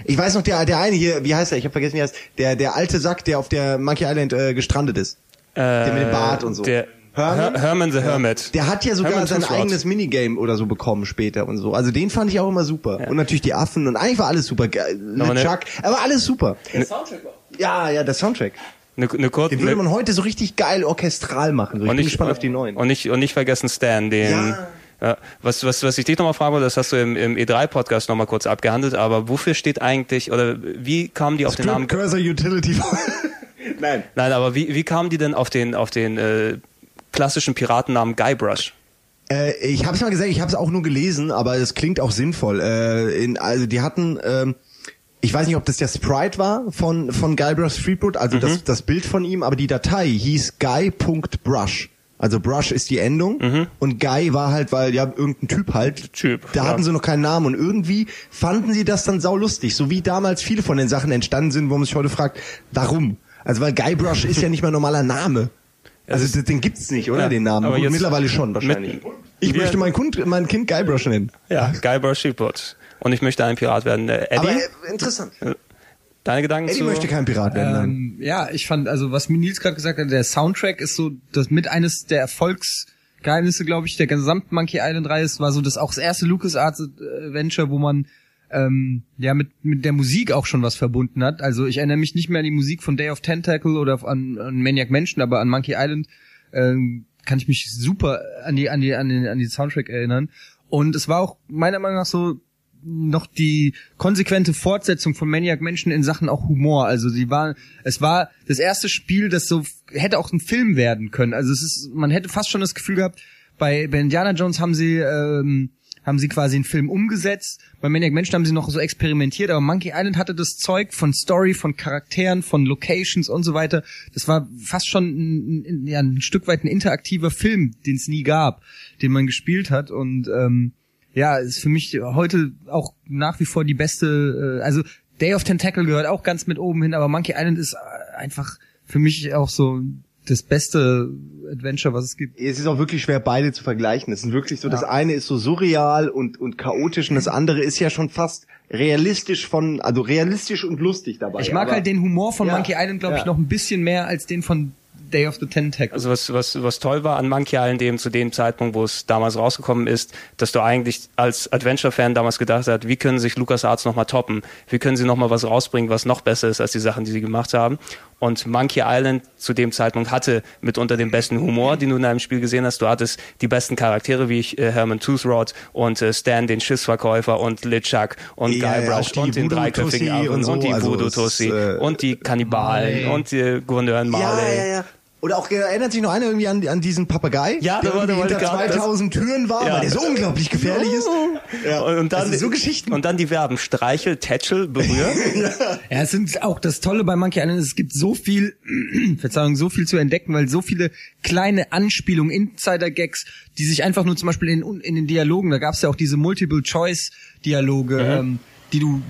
ich weiß noch, der, der eine hier, wie heißt er? Ich habe vergessen, wie heißt. Der, der alte Sack, der auf der Monkey Island äh, gestrandet ist. der mit dem Bart und so. Der Herman? Her Herman the Hermit. Der hat ja sogar Herman sein eigenes Minigame oder so bekommen später und so. Also den fand ich auch immer super. Und natürlich die Affen und eigentlich war alles super. Aber ne- Chuck, aber alles super. Ja, ja, der Soundtrack. Eine, eine kurze, Den würde man heute so richtig geil orchestral machen. So, ich und bin nicht, gespannt auf die neuen. Und nicht, und nicht vergessen Stan, den. Ja. Ja, was, was, was ich dich nochmal fragen wollte, das hast du im, im E3-Podcast nochmal kurz abgehandelt, aber wofür steht eigentlich, oder wie kamen die auf den Namen? Cursor Utility. (laughs) Nein. Nein, aber wie, wie kamen die denn auf den, auf den äh, klassischen Piratennamen Guybrush? Äh, ich habe es mal gesagt, ich habe es auch nur gelesen, aber es klingt auch sinnvoll. Äh, in, also die hatten, ähm, ich weiß nicht, ob das der Sprite war von von Guybrush Threepwood, also Mhm. das, das Bild von ihm, aber die Datei hieß guy.brush. Also Brush ist die Endung und Guy war halt, weil ja irgendein Typ halt. Mhm. Typ, Da ja. hatten sie noch keinen Namen und irgendwie fanden sie das dann saulustig, so wie damals viele von den Sachen entstanden sind, wo man sich heute fragt, warum? Also weil Guybrush ist ja nicht mehr normaler Name. Also den- den gibt's nicht, oder Ja, den Namen? aber Gut, jetzt mittlerweile schon wahrscheinlich. mit- ich möchte mein, Kund, mein Kind Guybrush nennen. Ja, Guybrush Threepwood. Und ich möchte ein Pirat werden. Äh, Eddie, Aber äh, interessant. deine Gedanken Eddie zu? möchte kein Pirat werden. nein. Ähm, ja, ich fand, also was Nils gerade gesagt hat, der Soundtrack ist so das mit eines der Erfolgsgeheimnisse, glaube ich, der gesamten Monkey Island Reihe. Es war so das auch das erste LucasArts Adventure, wo man ähm, ja mit mit der Musik auch schon was verbunden hat. Also ich erinnere mich nicht mehr an die Musik von Day of Tentacle oder an, an Maniac Mansion, aber an Monkey Island ähm, kann ich mich super an die an die an den an die Soundtrack erinnern. Und es war auch meiner Meinung nach so noch die konsequente Fortsetzung von Maniac Mansion in Sachen auch Humor. Also sie war, es war das erste Spiel, das so hätte auch ein Film werden können. Also es ist, man hätte fast schon das Gefühl gehabt, bei, bei Indiana Jones haben sie ähm, haben sie quasi einen Film umgesetzt. Bei Maniac Mansion haben sie noch so experimentiert, aber Monkey Island hatte das Zeug von Story, von Charakteren, von Locations und so weiter. Das war fast schon ein, ja, ein Stück weit ein interaktiver Film, den es nie gab, den man gespielt hat und ähm, ja, ist für mich heute auch nach wie vor die beste, äh, also Day of Tentacle gehört auch ganz mit oben hin, aber Monkey Island ist äh, einfach für mich auch so das beste Adventure, was es gibt. Es ist auch wirklich schwer, beide zu vergleichen. Es ist wirklich so, das eine ist so surreal und, und chaotisch und das andere ist ja schon fast realistisch von, also realistisch und lustig dabei. Ich mag aber- halt den Humor von Ja, Monkey Island, glaube ich, ja. noch ein bisschen mehr als den von Day of the Tentacle. Also was, was, was toll war an Monkey Island eben zu dem Zeitpunkt, wo es damals rausgekommen ist, dass du eigentlich als Adventure-Fan damals gedacht hast, wie können sich LucasArts nochmal toppen? Wie können sie nochmal was rausbringen, was noch besser ist als die Sachen, die sie gemacht haben? Und Monkey Island zu dem Zeitpunkt hatte mitunter den besten Humor, den du in einem Spiel gesehen hast. Du hattest die besten Charaktere, wie ich, äh, Herman Toothrot und äh, Stan, den Schiffsverkäufer und LeChuck und Ja, ja, Guybrush die und den dreiköpfigen Voodoo-Tussi Affen und so, und die also Voodoo es, Tussi äh, und die Kannibalen und die Gouverneurin Ja, Marley. ja, ja. Oder auch erinnert sich noch einer irgendwie an, an diesen Papagei, Ja, der da war- da irgendwie wollte hinter ich gerade- 2000 Türen war, Ja. weil der so unglaublich gefährlich ist. Ja. Und, und dann so Geschichten. Und dann die Verben Streichel, Tätschel, Berühr. (laughs) Ja, es sind auch das Tolle bei Monkey Island, es gibt so viel, (clears throat) Verzeihung, so viel zu entdecken, weil so viele kleine Anspielungen, Insider-Gags, die sich einfach nur zum Beispiel in, in den Dialogen, da gab es ja auch diese Multiple-Choice-Dialoge, ähm, die du,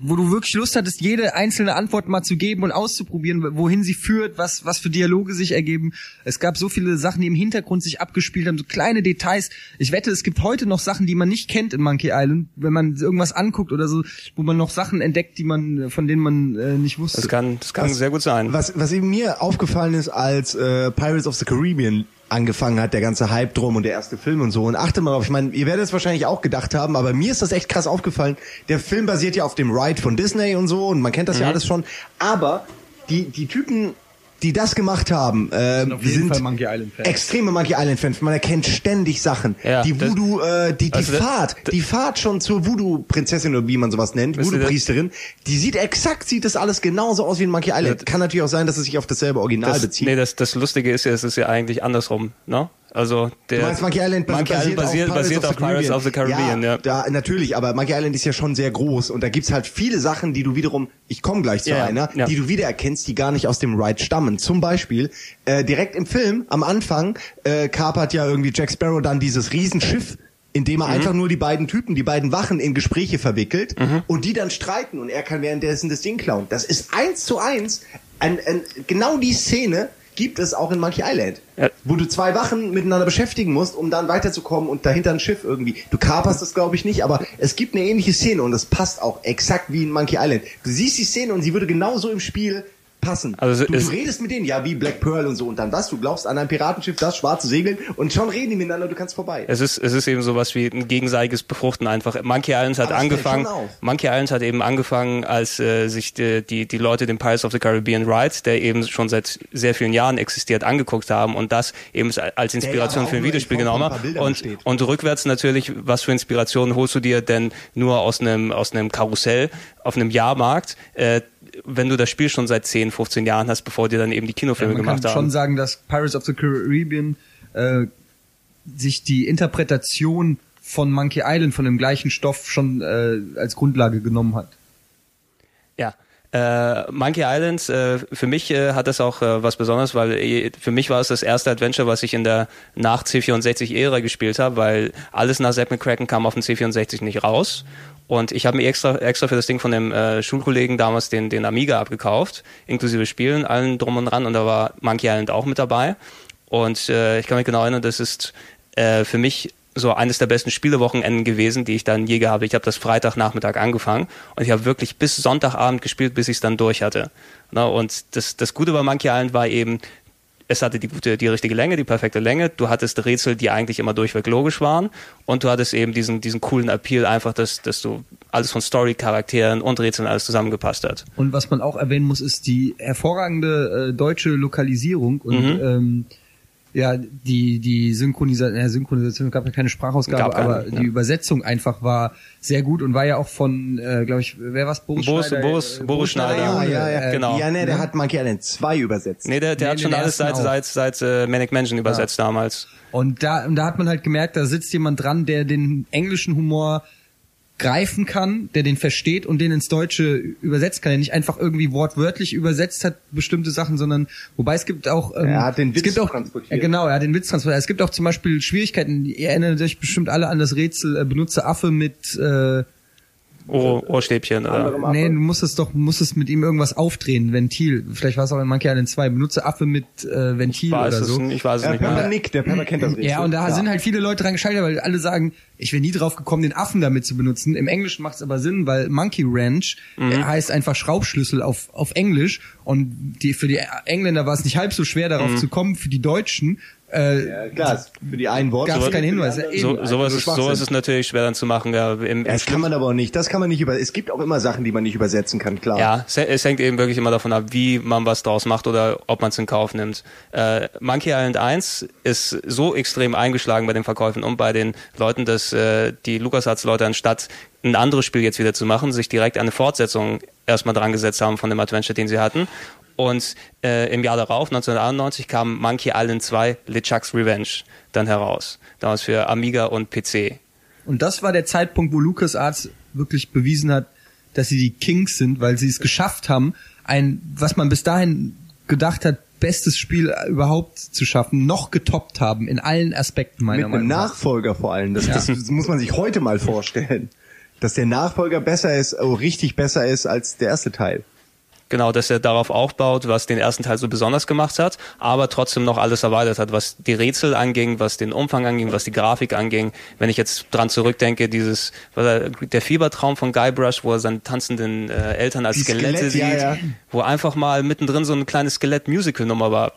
wo du wirklich Lust hattest, jede einzelne Antwort mal zu geben und auszuprobieren, wohin sie führt, was, was für Dialoge sich ergeben. Es gab so viele Sachen, die im Hintergrund sich abgespielt haben, so kleine Details. Ich wette, es gibt heute noch Sachen, die man nicht kennt in Monkey Island, wenn man irgendwas anguckt oder so, wo man noch Sachen entdeckt, die man, von denen man äh, nicht wusste. Das kann, das kann Was- sehr gut sein. Was, was eben mir aufgefallen ist, als äh, Pirates of the Caribbean angefangen hat, der ganze Hype drum und der erste Film und so. Und achte mal drauf, ich meine, ihr werdet es wahrscheinlich auch gedacht haben, aber mir ist das echt krass aufgefallen. Der Film basiert ja auf dem Ride von Disney und so und man kennt das Mhm. ja alles schon. Aber die, die Typen, die das gemacht haben, ähm, auf jeden sind Monkey extreme Monkey Island Fans. Man erkennt ständig Sachen. Ja, die das- Voodoo, äh, die, die Also das- Fahrt, die Fahrt schon zur Voodoo-Prinzessin oder wie man sowas nennt, das- Voodoo-Priesterin, die sieht exakt, sieht das alles genauso aus wie in Monkey Island. Kann natürlich auch sein, dass es sich auf dasselbe Original Das, bezieht. nee, das, das Lustige ist ja, es ist ja eigentlich andersrum, ne? Also der Du meinst, Monkey Island bas- Monkey Island basiert, auf basiert auf Pirates of the Caribbean, ja. Da, natürlich, aber Monkey Island ist ja schon sehr groß und da gibt's halt viele Sachen, die du wiederum, ich komme gleich zu Ja, ja, einer, ja. die du wiedererkennst, die gar nicht aus dem Ride stammen. Zum Beispiel, äh, direkt im Film, am Anfang, äh, kapert ja irgendwie Jack Sparrow dann dieses Riesenschiff, in dem er Mhm. einfach nur die beiden Typen, die beiden Wachen in Gespräche verwickelt und die dann streiten und er kann währenddessen das Ding klauen. Das ist eins zu eins, ein, ein, genau die Szene gibt es auch in Monkey Island. Ja. Wo du zwei Wachen miteinander beschäftigen musst, um dann weiterzukommen und dahinter ein Schiff irgendwie. Du kaperst das glaube ich nicht, aber es gibt eine ähnliche Szene und das passt auch exakt wie in Monkey Island. Du siehst die Szene und sie würde genauso im Spiel passen. Also du, du redest mit denen, ja, wie Black Pearl und so und dann was? Du glaubst an ein Piratenschiff, das schwarze Segeln und schon reden die miteinander, du kannst vorbei. Es ist, es ist eben sowas wie ein gegenseitiges Befruchten einfach. Monkey Island hat angefangen. Monkey Island hat eben angefangen, als äh, sich die, die, die Leute den Pirates of the Caribbean Ride, der eben schon seit sehr vielen Jahren existiert, angeguckt haben und das eben als Inspiration für ein Videospiel genommen haben. Und, und rückwärts natürlich, was für Inspirationen holst du dir denn nur aus einem, aus einem Karussell auf einem Jahrmarkt, äh, wenn du das Spiel schon seit 10, 15 Jahren hast, bevor dir dann eben die Kinofilme man kann gemacht schon haben. sagen, dass Pirates of the Caribbean äh, sich die Interpretation von Monkey Island von dem gleichen Stoff schon äh, als Grundlage genommen hat. Ja. Äh, Monkey Island, äh, für mich äh, hat das auch äh, was Besonderes, weil äh, für mich war es das erste Adventure, was ich in der nach C64-Ära gespielt habe, weil alles nach Zack McCracken kam auf dem C64 nicht raus. Und ich habe mir extra, extra für das Ding von dem äh, Schulkollegen damals den, den Amiga abgekauft, inklusive Spielen, allen drum und dran. Und da war Monkey Island auch mit dabei. Und äh, ich kann mich genau erinnern, das ist äh, für mich so eines der besten Spielewochenenden gewesen, die ich dann je gehabt habe. Ich habe das Freitagnachmittag angefangen und ich habe wirklich bis Sonntagabend gespielt, bis ich es dann durch hatte. Na, und das, das Gute bei Monkey Island war eben, es hatte die gute, die richtige Länge, die perfekte Länge. Du hattest Rätsel, die eigentlich immer durchweg logisch waren. Und du hattest eben diesen, diesen coolen Appeal einfach, dass, dass du alles von Story, Charakteren und Rätseln alles zusammengepasst hat. Und was man auch erwähnen muss, ist die hervorragende äh, deutsche Lokalisierung und Mhm. ähm, ja, die, die Synchronisation, ja, Synchronisation gab ja keine Sprachausgabe, Gab aber ja. die Übersetzung einfach war sehr gut und war ja auch von, äh, glaube ich, wer war's? Boris, Boris- Schneider, Boris- äh, Boris Schneider. ja, Junge, ja, ja, äh, genau. Ja, ne, der ne? hat Monkey Island 2 übersetzt. Nee, der, der Nee, hat schon alles ersten seit, auch. seit, seit äh, Manic Mansion übersetzt damals. Und da, und da hat man halt gemerkt, da sitzt jemand dran, der den englischen Humor greifen kann, der den versteht und den ins Deutsche übersetzt kann, der nicht einfach irgendwie wortwörtlich übersetzt hat bestimmte Sachen, sondern wobei es gibt auch ähm, Er hat den es Witz gibt auch, transportiert. Ja, genau, er hat den Witz transportiert. Es gibt auch zum Beispiel Schwierigkeiten. Ihr erinnert euch bestimmt alle an das Rätsel äh, benutze Affe mit äh, Ohr, Ohrstäbchen. Oder? Nee, du musstest doch, musstest mit ihm irgendwas aufdrehen, Ventil. Vielleicht war es auch in Monkey Island 2. Benutze Affe mit äh, Ventil Ich oder es, so. nicht, ich weiß es Der nicht mehr. Pepper Nick, der Pepper kennt das Rätsel. Ja, und da sind halt viele Leute dran gescheitert, weil alle sagen, ich wäre nie drauf gekommen, den Affen damit zu benutzen. Im Englischen macht es aber Sinn, weil Monkey Ranch Mhm. äh, heißt einfach Schraubschlüssel auf, auf Englisch. Und die, für die Engländer war es nicht halb so schwer, Mhm. darauf zu kommen. Für die Deutschen äh, Ja, klar, ist für die einen Worte. gab es keinen Hinweis. Die Eben. So, sowas, Also ist, sowas ist natürlich schwer dann zu machen. Ja, im, im Ja, das kann man aber auch nicht. Das kann man nicht über. Es gibt auch immer Sachen, die man nicht übersetzen kann, klar. Ja, es, es hängt eben wirklich immer davon ab, wie man was draus macht oder ob man es in Kauf nimmt. Äh, Monkey Island 1 ist so extrem eingeschlagen bei den Verkäufen und bei den Leuten, dass äh, die LucasArts-Leute anstatt ein anderes Spiel jetzt wieder zu machen, sich direkt eine Fortsetzung erstmal dran gesetzt haben von dem Adventure, den sie hatten. Und äh, im Jahr darauf, 1991, kam Monkey Island 2 LeChuck's Revenge dann heraus. Damals für Amiga und PC. Und das war der Zeitpunkt, wo LucasArts wirklich bewiesen hat, dass sie die Kings sind, weil sie es geschafft haben, ein, was man bis dahin gedacht hat, bestes Spiel überhaupt zu schaffen, noch getoppt haben in allen Aspekten meiner Mit Meinung nach. Nachfolger vor allem. Das, das, das muss man sich heute mal vorstellen. dass der Nachfolger besser ist, oh, richtig besser ist als der erste Teil. Genau, dass er darauf aufbaut, was den ersten Teil so besonders gemacht hat, aber trotzdem noch alles erweitert hat, was die Rätsel anging, was den Umfang anging, was die Grafik anging. Wenn ich jetzt dran zurückdenke, dieses was er- der Fiebertraum von Guybrush, wo er seine tanzenden äh, Eltern als Die Skelette Skelett, ja, sieht, ja. wo einfach mal mittendrin so eine kleine Skelett-Musical-Nummer war,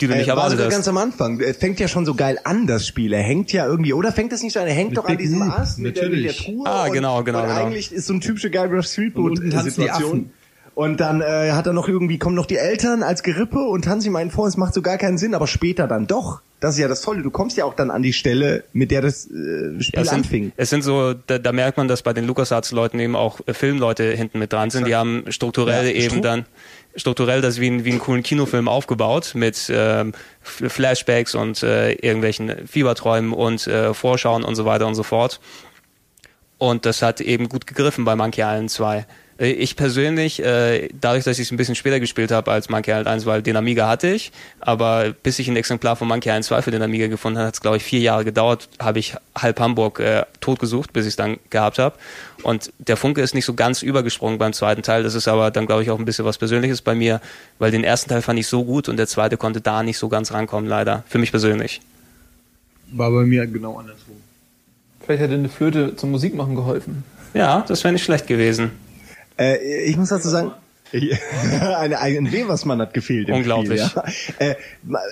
die du nicht Äh, war erwartet sogar hast. ganz am Anfang. Es fängt ja schon so geil an, das Spiel. Er hängt ja irgendwie, oder fängt das nicht so an? Er hängt doch an diesem Ast mit der, mit der. Truhe. Ah, und- genau, genau, und genau. eigentlich ist so ein typische Guybrush Street Und unten tanzen die Situation. Affen. Und dann äh, hat er noch irgendwie, kommen noch die Eltern als Gerippe und tanzen ihm einen vor, es macht so gar keinen Sinn, aber später dann doch. Das ist ja das Tolle. Du kommst ja auch dann an die Stelle, mit der das äh, Spiel Ja, es, sind, anfing. es sind so, da, da merkt man, dass bei den LucasArts-Leuten eben auch äh, Filmleute hinten mit dran sind. Die haben strukturell Ja, eben Stru- dann strukturell das wie, ein, wie einen coolen Kinofilm aufgebaut mit ähm, Flashbacks und äh, irgendwelchen Fieberträumen und äh, Vorschauen und so weiter und so fort. Und das hat eben gut gegriffen bei Monkey Island 2. Äh, Ich persönlich, äh, dadurch, dass ich es ein bisschen später gespielt habe als Monkey Island 1, weil den Amiga hatte ich, aber bis ich ein Exemplar von Monkey Island 2 für den Amiga gefunden habe, hat es glaube ich vier Jahre gedauert, habe ich halb Hamburg äh, totgesucht, bis ich es dann gehabt habe. Und der Funke ist nicht so ganz übergesprungen beim zweiten Teil. Das ist aber dann glaube ich auch ein bisschen was Persönliches bei mir, weil den ersten Teil fand ich so gut und der zweite konnte da nicht so ganz rankommen, leider. Für mich persönlich. War bei mir genau andersrum. Vielleicht hätte eine Flöte zum Musikmachen geholfen. Ja, das wäre nicht schlecht gewesen. Äh, ich muss dazu sagen, eine, (laughs) ein Webersmann hat gefehlt. Im Unglaublich. Spiel, ja. äh,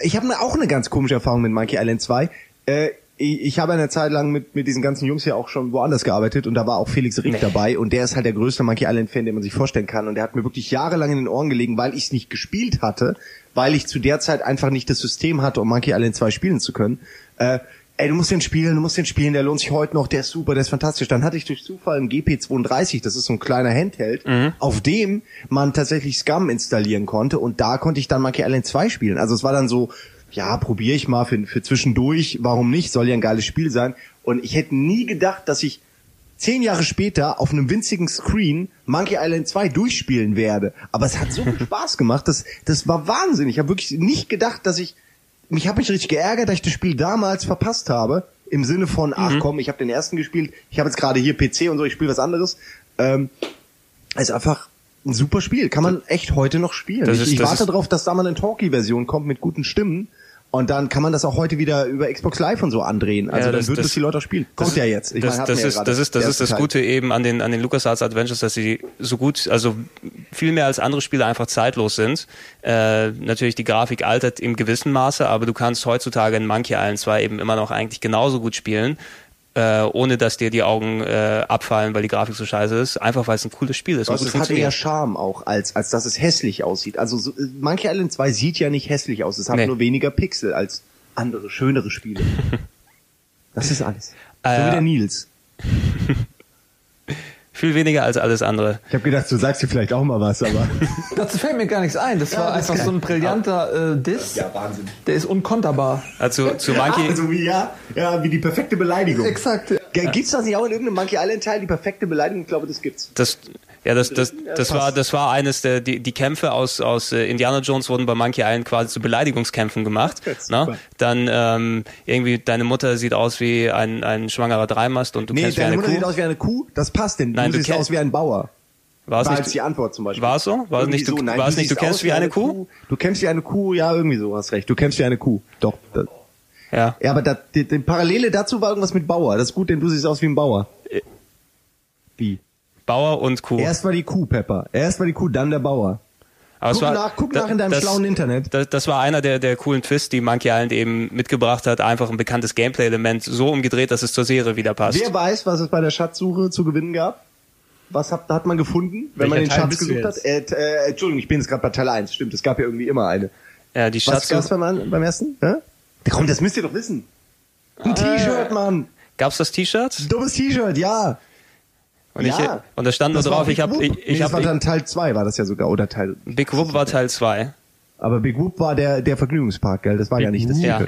ich habe auch eine ganz komische Erfahrung mit Monkey Island 2. Äh, ich, ich habe eine Zeit lang mit, mit diesen ganzen Jungs ja auch schon woanders gearbeitet und da war auch Felix Rick Nee. dabei und der ist halt der größte Monkey Island Fan, den man sich vorstellen kann und der hat mir wirklich jahrelang in den Ohren gelegen, weil ich es nicht gespielt hatte, weil ich zu der Zeit einfach nicht das System hatte, um Monkey Island 2 spielen zu können. Äh, ey, du musst den spielen, du musst den spielen, der lohnt sich heute noch, der ist super, der ist fantastisch. Dann hatte ich durch Zufall einen GP32, das ist so ein kleiner Handheld, auf dem man tatsächlich Scum installieren konnte und da konnte ich dann Monkey Island 2 spielen. Also es war dann so, ja, probiere ich mal für, für zwischendurch, warum nicht, soll ja ein geiles Spiel sein. Und ich hätte nie gedacht, dass ich zehn Jahre später auf einem winzigen Screen Monkey Island 2 durchspielen werde. Aber es hat so viel (laughs) Spaß gemacht, das, das war Wahnsinn. Ich habe wirklich nicht gedacht, dass ich, mich habe mich richtig geärgert, dass ich das Spiel damals verpasst habe. Im Sinne von, ach Mhm. komm, ich habe den ersten gespielt, ich habe jetzt gerade hier PC und so, ich spiele was anderes. Ähm, es ist einfach ein super Spiel, kann man echt heute noch spielen. Das ich ist- ich warte darauf, dass da mal eine Talkie-Version kommt mit guten Stimmen. Und dann kann man das auch heute wieder über Xbox Live und so andrehen. Also Ja, dann das- würden das- das die Leute auch spielen. Kommt das, ja jetzt. Ich das, meine, das, ja ist, gerade das ist das ist das Teil. Gute eben an den an den LucasArts Adventures, dass sie so gut, also viel mehr als andere Spiele einfach zeitlos sind. Äh, natürlich die Grafik altert im gewissen Maße, aber du kannst heutzutage in Monkey Island 2 eben immer noch eigentlich genauso gut spielen. Äh, ohne dass dir die Augen äh, abfallen, weil die Grafik so scheiße ist, einfach weil es ein cooles Spiel ist und Also gut es hat eher funktioniert. Charme auch, als, als dass es hässlich aussieht. Also so, äh, Monkey Island 2 sieht ja nicht hässlich aus. Es hat Nee. nur weniger Pixel als andere, schönere Spiele. (laughs) Das ist alles. So Äh, wie der Nils. (laughs) Viel weniger als alles andere. Ich habe gedacht, du sagst dir vielleicht auch mal was, aber... (laughs) Dazu fällt mir gar nichts ein. Das war das einfach so ein brillanter äh, Diss. Wahnsinn. Der ist unkonterbar. Also zu Monkey, Also wie, ja, ja, wie die perfekte Beleidigung. Exakt. Ge- Gibt's das nicht auch in irgendeinem Monkey Island Teil, die perfekte Beleidigung? Ich glaube, das gibt's. das ja, das, das, das war, das war eines der, die, die Kämpfe aus, aus äh, Indiana Jones wurden bei Monkey Island quasi zu Beleidigungskämpfen gemacht. Ne? Dann ähm, irgendwie deine Mutter sieht aus wie ein, ein schwangerer Dreimast und du Nee, kennst wie deine eine Mutter Kuh. sieht aus wie eine Kuh. Das passt denn. Nein, du du siehst aus wie ein Bauer. War es nicht, die Antwort zum Beispiel. War es so? War es nicht, du, so. Nein, war es nicht, du kennst wie eine Kuh? Du kennst wie eine Kuh, ja, irgendwie so, hast recht. Du kennst wie eine Kuh. Doch. Das, Ja. ja, aber das, die, die Parallele dazu war irgendwas mit Bauer. Das ist gut, denn du siehst aus wie ein Bauer. Äh. Wie? Bauer und Kuh. Erst war die Kuh, Pepper. Erst war die Kuh, dann der Bauer. Aber Guck war, nach- guck da- nach in deinem das, schlauen Internet. Das, das war einer der, der coolen Twists, die Monkey Island eben mitgebracht hat. Einfach ein bekanntes Gameplay-Element so umgedreht, dass es zur Serie wieder passt. Wer weiß, was es bei der Schatzsuche zu gewinnen gab? Was hat, hat man gefunden, wenn man den Welcher Teil Schatz gesucht hat? Äh, äh, Entschuldigung, ich bin jetzt gerade bei Teil 1. Stimmt, es gab ja irgendwie immer eine. ja, die Was Schatz gab's beim, beim ersten? Hä? Komm, das müsst ihr doch wissen. Ein T-Shirt, Mann. Gab's das T-Shirt? Dummes T-Shirt, ja. Und, ich, Ja. und da stand nur drauf, ich Big habe, Whoop. ich, nee, ich das war hab, dann Teil 2 war das ja sogar, oder Teil. Big Whoop war Teil 2. Aber Big Whoop war der, der Vergnügungspark, gell? Das war ja nicht das Ja.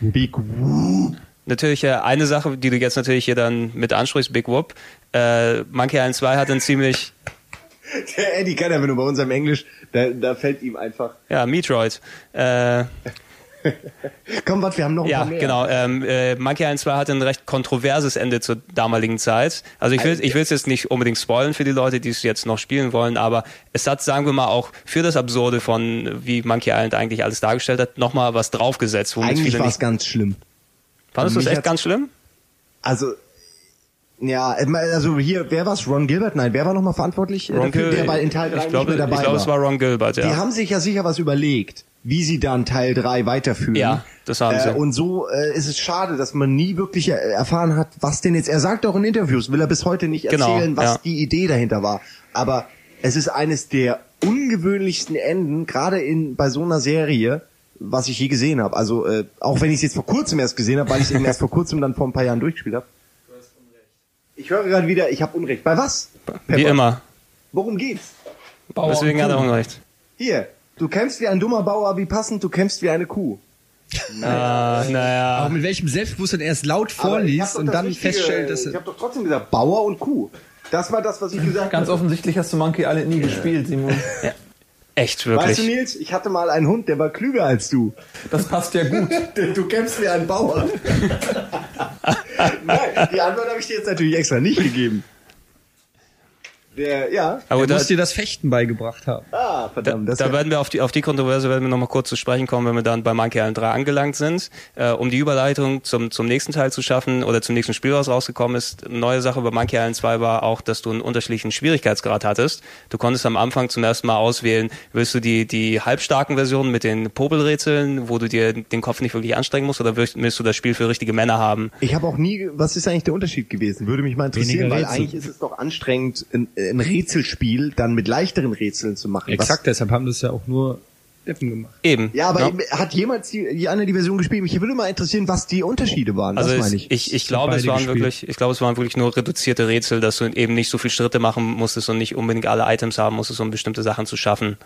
Big Whoop. Natürlich äh, eine Sache, die du jetzt natürlich hier dann mit ansprichst, Big Whoop. Äh, Monkey Island 2 hat einen ziemlich, (laughs) Der Eddie kann ja, wenn du bei unserem Englisch, da, da fällt ihm einfach. ja, Metroid. Äh, (laughs) Komm, warte, wir haben noch ein Ja, paar mehr. genau. Ähm, äh, Monkey Island 2 hatte ein recht kontroverses Ende zur damaligen Zeit. Also ich will ich will es jetzt nicht unbedingt spoilen für die Leute, die es jetzt noch spielen wollen, aber es hat, sagen wir mal, auch für das Absurde von wie Monkey Island eigentlich alles dargestellt hat, nochmal was draufgesetzt. Eigentlich war es ganz schlimm. fandest du es echt ganz schlimm? Also, ja, also hier, wer war's? Ron Gilbert? Nein, wer war nochmal verantwortlich? äh, dafür, der bei in Teil 3 ich glaube, nicht mehr dabei ich glaube, es war Ron Gilbert, Die ja. haben sich ja sicher was überlegt, wie sie dann Teil 3 weiterführen. Ja, das haben sie. Äh, und so äh, ist es schade, dass man nie wirklich erfahren hat, was denn jetzt. Er sagt auch in Interviews, will er bis heute nicht Genau, erzählen, was ja. die Idee dahinter war. Aber es ist eines der ungewöhnlichsten Enden, gerade in bei so einer Serie, was ich je gesehen habe. Also äh, auch wenn ich es jetzt vor kurzem erst gesehen habe, weil ich es eben erst vor kurzem dann vor ein paar Jahren durchgespielt habe. Ich höre gerade wieder, ich habe Unrecht. Bei was? Wie Pepper? immer. Worum geht's? Bauer Deswegen hat er. Unrecht. Hier, du kämpfst wie ein dummer Bauer, wie passend, du kämpfst wie eine Kuh. Ah, Aber naja. mit welchem Selbstbewusstsein er es laut ich vorliest und dann Richtige- feststellt, dass Ich er... habe doch trotzdem gesagt, Bauer und Kuh. Das war das, was ich gesagt Ganz habe. offensichtlich hast du Monkey Island nie gespielt, Simon. Echt, Weißt du, wirklich. Nils, ich hatte mal einen Hund, der war klüger als du. Das passt ja gut. (laughs) Du kämpfst wie ein Bauer. (laughs) Nein, die Antwort habe ich dir jetzt natürlich extra nicht gegeben. Der, ja. Aber Er da, muss dir das Fechten beigebracht haben. Ah, da, verdammt. Das da wär- werden wir auf die, auf die Kontroverse werden wir nochmal kurz zu sprechen kommen, wenn wir dann bei Monkey Island 3 angelangt sind. Äh, um die Überleitung zum, zum nächsten Teil zu schaffen oder zum nächsten Spiel, was rausgekommen ist. Eine neue Sache bei Monkey Island 2 war auch, dass du einen unterschiedlichen Schwierigkeitsgrad hattest. Du konntest am Anfang zum ersten Mal auswählen, willst du die, die halbstarken Versionen mit den Popelrätseln, wo du dir den Kopf nicht wirklich anstrengen musst, oder willst, willst du das Spiel für richtige Männer haben? Ich habe auch nie, was ist eigentlich der Unterschied gewesen? Würde mich mal interessieren, Weniger weil Rätsel. eigentlich ist es doch anstrengend, ein, ein Rätselspiel dann mit leichteren Rätseln zu machen. Was- Exakt, deshalb haben das ja auch nur Deppen gemacht. Eben. Ja, aber hat jemals die, die eine die Version gespielt? Mich würde mal interessieren, was die Unterschiede waren. Also das meine ich, ich. ich, glaube, es waren gespielt. wirklich, ich glaube, es waren wirklich nur reduzierte Rätsel, dass du eben nicht so viel Schritte machen musstest und nicht unbedingt alle Items haben musstest, um bestimmte Sachen zu schaffen.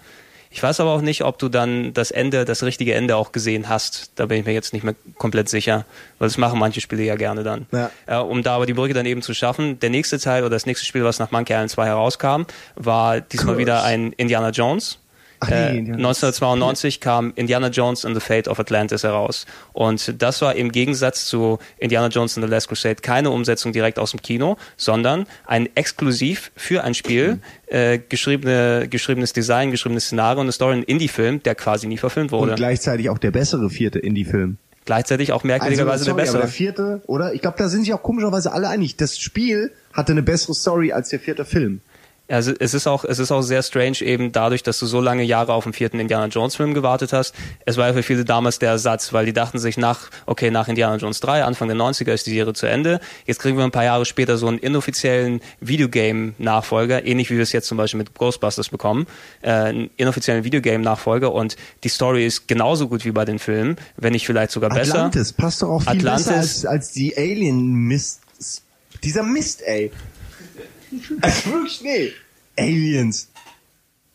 Ich weiß aber auch nicht, ob du dann das Ende, das richtige Ende auch gesehen hast. Da bin ich mir jetzt nicht mehr komplett sicher, weil das machen manche Spiele ja gerne dann. Ja. Äh, um da aber die Brücke dann eben zu schaffen, der nächste Teil oder das nächste Spiel, was nach Monkey Island 2 herauskam, war diesmal Curse. wieder ein Indiana Jones. Ach nee, Äh, Indiana 1992 kam Indiana Jones and the Fate of Atlantis heraus. Und das war im Gegensatz zu Indiana Jones and the Last Crusade keine Umsetzung direkt aus dem Kino, sondern ein exklusiv für ein Spiel äh, geschriebene, geschriebenes Design, geschriebenes Szenario und eine Story, ein Indie-Film, der quasi nie verfilmt wurde. Und gleichzeitig auch der bessere vierte Indie-Film. Gleichzeitig auch merkwürdigerweise sorry, der aber bessere. der vierte, oder? Ich glaube, da sind sich auch komischerweise alle einig. Das Spiel hatte eine bessere Story als der vierte Film. Also es ist auch, es ist auch sehr strange eben dadurch, dass du so lange Jahre auf den vierten Indiana Jones Film gewartet hast. Es war ja für viele damals der Ersatz, weil die dachten sich nach, okay, nach Indiana Jones 3, Anfang der 90er ist die Serie zu Ende. Jetzt kriegen wir ein paar Jahre später so einen inoffiziellen Videogame-Nachfolger, ähnlich wie wir es jetzt zum Beispiel mit Ghostbusters bekommen, äh, einen inoffiziellen Videogame-Nachfolger und die Story ist genauso gut wie bei den Filmen, wenn nicht vielleicht sogar besser. Atlantis passt doch auch viel Atlantis- besser als, als die Alien-Mist. Dieser Mist, ey. Also wirklich, nee. Aliens.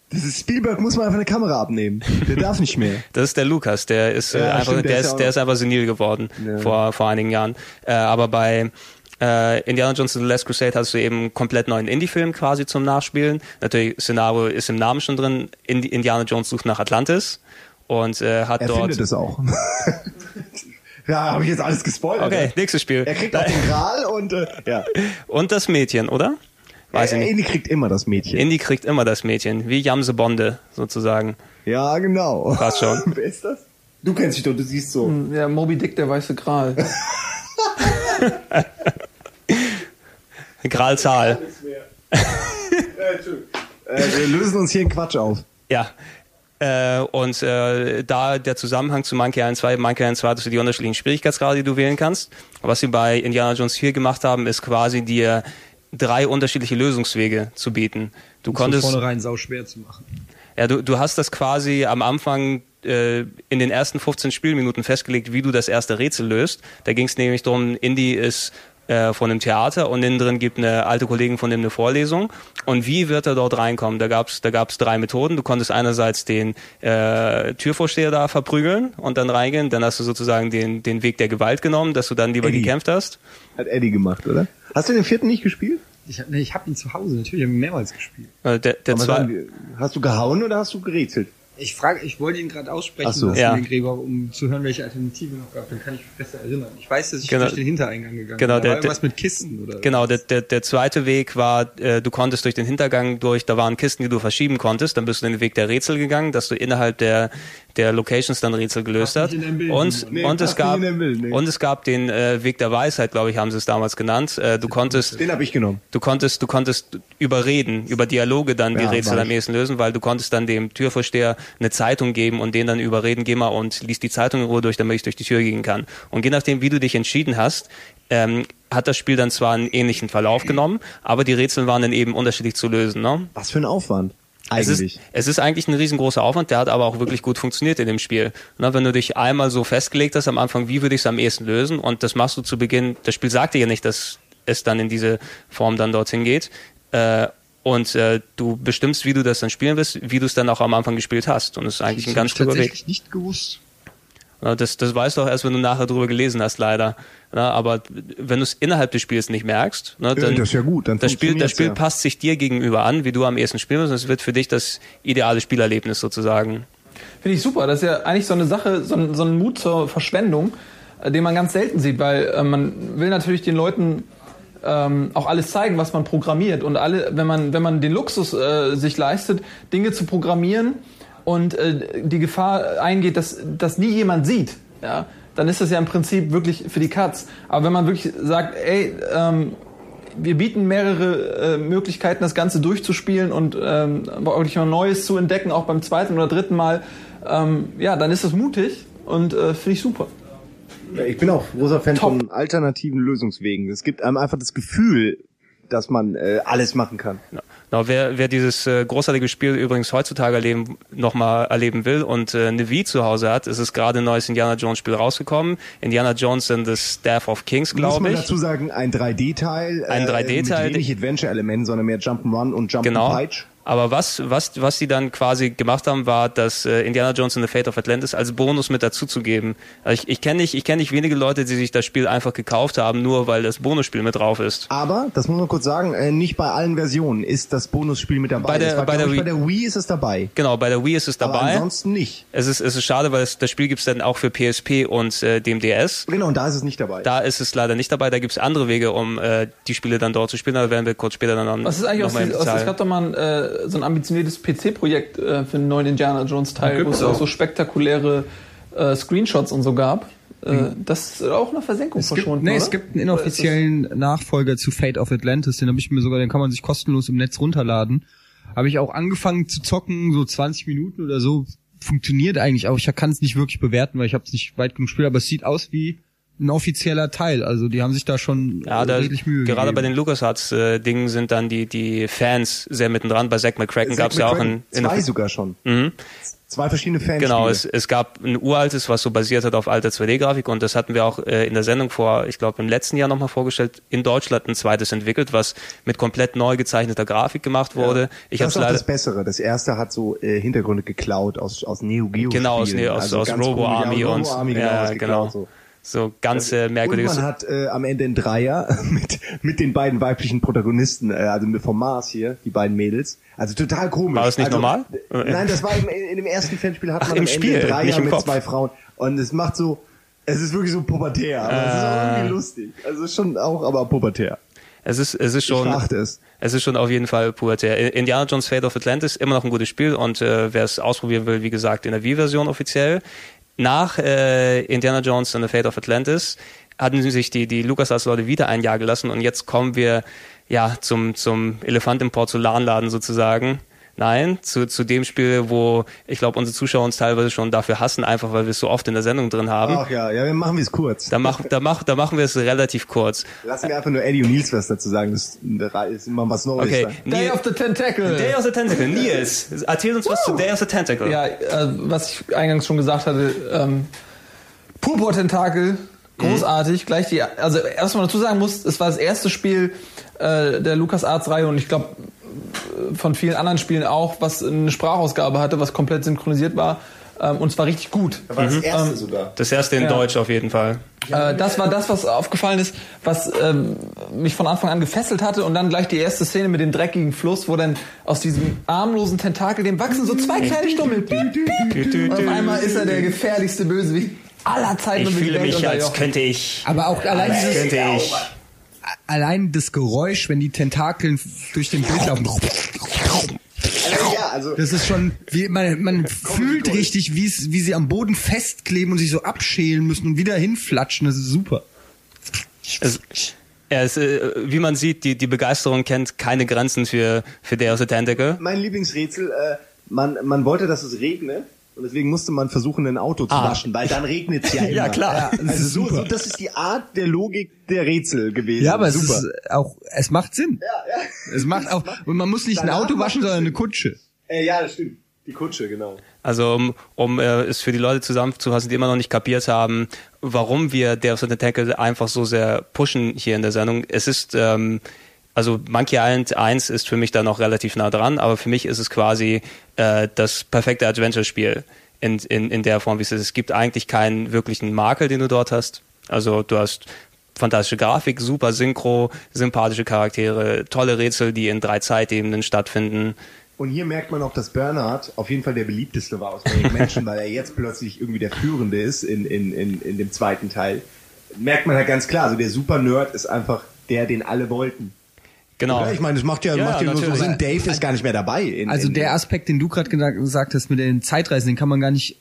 Das ist Spielberg muss mal einfach eine Kamera abnehmen. Der darf nicht mehr. (laughs) Das ist der Lukas, der ist äh, Ja, einfach, stimmt, der der, ist ja der ist einfach senil geworden Ja. vor vor einigen Jahren. Äh, aber bei äh, Indiana Jones and the Last Crusade hast du eben einen komplett neuen Indie-Film quasi zum Nachspielen. Natürlich, Szenario ist im Namen schon drin. Indi Indiana Jones sucht nach Atlantis und äh, hat Er dort. findet es auch. (laughs) ja, habe ich jetzt alles gespoilert. Okay, nächstes Spiel. Er kriegt auch den Gral und äh, ja. Und das Mädchen, oder? Weiß ich Äh, nicht. Indy kriegt immer das Mädchen. Indy kriegt immer das Mädchen, wie Jamse Bonde sozusagen. ja, genau. Passt schon. (laughs) Wer ist das? Du kennst dich doch, du siehst so. Ja, Moby Dick, der weiße Gral. (laughs) Gralzahl. Äh, wir lösen uns hier einen Quatsch auf. Ja. Äh, und äh, da der Zusammenhang zu Monkey Island 2, Monkey Island 2 hattest du die unterschiedlichen Schwierigkeitsgrade, die du wählen kannst. Was sie bei Indiana Jones 4 gemacht haben, ist quasi dir drei unterschiedliche Lösungswege zu bieten. Du Von konntest, vornherein sau schwer zu machen. ja, du, du hast das quasi am Anfang äh, in den ersten 15 Spielminuten festgelegt, wie du das erste Rätsel löst. Da ging es nämlich darum, Indy ist äh, von einem Theater und innen drin gibt eine alte Kollegin von dem eine Vorlesung. Und wie wird er dort reinkommen? Da gab's da gab's drei Methoden. Du konntest einerseits den äh, Türvorsteher da verprügeln und dann reingehen. Dann hast du sozusagen den, den Weg der Gewalt genommen, dass du dann lieber Eddie. gekämpft hast. Hat Eddie gemacht, oder? Hast du den vierten nicht gespielt? Ich, nee, ich hab ihn zu Hause, natürlich, ich hab ihn mehrmals gespielt. Äh, der der zwei, sagen hast du gehauen oder hast du gerätselt? Ich frage, ich wollte ihn gerade aussprechen so. Ja. den Gregor, um zu hören, welche Alternative noch gab. Dann kann ich mich besser erinnern. Ich weiß, dass ich Genau. durch den Hintereingang gegangen Genau, bin. Da der- war irgendwas mit Kisten oder Genau, der, der, der zweite Weg war, äh, du konntest durch den Hintergang durch, da waren Kisten, die du verschieben konntest, dann bist du den Weg der Rätsel gegangen, dass du innerhalb der, der Locations dann Rätsel gelöst Bild, Und, Nee, und es gab, nee. und es gab den äh, Weg der Weisheit, glaube ich, haben sie es damals genannt. Äh, du konntest, Den habe ich genommen. du konntest, du konntest überreden, über Dialoge dann die Ja, Rätsel am ehesten lösen, weil du konntest dann dem Türvorsteher eine Zeitung geben und den dann überreden, geh mal und lies die Zeitung in Ruhe durch, damit ich durch die Tür gehen kann. Und je nachdem, wie du dich entschieden hast, ähm, hat das Spiel dann zwar einen ähnlichen Verlauf genommen, aber die Rätsel waren dann eben unterschiedlich zu lösen. Ne? Was für ein Aufwand. Es Eigentlich. ist, es ist eigentlich ein riesengroßer Aufwand, der hat aber auch wirklich gut funktioniert in dem Spiel. Na, wenn du dich einmal so festgelegt hast am Anfang, wie würde ich es am ehesten lösen und das machst du zu Beginn, das Spiel sagt dir ja nicht, dass es dann in diese Form dann dorthin geht. Äh, und äh, du bestimmst, wie du das dann spielen willst, wie du es dann auch am Anfang gespielt hast. Und das ist eigentlich ein Das ganz hab ich kluger Weg. tatsächlich nicht gewusst. Das, das weißt du auch erst, wenn du nachher drüber gelesen hast, leider. Ja, aber wenn du es innerhalb des Spiels nicht merkst, ne, dann, das ist ja gut, dann das Spiel, das Spiel ja. passt sich dir gegenüber an, wie du am ehesten spielen musst. und Es wird für dich das ideale Spielerlebnis sozusagen. Finde ich super. Das ist ja eigentlich so eine Sache, so ein, so ein Mut zur Verschwendung, äh, den man ganz selten sieht, weil äh, man will natürlich den Leuten ähm, auch alles zeigen, was man programmiert und alle, wenn man wenn man den Luxus äh, sich leistet, Dinge zu programmieren und äh, die Gefahr eingeht, dass das nie jemand sieht, ja, dann ist das ja im Prinzip wirklich für die Katz. Aber wenn man wirklich sagt, ey, ähm, wir bieten mehrere äh, Möglichkeiten, das Ganze durchzuspielen und ähm, wirklich noch Neues zu entdecken, auch beim zweiten oder dritten Mal. Ähm, ja, dann ist das mutig und äh, finde ich super. Ich bin auch großer Fan Top. von alternativen Lösungswegen. Es gibt einem einfach das Gefühl, dass man äh, alles machen kann. Genau, wer, wer dieses äh, großartige Spiel übrigens heutzutage erleben, nochmal erleben will und äh, eine Wii zu Hause hat, ist es gerade ein neues Indiana Jones Spiel rausgekommen. Indiana Jones and the Staff of Kings, Muss glaube man ich. dazu sagen, ein 3D-Teil. Ein 3D-Teil, Mit wenig Adventure-Elementen, sondern mehr Jump'n'Run und Genau. Aber was, was, was die dann quasi gemacht haben, war, das äh, Indiana Jones and the Fate of Atlantis als Bonus mit dazuzugeben. Also ich, ich kenne nicht, ich kenne nicht wenige Leute, die sich das Spiel einfach gekauft haben, nur weil das Bonusspiel mit drauf ist. Aber, das muss man kurz sagen, äh, nicht bei allen Versionen ist das Bonusspiel mit dabei. Bei der- war, bei der ich, Wii- bei der Wii ist es dabei. Genau, bei der Wii ist es Aber dabei. ansonsten nicht. Es ist, es ist schade, weil es, das Spiel gibt's dann auch für PSP und äh, dem DS. Genau, und da ist es nicht dabei. Da ist es leider nicht dabei. Da gibt's andere Wege, um äh, die Spiele dann dort zu spielen. Da werden wir kurz später dann noch Was ist eigentlich aus, aus es gab doch mal ein, äh, so ein ambitioniertes PC-Projekt äh, für einen neuen Indiana Jones Teil, wo es auch so spektakuläre äh, Screenshots und so gab. Äh, Das ist auch eine Versenkung Es gibt, verschwunden, nee, oder? es gibt einen inoffiziellen Nachfolger zu Fate of Atlantis, den habe ich mir sogar, den kann man sich kostenlos im Netz runterladen. Habe ich auch angefangen zu zocken, so 20 Minuten oder so. Funktioniert eigentlich auch. Ich kann es nicht wirklich bewerten, weil ich habe es nicht weit genug gespielt, aber es sieht aus wie ein offizieller Teil. Also die haben sich da schon Ja, äh, da, redlich Mühe gerade gegeben. bei den LucasArts-Dingen sind dann die, die Fans sehr mittendran. Bei Zack McCracken gab's ja auch ein, in Zwei sogar schon. Mhm. Zwei verschiedene Fanspiele. Genau, es, es gab ein uraltes, was so basiert hat auf alter 2D-Grafik und das hatten wir auch äh, in der Sendung vor, ich glaube im letzten Jahr nochmal vorgestellt, in Deutschland ein zweites entwickelt, was mit komplett neu gezeichneter Grafik gemacht wurde. Ich das ist auch leider das Bessere. Das erste hat so äh, Hintergründe geklaut aus, aus Neo Geo. genau aus, nee, aus, Also aus Robo. Army Ja, und Robo Army, genau, ja, genau. geklaut, so. So ganz äh, Und merkwürdiges. man hat äh, am Ende einen Dreier (laughs) mit, mit den beiden weiblichen Protagonisten, äh, also vom Mars hier, die beiden Mädels. Also total komisch. War das nicht also, normal? äh, Nein, das war im, in dem ersten Fanspiel hat Ach, man im am Ende Spiel, einen Dreier mit Kopf. zwei Frauen. Und es macht so, es ist wirklich so pubertär, aber es ist auch Ah. irgendwie lustig. Also schon auch, aber pubertär. Es ist, es ist schon. Es. Es ist schon auf jeden Fall pubertär. Indiana Jones Fate of Atlantis immer noch ein gutes Spiel und äh, wer es ausprobieren will, wie gesagt, in der Wii-Version offiziell. Nach äh, Indiana Jones and the Fate of Atlantis hatten sich die, die LucasArts-Leute wieder ein Jahr gelassen und jetzt kommen wir ja zum, zum Elefant im Porzellanladen sozusagen. Nein, zu, zu dem Spiel, wo ich glaube, unsere Zuschauer uns teilweise schon dafür hassen, einfach weil wir es so oft in der Sendung drin haben. Ach ja, ja, dann machen wir es kurz. Da, mach, da, mach, da machen wir es relativ kurz. Lassen wir einfach nur Eddie und Nils was dazu sagen. Das ist immer was Neues. Okay, da. Day Neil- of the Tentacle. Day of the Tentacle. Nils, erzähl uns was zu Day of the Tentacle. Ja, äh, was ich eingangs schon gesagt hatte, ähm, Purpur Tentakel, großartig. Gleich die, also was man dazu sagen muss, es war das erste Spiel äh, der LucasArts Reihe und ich glaube von vielen anderen Spielen auch, was eine Sprachausgabe hatte, was komplett synchronisiert war ähm, und zwar richtig gut. Da war das erste Ähm, sogar. Das erste in Ja. Deutsch auf jeden Fall. Äh, das war das, was aufgefallen ist, was, ähm, mich von Anfang an gefesselt hatte und dann gleich die erste Szene mit dem dreckigen Fluss, wo dann aus diesem armlosen Tentakel dem wachsen so zwei kleine Stummel. Und auf einmal ist er der gefährlichste Bösewicht aller Zeiten Ich fühle mich, als könnte ich. Aber auch allein als dieses, könnte ich. Allein das Geräusch, wenn die Tentakeln durch den Bild laufen. ja, also Das ist schon, wie, man, man fühlt richtig, wie es, wie sie am Boden festkleben und sich so abschälen müssen und wieder hinflatschen. Das ist super. Es, ja, es, äh, wie man sieht, die, die Begeisterung kennt keine Grenzen für, für the Tentacle. mein Lieblingsrätsel, äh, man, man wollte, dass es regnet. Und deswegen musste man versuchen, ein Auto zu Ah. waschen, weil dann regnet es (laughs) ja immer. Ja, klar. das Also ist so, super. so, das ist die Art der Logik der Rätsel gewesen. Ja, aber es Super. ist auch, es macht Sinn. Ja, ja. Es macht auch, (laughs) und man muss nicht ein Danach Auto macht waschen, es sondern eine Kutsche. Äh, ja, das stimmt. Die Kutsche, genau. Also um, um äh, es für die Leute zusammenzufassen, die immer noch nicht kapiert haben, warum wir Day of the Tentacle einfach so sehr pushen hier in der Sendung. Es ist, ähm, also Monkey Island 1 ist für mich da noch relativ nah dran, aber für mich ist es quasi äh, das perfekte Adventure-Spiel in, in, in der Form, wie es ist. Es gibt eigentlich keinen wirklichen Makel, den du dort hast. Also du hast fantastische Grafik, super Synchro, sympathische Charaktere, tolle Rätsel, die in drei Zeitebenen stattfinden. Und hier merkt man auch, dass Bernhard auf jeden Fall der beliebteste war aus Manic Mansion, (laughs) weil er jetzt plötzlich irgendwie der Führende ist in, in, in, in dem zweiten Teil. Merkt man halt ganz klar, also der Super-Nerd ist einfach der, den alle wollten. Genau. Oder? Ich meine, das macht ja, Ja, macht ja nur so. Sinn. Dave ist gar nicht mehr dabei. In, Also in, der Aspekt, den du gerade gesagt hast mit den Zeitreisen, den kann man gar nicht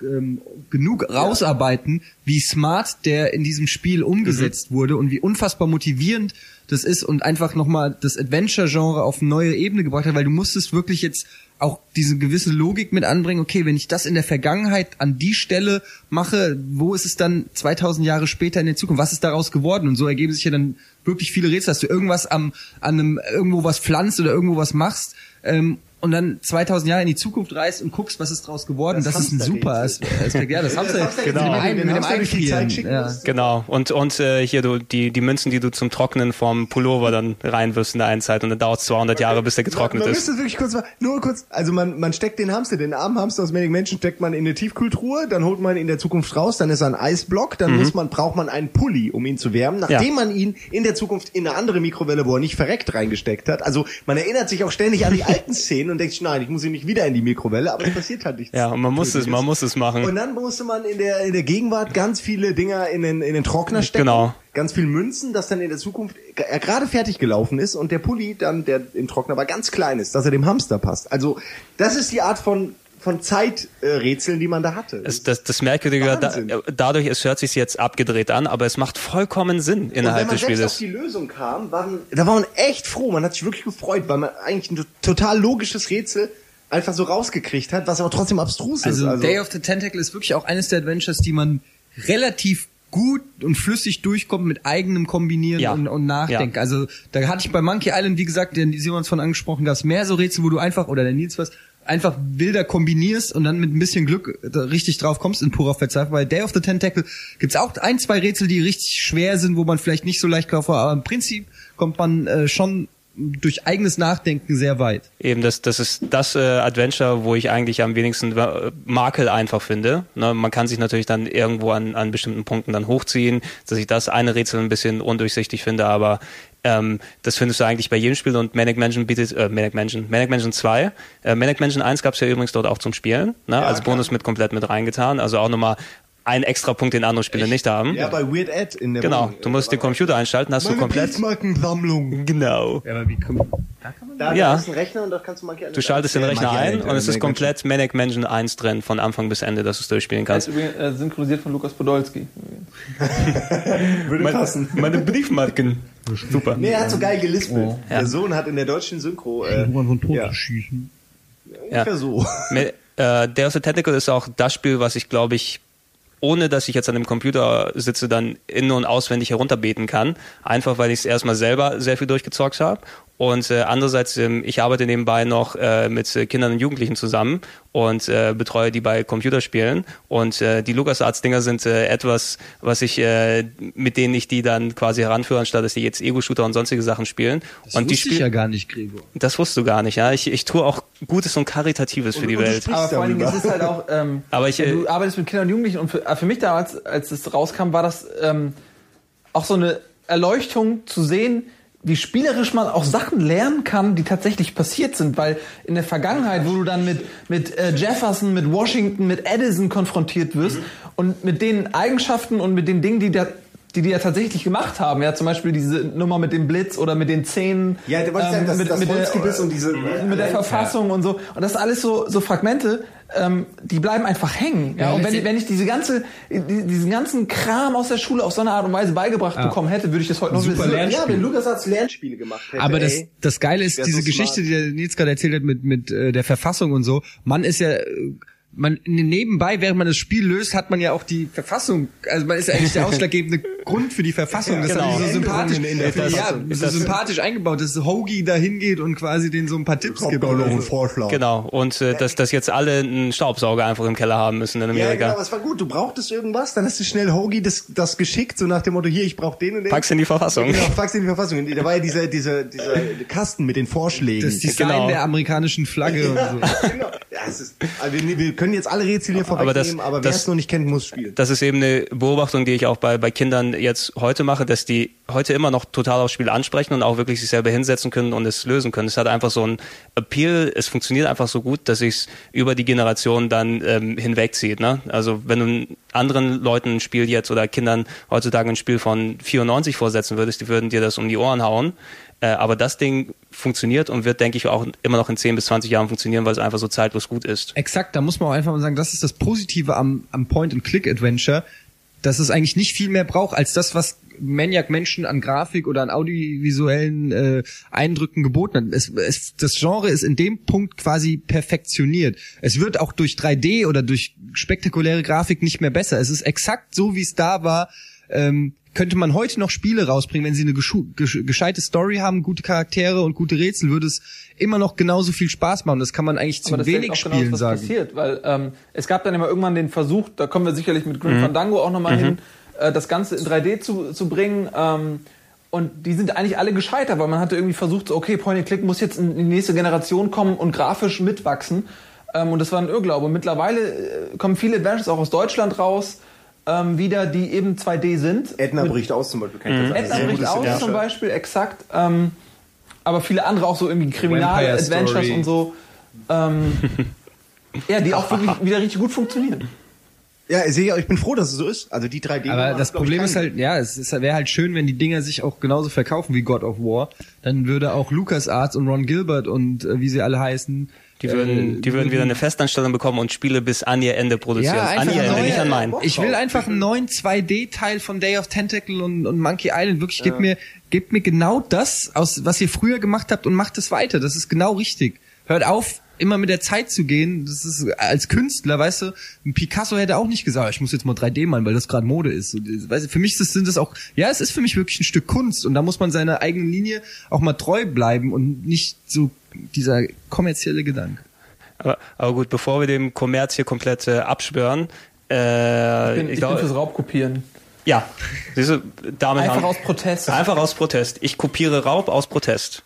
ähm, genug rausarbeiten, wie smart der in diesem Spiel umgesetzt wurde und wie unfassbar motivierend das ist und einfach nochmal das Adventure-Genre auf eine neue Ebene gebracht hat, weil du musstest wirklich jetzt auch diese gewisse Logik mit anbringen, okay, wenn ich das in der Vergangenheit an die Stelle mache, wo ist es dann 2000 Jahre später in der Zukunft, was ist daraus geworden? Und so ergeben sich ja dann wirklich viele Rätsel, dass du irgendwas am, an einem, irgendwo was pflanzt oder irgendwo was machst, ähm, und dann 2000 Jahre in die Zukunft reist und guckst, was ist draus geworden. Das, Das ist ein super. Aspekt. Ja, das Hamster, Hamster- genau. mit dem, Ein- mit dem Einfrieren. Ja. Genau. Und, und äh, hier du, die, die Münzen, die du zum Trocknen vom Pullover dann reinwirfst in der einen Zeit und dann dauert es 200 Jahre, bis der getrocknet man, man ist. müsste wirklich kurz mal, nur kurz, also man, man steckt den Hamster, den armen Hamster aus Manic Mansion steckt man in eine Tiefkühltruhe, dann holt man ihn in der Zukunft raus, dann ist er ein Eisblock, dann muss man, braucht man einen Pulli, um ihn zu wärmen, nachdem Ja. man ihn in der Zukunft in eine andere Mikrowelle, wo er nicht verreckt, reingesteckt hat. Also man erinnert sich auch ständig an die (laughs) alten Szenen und denkt sich, nein, ich muss ihn nicht wieder in die Mikrowelle, aber es passiert halt nichts. Ja, und man muss es, man muss es machen. Und dann musste man in der, in der Gegenwart ganz viele Dinger in den, in den Trockner stecken. Genau. Ganz viel Münzen, dass dann in der Zukunft er gerade fertig gelaufen ist und der Pulli dann, der im Trockner war, ganz klein ist, dass er dem Hamster passt. Also, das ist die Art von, von Zeiträtseln, die man da hatte. Es, das, das Merkwürdige, da, dadurch, es hört sich jetzt abgedreht an, aber es macht vollkommen Sinn wenn innerhalb man des selbst auf Spieles. die Lösung kam, waren, da war man echt froh. Man hat sich wirklich gefreut, weil man eigentlich ein total logisches Rätsel einfach so rausgekriegt hat, was aber trotzdem abstrus ist. Also, Day of the Tentacle ist wirklich auch eines der Adventures, die man relativ gut und flüssig durchkommt mit eigenem Kombinieren Ja. und, und Nachdenken. Ja. Also da hatte ich bei Monkey Island, wie gesagt, den Simon von angesprochen, gab es mehr so Rätsel, wo du einfach, oder der Nils was, einfach wilder kombinierst und dann mit ein bisschen Glück da richtig drauf kommst in purer Verzweiflung. Bei Day of the Tentacle gibt's auch ein, zwei Rätsel, die richtig schwer sind, wo man vielleicht nicht so leicht drauf war, aber im Prinzip kommt man äh, schon durch eigenes Nachdenken sehr weit. Eben, das, das ist das äh, Adventure, wo ich eigentlich am wenigsten äh, Makel einfach finde. Ne, man kann sich natürlich dann irgendwo an, an bestimmten Punkten dann hochziehen, dass ich das eine Rätsel ein bisschen undurchsichtig finde, aber ähm, das findest du eigentlich bei jedem Spiel und Manic Mansion bietet, äh, Manic Mansion, Manic Mansion 2. Äh, Manic Mansion 1 gab es ja übrigens dort auch zum Spielen, ne, als klar. Bonus mit komplett mit reingetan, also auch nochmal ein extra Punkt, den andere Spiele nicht haben. ja, bei Weird Ed in der Genau, Wohnung. du musst den Computer einschalten, hast du Meine komplett. Briefmarkensammlung. Genau. Ja, aber wie kommt, Da, Ja. da ist ein Rechner und da kannst du Monkey Du schaltest den Ja, Rechner Monkey ein Island, und es ist komplett Manic Mansion 1 drin, von Anfang bis Ende, dass du es durchspielen ist kannst. übrigens äh, synchronisiert von Lukas Podolski. (laughs) Würde passen. Meine Briefmarken. Super. Nee, er hat so geil gelispelt. Oh. Ja. Der Sohn hat in der deutschen Synchro äh, ja, schießen. ungefähr so. Me- Äh, the Tentacle ist auch das Spiel, was ich glaube ich ohne dass ich jetzt an dem Computer sitze, dann in- und auswendig herunterbeten kann. Einfach weil ich es erstmal selber sehr viel durchgezockt habe. Und äh, andererseits, ähm, ich arbeite nebenbei noch äh, mit äh, Kindern und Jugendlichen zusammen und äh, betreue die bei Computerspielen. Und äh, die LucasArts-Dinger sind äh, etwas, was ich, äh, mit denen ich die dann quasi heranführe, anstatt dass die jetzt Ego-Shooter und sonstige Sachen spielen. Das und die wusste ich ja gar nicht, Gregor. Das wusstest du gar nicht, ja. Ich, ich tue auch Gutes und Karitatives für Und- die und du Welt. Aber vor allen Dingen, es ist halt auch, ähm, Aber ich, äh, du arbeitest mit Kindern und Jugendlichen und für, äh, für mich damals, als es rauskam, war das ähm, auch so eine Erleuchtung zu sehen, wie spielerisch man auch Sachen lernen kann, die tatsächlich passiert sind, weil in der Vergangenheit, wo du dann mit mit äh, Jefferson, mit Washington, mit Edison konfrontiert wirst und mit den Eigenschaften und mit den Dingen, die da die die ja tatsächlich gemacht haben, ja zum Beispiel diese Nummer mit dem Blitz oder mit den Zähnen, Ja, du wolltest sagen, das- das Volksgebiss und diese- mit der Verfassung und so und das ist alles so so Fragmente, ähm, die bleiben einfach hängen. Ja, Ja, und wenn ich, wenn ich diese ganze die- diesen ganzen Kram aus der Schule auf so eine Art und Weise beigebracht bekommen hätte, würde ich das heute noch Super wissen. Lernspiel. Ja, wenn LucasArts Lernspiele gemacht hätte, Aber das, das Geile ist, diese so Geschichte, smart. die der Nils gerade erzählt hat mit, mit äh, der Verfassung und so, man ist ja, äh, man nebenbei, während man das Spiel löst, hat man ja auch die Verfassung, also man ist ja eigentlich der (laughs) ausschlaggebende Grund für die Verfassung. Das genau. haben die so sympathisch, in der ja, so sympathisch eingebaut, dass Hoagie da hingeht und quasi den so ein paar Tipps gibt. Vorschlag. Genau. Und äh, dass, dass jetzt alle einen Staubsauger einfach im Keller haben müssen in Ja, Amerika. genau, aber es war gut. Du brauchtest irgendwas, dann hast du schnell Hoagie das, das geschickt, so nach dem Motto, hier, ich brauch den und den. Pack's in die Verfassung. Genau, pack's in die Verfassung. Da war ja dieser, dieser, dieser Kasten mit den Vorschlägen. Das Design Genau. der amerikanischen Flagge und so. (laughs) genau. Ja, es ist, also wir, wir können jetzt alle Rätsel hier Aber das- vorwegnehmen, aber, wer das- es noch nicht kennt, muss spielen. das ist eben eine Beobachtung, die ich auch bei, bei Kindern jetzt heute mache, dass die heute immer noch total aufs Spiel ansprechen und auch wirklich sich selber hinsetzen können und es lösen können. Es hat einfach so ein Appeal, es funktioniert einfach so gut, dass es über die Generation dann ähm, hinwegzieht. Ne? Also wenn du anderen Leuten ein Spiel jetzt oder Kindern heutzutage ein Spiel von 94 vorsetzen würdest, die würden dir das um die Ohren hauen. Äh, aber das Ding funktioniert und wird, denke ich, auch immer noch in 10 bis 20 Jahren funktionieren, weil es einfach so zeitlos gut ist. Exakt, da muss man auch einfach mal sagen, das ist das Positive am, am Point-and-Click-Adventure, dass es eigentlich nicht viel mehr braucht als das, was Maniac Menschen an Grafik oder an audiovisuellen äh, Eindrücken geboten hat. Es, es, das Genre ist in dem Punkt quasi perfektioniert. Es wird auch durch 3D oder durch spektakuläre Grafik nicht mehr besser. Es ist exakt so, wie es da war. Ähm, könnte man heute noch Spiele rausbringen, wenn sie eine gescheite Story haben, gute Charaktere und gute Rätsel, würde es immer noch genauso viel Spaß machen. Das kann man eigentlich zu wenig auch genau Spielen das, was sagen. passiert, weil ähm, es gab dann immer irgendwann den Versuch, da kommen wir sicherlich mit Grim Fandango auch nochmal hin, äh, das Ganze in 3D zu, zu bringen. Ähm, und die sind eigentlich alle gescheitert, weil man hatte irgendwie versucht, so, okay, Point and Click muss jetzt in die nächste Generation kommen und grafisch mitwachsen. Ähm, und das war ein Irrglaube. Mittlerweile äh, kommen viele Adventures auch aus Deutschland raus, ähm, wieder, die eben 2D sind. Edna bricht aus zum Beispiel. Kennt das? Edna bricht aus zum Beispiel, exakt. Ähm, aber viele andere auch so irgendwie Vampire Kriminal-Adventures Story. und so. Ähm, (laughs) ja, die auch wirklich wieder richtig gut funktionieren. Ja, ich sehe, ich bin froh, dass es so ist. Also die 3D. Aber das ich, Problem ist halt, ja, es wäre halt schön, wenn die Dinger sich auch genauso verkaufen wie God of War. Dann würde auch LucasArts und Ron Gilbert und äh, wie sie alle heißen. Die würden, äh, die würden wieder eine Festanstellung bekommen und Spiele bis an ihr Ende produzieren. ja, an ihr Ende, neue, nicht an mein. Ich will einfach einen neuen 2D-Teil von Day of Tentacle und, und Monkey Island. Wirklich, gebt mir, gebt mir genau das, aus, was ihr früher gemacht habt und macht es weiter. Das ist genau richtig. Hört auf, immer mit der Zeit zu gehen. Das ist als Künstler, weißt du, ein Picasso hätte auch nicht gesagt, ich muss jetzt mal 3D malen, weil das gerade Mode ist. Und, äh, weißt du, für mich ist das, sind das auch, ja, es ist für mich wirklich ein Stück Kunst und da muss man seiner eigenen Linie auch mal treu bleiben und nicht so dieser kommerzielle Gedanke. Aber, aber gut, bevor wir dem Kommerz hier komplett äh, abschwören, äh, Ich bin, ich bin fürs Raubkopieren. ja, diese Damen Einfach haben, aus Protest. Einfach aus Protest. Ich kopiere Raub aus Protest.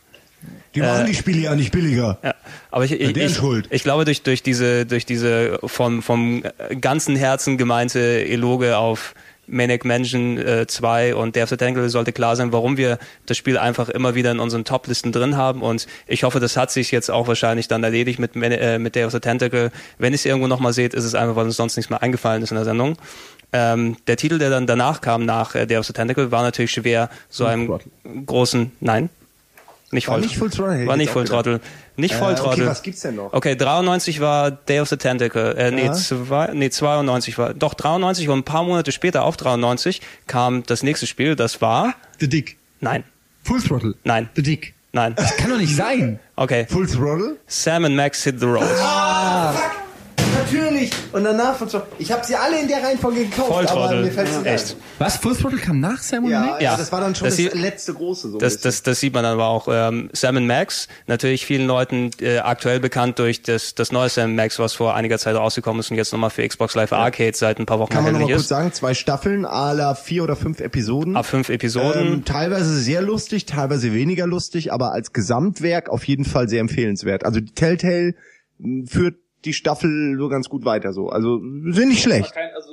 Die machen die Spiele ja nicht billiger. Ja, aber ich, ich, ich, ich glaube durch durch diese durch diese vom vom ganzen Herzen gemeinte Eloge auf Manic Mansion äh, 2 und the Tentacle sollte klar sein, warum wir das Spiel einfach immer wieder in unseren Top-Listen drin haben und ich hoffe, das hat sich jetzt auch wahrscheinlich dann erledigt mit, Man- äh, mit Day of the Tentacle. Wenn ihr es irgendwo nochmal seht, ist es einfach, weil uns sonst nichts mehr eingefallen ist in der Sendung. Ähm, der Titel, der dann danach kam, nach äh, the Tentacle, war natürlich schwer, so einem Throttle. großen, nein, nicht War Voll, nicht Full Throttle, War ich nicht Full. Throttle. Nicht Voll Throttle. okay, was gibt's denn noch? Okay, 93 war Day of the Tentacle. Äh, nee, zwei, nee, 92 war. Doch, 93 und ein paar Monate später, auf 93, kam das nächste Spiel. Das war. The Dick. Nein, Full Throttle. nein, The Dick. nein. Das kann doch nicht sein. Okay. Full Throttle? Sam and Max hit the road. Ah, fuck. Natürlich. Und danach von Ich habe sie alle in der Reihenfolge gekauft, aber Volltrottel. mir fällt's nicht Echt. Was? Full Throttle kam nach Sam und Ja, Max? ja, Ja. das war dann schon Das das, sie- letzte große. So Das, das, das sieht man dann aber auch. Ähm, Sam and Max, natürlich vielen Leuten äh, aktuell bekannt durch das, das neue Sam Max, was vor einiger Zeit rausgekommen ist und jetzt nochmal für Xbox Live Arcade seit ein paar Wochen Kann man noch mal erhältlich kurz ist. sagen, zwei Staffeln, à la vier oder fünf Episoden. Ab fünf Episoden. Ähm, teilweise sehr lustig, teilweise weniger lustig, aber als Gesamtwerk auf jeden Fall sehr empfehlenswert. Also die Telltale mh, führt die Staffel so ganz gut weiter so. Also sind nicht schlecht. Kein, also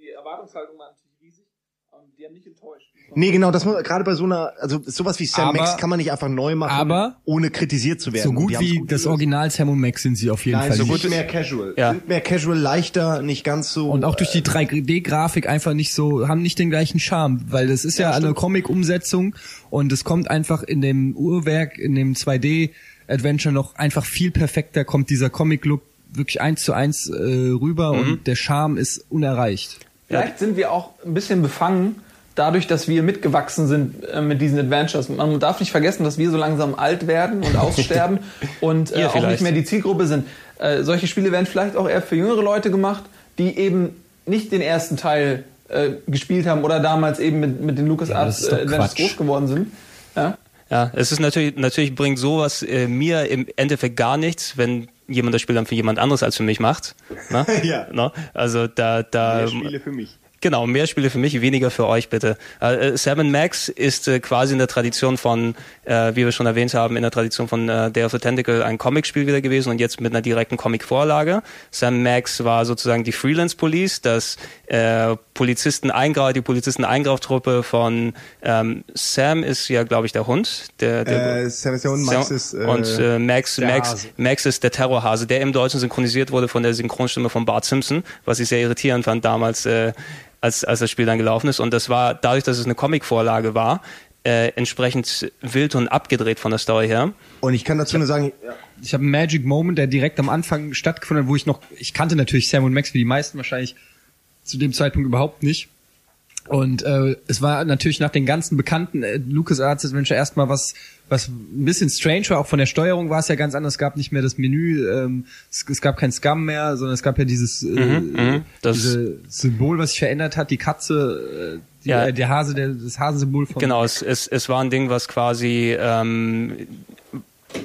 die Erwartungshaltung war natürlich riesig. Und Nee, genau, das muss, gerade bei so einer, also sowas wie Sam Aber- Max kann man nicht einfach neu machen, aber- ohne kritisiert zu werden. So gut die wie gut das gelöst. Original Sam und Max sind sie auf jeden Nein, Fall so nicht. gut mehr casual. Ja. Sind mehr casual, leichter, nicht ganz so. Und auch durch die 3D-Grafik einfach nicht so, haben nicht den gleichen Charme, weil das ist ja, eine Comic-Umsetzung und es kommt einfach in dem Uhrwerk, in dem 2D-Adventure noch einfach viel perfekter, kommt dieser Comic-Look wirklich eins zu eins äh, rüber und der Charme ist unerreicht. Vielleicht sind wir auch ein bisschen befangen dadurch, dass wir mitgewachsen sind äh, mit diesen Adventures. Man darf nicht vergessen, dass wir so langsam alt werden und (laughs) aussterben und äh, Ihr auch nicht mehr die Zielgruppe sind. Äh, solche Spiele werden vielleicht auch eher für jüngere Leute gemacht, die eben nicht den ersten Teil äh, gespielt haben oder damals eben mit, mit den LucasArts ist äh, Adventures groß geworden sind. Ja? Ja, es ist natürlich, natürlich bringt sowas äh, mir im Endeffekt gar nichts, wenn jemand das Spiel dann für jemand anderes als für mich macht. Ne? (laughs) Ja. Ne? Also da, da Mehr Spiele für mich. Genau, mehr Spiele für mich, weniger für euch bitte. Äh, Seven Max ist äh, quasi in der Tradition von, äh, wie wir schon erwähnt haben, in der Tradition von äh, Day of the Tentacle ein Comicspiel wieder gewesen und jetzt mit einer direkten Comic-Vorlage. Seven Max war sozusagen die Freelance Police, das äh, Polizisten Eingrau, die Polizisten Eingrauftruppe von ähm, Sam ist ja, glaube ich, der Hund. Der, der Äh, Sam ist der Hund, Max Sam- ist, äh, und äh, Max, Max, Hase. Max ist der Terrorhase, der im Deutschen synchronisiert wurde von der Synchronstimme von Bart Simpson, was ich sehr irritierend fand damals, äh, als, als das Spiel dann gelaufen ist. Und das war, dadurch, dass es eine Comicvorlage war, äh, entsprechend wild und abgedreht von der Story her. Und ich kann dazu nur sagen, Ich habe einen Magic Moment, der direkt am Anfang stattgefunden hat, wo ich noch, ich kannte natürlich Sam und Max wie die meisten wahrscheinlich zu dem Zeitpunkt überhaupt nicht. Und äh, es war natürlich nach den ganzen bekannten äh, LucasArts Adventure erstmal was, was ein bisschen strange war. Auch von der Steuerung war es ja ganz anders. Es gab nicht mehr das Menü, ähm, es, es gab kein Scum mehr, sondern es gab ja dieses äh, mhm. Das- diese Symbol, was sich verändert hat. Die Katze, äh, die, Ja. äh, der Hase, der, das Hasensymbol von Genau, es, es, es war ein Ding, was quasi ähm,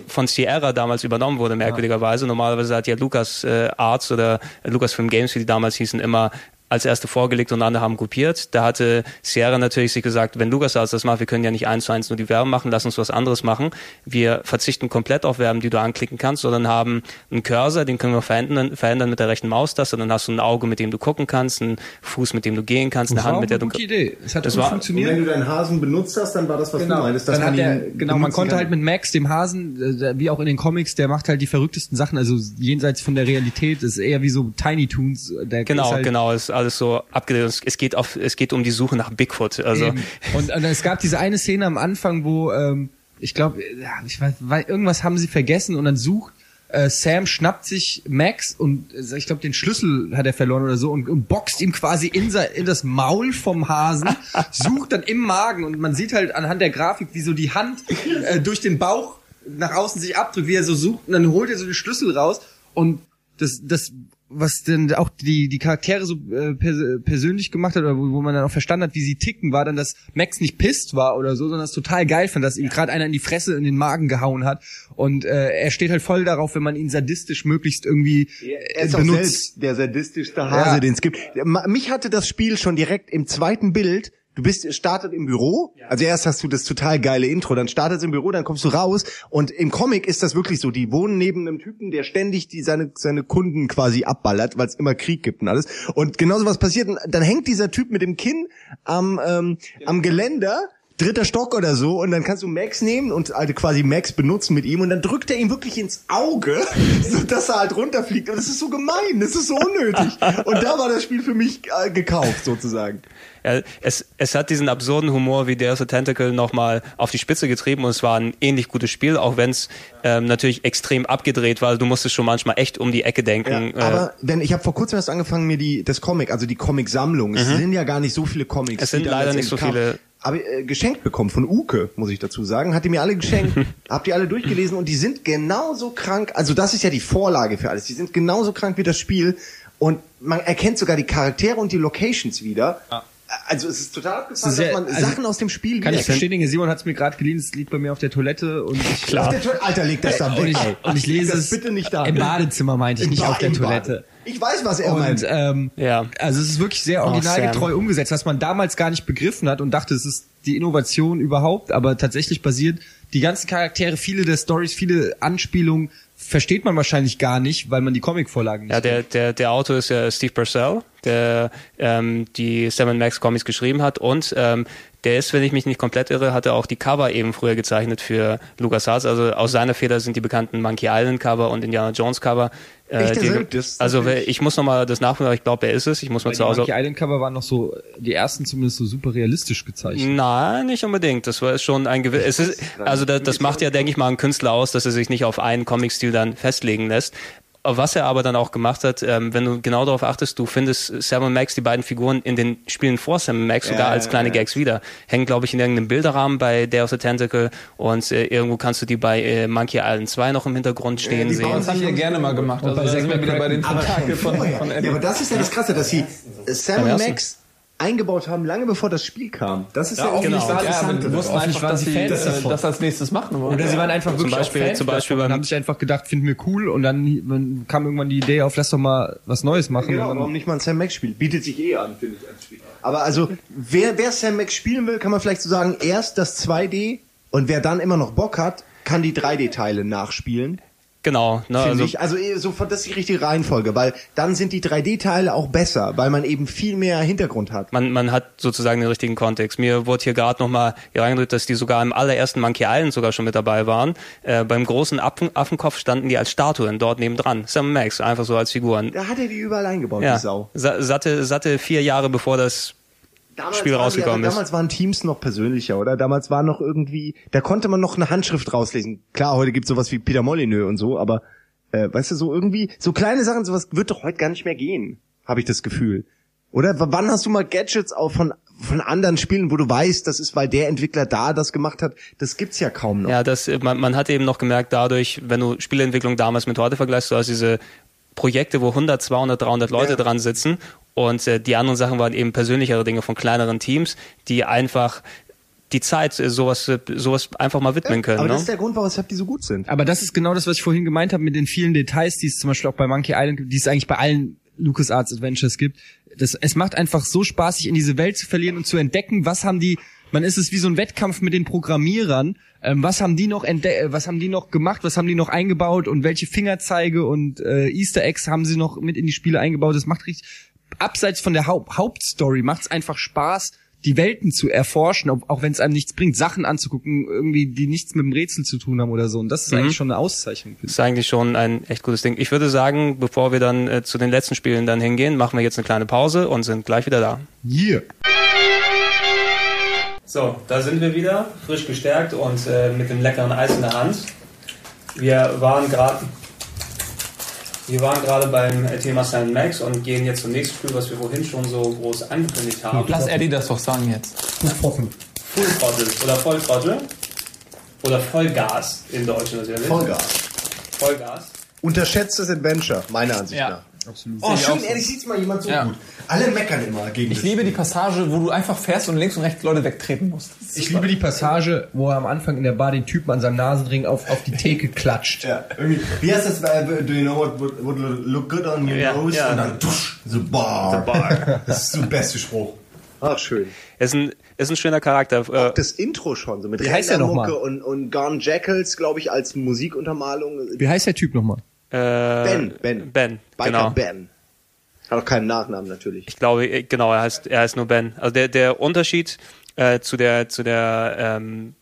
von Sierra damals übernommen wurde, merkwürdigerweise. Normalerweise hat ja Lucas äh, Arts oder Lucasfilm Games, wie die damals hießen, immer als erste vorgelegt und andere haben kopiert. Da hatte Sierra natürlich sich gesagt, wenn LucasArts das macht, wir können ja nicht eins zu eins nur die Verben machen, lass uns was anderes machen. Wir verzichten komplett auf Verben, die du anklicken kannst, sondern haben einen Cursor, den können wir verändern, verändern mit der rechten Maustaste, dann hast du ein Auge, mit dem du gucken kannst, einen Fuß, mit dem du gehen kannst, eine Das war Hand, mit der eine du... gute Idee. Es hat Das gut war- funktioniert. wenn du deinen Hasen benutzt hast, dann war das, was du meinst, dass Dann man hat der, genau, man konnte kann. halt mit Max, dem Hasen, äh, wie auch in den Comics, der macht halt die verrücktesten Sachen, also jenseits von der Realität, ist eher wie so Tiny Toons. Der Genau, ist halt genau, ist alles so abgedreht. Es geht auf, es geht um die Suche nach Bigfoot. Also Eben. Und, und es gab diese eine Szene am Anfang, wo ähm, ich glaube, ja, ich weiß, irgendwas haben sie vergessen und dann sucht äh, Sam schnappt sich Max und äh, ich glaube den Schlüssel hat er verloren oder so und, und boxt ihm quasi in, in das Maul vom Hasen, (laughs) sucht dann im Magen und man sieht halt anhand der Grafik, wie so die Hand äh, durch den Bauch nach außen sich abdrückt, wie er so sucht und dann holt er so den Schlüssel raus und das das was denn auch die die Charaktere so äh, pers persönlich gemacht hat oder wo, wo man dann auch verstanden hat, wie sie ticken, war dann, dass Max nicht pisst war oder so, sondern es total geil fand, dass ihm gerade einer in die Fresse in den Magen gehauen hat und äh, er steht halt voll darauf, wenn man ihn sadistisch möglichst irgendwie Er äh, ist auch benutzt. selbst der sadistischste Hase, Ja. den es gibt. Mich hatte das Spiel schon direkt im zweiten Bild. Du bist startet im Büro. Also erst hast du das total geile Intro, dann startet es im Büro, dann kommst du raus und im Comic ist das wirklich so. Die wohnen neben einem Typen, der ständig die seine seine Kunden quasi abballert, weil es immer Krieg gibt und alles. Und genauso was passiert. Und dann hängt dieser Typ mit dem Kinn am ähm, am Geländer dritter Stock oder so und dann kannst du Max nehmen und also quasi Max benutzen mit ihm und dann drückt er ihm wirklich ins Auge, (laughs) so dass er halt runterfliegt und das ist so gemein, das ist so unnötig und da war das Spiel für mich äh, gekauft sozusagen. Ja, es, es hat diesen absurden Humor wie der of the Tentacle nochmal auf die Spitze getrieben und es war ein ähnlich gutes Spiel, auch wenn es ähm, natürlich extrem abgedreht war. Du musstest schon manchmal echt um die Ecke denken. äh, aber wenn ich habe vor kurzem erst angefangen mir die das Comic, also die Comic-Sammlung, es sind ja gar nicht so viele Comics. Mhm. Es sind die leider nicht so letztendlich viele. Aber äh, geschenkt bekommen von Uke, muss ich dazu sagen, hat die mir alle geschenkt, (laughs) habt ihr alle durchgelesen und die sind genauso krank. Also das ist ja die Vorlage für alles. Die sind genauso krank wie das Spiel und man erkennt sogar die Charaktere und die Locations wieder. Also es ist total abgefahren, sehr- dass man also Sachen aus dem Spiel Kann ich bestätigen, Simon hat es mir gerade geliehen, es liegt bei mir auf der Toilette und ich, Klar. Auf der Toilette- Alter, leg das da und weg. ich, ey. und ich lese es bitte nicht da. im Badezimmer, meinte ich, Im nicht Ba- auf der Toilette. Bad. Ich weiß, was er Und meint. ähm, Ja. also es ist wirklich sehr originalgetreu Sam. umgesetzt, was man damals gar nicht begriffen hat und dachte, es ist die Innovation überhaupt, aber tatsächlich basiert die ganzen Charaktere, viele der Stories, viele Anspielungen versteht man wahrscheinlich gar nicht, weil man die Comicvorlagen nicht Ja, der, der, der Autor ist ja Steve Purcell, der ähm, die Sam Max Comics geschrieben hat und ähm, der ist, wenn ich mich nicht komplett irre, hatte auch die Cover eben früher gezeichnet für LucasArts. Also aus seiner Feder sind die bekannten Monkey Island Cover und Indiana Jones Cover. Äh, die? Das- also das- ich muss nochmal das nachholen, aber ich glaube, er ist es. Ich muss mal zu die Hause. Monkey Island Cover waren noch so, die ersten zumindest so super realistisch gezeichnet. Nein, nicht unbedingt. Das war schon ein gewiss. Es ist, also das, das macht ja, denke ich mal, einen Künstler aus, dass er sich nicht auf einen Comic-Stil dann festlegen lässt. Was er aber dann auch gemacht hat, ähm, wenn du genau darauf achtest, du findest Sam und Max, die beiden Figuren in den Spielen vor Sam und Max sogar Ja, als kleine ja. Gags wieder. Hängen, glaube ich, in irgendeinem Bilderrahmen bei Day of the Tentacle und äh, irgendwo kannst du die bei äh, Monkey Island 2 noch im Hintergrund stehen die sehen. Das haben die gerne mal gemacht. Also bei da sind wir wieder bei den Aber Tentakel von, von ja, Eddie. aber das ist ja das Krasse, dass sie Sam und ersten. Max eingebaut haben, lange bevor das Spiel kam. Das ist ja, genau. irgendwie das ja, aber Interessante. die wussten einfach, dass sie Fans das, das als nächstes machen wollen. Oder sie waren einfach wirklich Beispiel- auch Fans zum Beispiel davon haben sich einfach gedacht, finden wir cool und dann kam irgendwann die Idee auf, lass doch mal was Neues machen. Genau, warum nicht mal ein Sam Max Spiel? Bietet sich eh an, finde ich, als Spiel. Aber also, wer, wer Sam Max spielen will, kann man vielleicht so sagen, erst das 2D und wer dann immer noch Bock hat, kann die 3D-Teile nachspielen. Genau. Ne, also, ich. Also eh, so, das ist die richtige Reihenfolge, weil dann sind die 3D-Teile auch besser, weil man eben viel mehr Hintergrund hat. man, man hat sozusagen den richtigen Kontext. Mir wurde hier gerade nochmal hier reingedrückt, dass die sogar im allerersten Monkey Island sogar schon mit dabei waren. Äh, beim großen Affen, Affenkopf standen die als Statuen dort nebendran. Sam Max, einfach so als Figuren. Da hat er die überall eingebaut, Ja, die Sau. sa- satte, satte vier Jahre bevor das Damals Spiel waren die, rausgekommen aber ist. Damals waren Teams noch persönlicher, oder? Damals war noch irgendwie, da konnte man noch eine Handschrift rauslesen. Klar, heute gibt's sowas wie Peter Molyneux und so, aber äh, weißt du, so irgendwie, so kleine Sachen, sowas wird doch heute gar nicht mehr gehen, habe ich das Gefühl. Oder wann hast du mal Gadgets auch von von anderen Spielen, wo du weißt, das ist, weil der Entwickler da das gemacht hat, das gibt's ja kaum noch. Ja, das, äh, man, man hat eben noch gemerkt dadurch, wenn du Spieleentwicklung damals mit heute vergleichst, du hast diese Projekte, wo 100, 200, 300 Leute Ja. dran sitzen und äh, die anderen Sachen waren eben persönlichere Dinge von kleineren Teams, die einfach die Zeit äh, sowas, äh, sowas einfach mal widmen können. aber ne? das ist der Grund, warum die so gut sind. aber das ist genau das, was ich vorhin gemeint habe mit den vielen Details, die es zum Beispiel auch bei Monkey Island gibt, die es eigentlich bei allen LucasArts Adventures gibt. Das, es macht einfach so Spaß, sich in diese Welt zu verlieren und zu entdecken, was haben die, man ist es wie so ein Wettkampf mit den Programmierern, ähm, was haben die noch entde äh, was haben die noch gemacht, was haben die noch eingebaut und welche Fingerzeige und äh, Easter Eggs haben sie noch mit in die Spiele eingebaut. Das macht richtig, abseits von der Haupt Hauptstory, macht es einfach Spaß, die Welten zu erforschen, auch, auch wenn es einem nichts bringt, Sachen anzugucken, irgendwie, die nichts mit dem Rätsel zu tun haben oder so. Und das ist eigentlich schon eine Auszeichnung. ich. ist eigentlich schon ein echt gutes Ding. Ich würde sagen, bevor wir dann äh, zu den letzten Spielen dann hingehen, machen wir jetzt eine kleine Pause und sind gleich wieder da. Yeah. So, da sind wir wieder, frisch gestärkt und äh, mit dem leckeren Eis in der Hand. Wir waren gerade wir waren gerade beim äh, Thema Sam Max und gehen jetzt zum nächsten Spiel, was wir vorhin schon so groß angekündigt haben. Lass Eddie das doch sagen jetzt. Full Throttle oder Voll Throttle oder Vollgas im Deutschen natürlich. Vollgas. Vollgas. Unterschätztes Adventure, meiner Ansicht Ja. nach. Absolut. Oh, schön, auch so. ehrlich sieht's mal jemand so Ja. gut. Alle meckern immer gegen Ich liebe die. Passage, wo du einfach fährst und links und rechts Leute wegtreten musst. Ich liebe die Passage, wo er am Anfang in der Bar den Typen an seinem Nasenring auf, auf die Theke (laughs) klatscht. Ja, irgendwie. Wie heißt das? äh, Do you know what would, would look good on your Ja, nose? ja. Und dann tusch, the bar. (laughs) Das ist der beste Spruch. Ach, schön. Ist ein, ist ein schöner Charakter. Äh, Das Intro schon, so mit Wie heißt der Rendermucke nochmal? und, und Gone Jackals, glaube ich, als Musikuntermalung. Wie heißt der Typ nochmal? Äh, Ben, Ben. Ben, Biker genau. Ben. Hat auch keinen Nachnamen natürlich. Ich glaube, äh, genau, er heißt, er heißt nur Ben. Also der, der Unterschied äh, zu der, zu der ähm,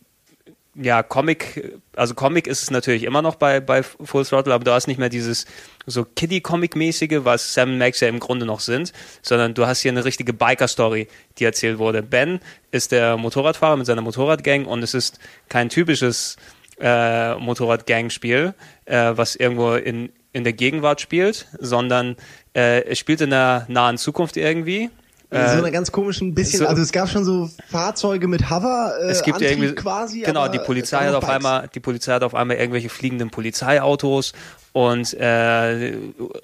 ja, Comic, also Comic ist es natürlich immer noch bei, bei Full Throttle, aber du hast nicht mehr dieses so Kiddie-Comic-mäßige, was Sam und Max ja im Grunde noch sind, sondern du hast hier eine richtige Biker-Story, die erzählt wurde. Ben ist der Motorradfahrer mit seiner Motorradgang und es ist kein typisches äh, Motorrad-Gang-Spiel, äh, was irgendwo in, in der Gegenwart spielt, sondern äh, es spielt in der nahen Zukunft irgendwie. So Äh, eine ganz komischen bisschen, so- also es gab schon so Fahrzeuge mit Hover äh, es gibt ja Antrieb irgendwie quasi. genau aber die Polizei hat auf Bikes. einmal die Polizei hat auf einmal irgendwelche fliegenden Polizeiautos und äh,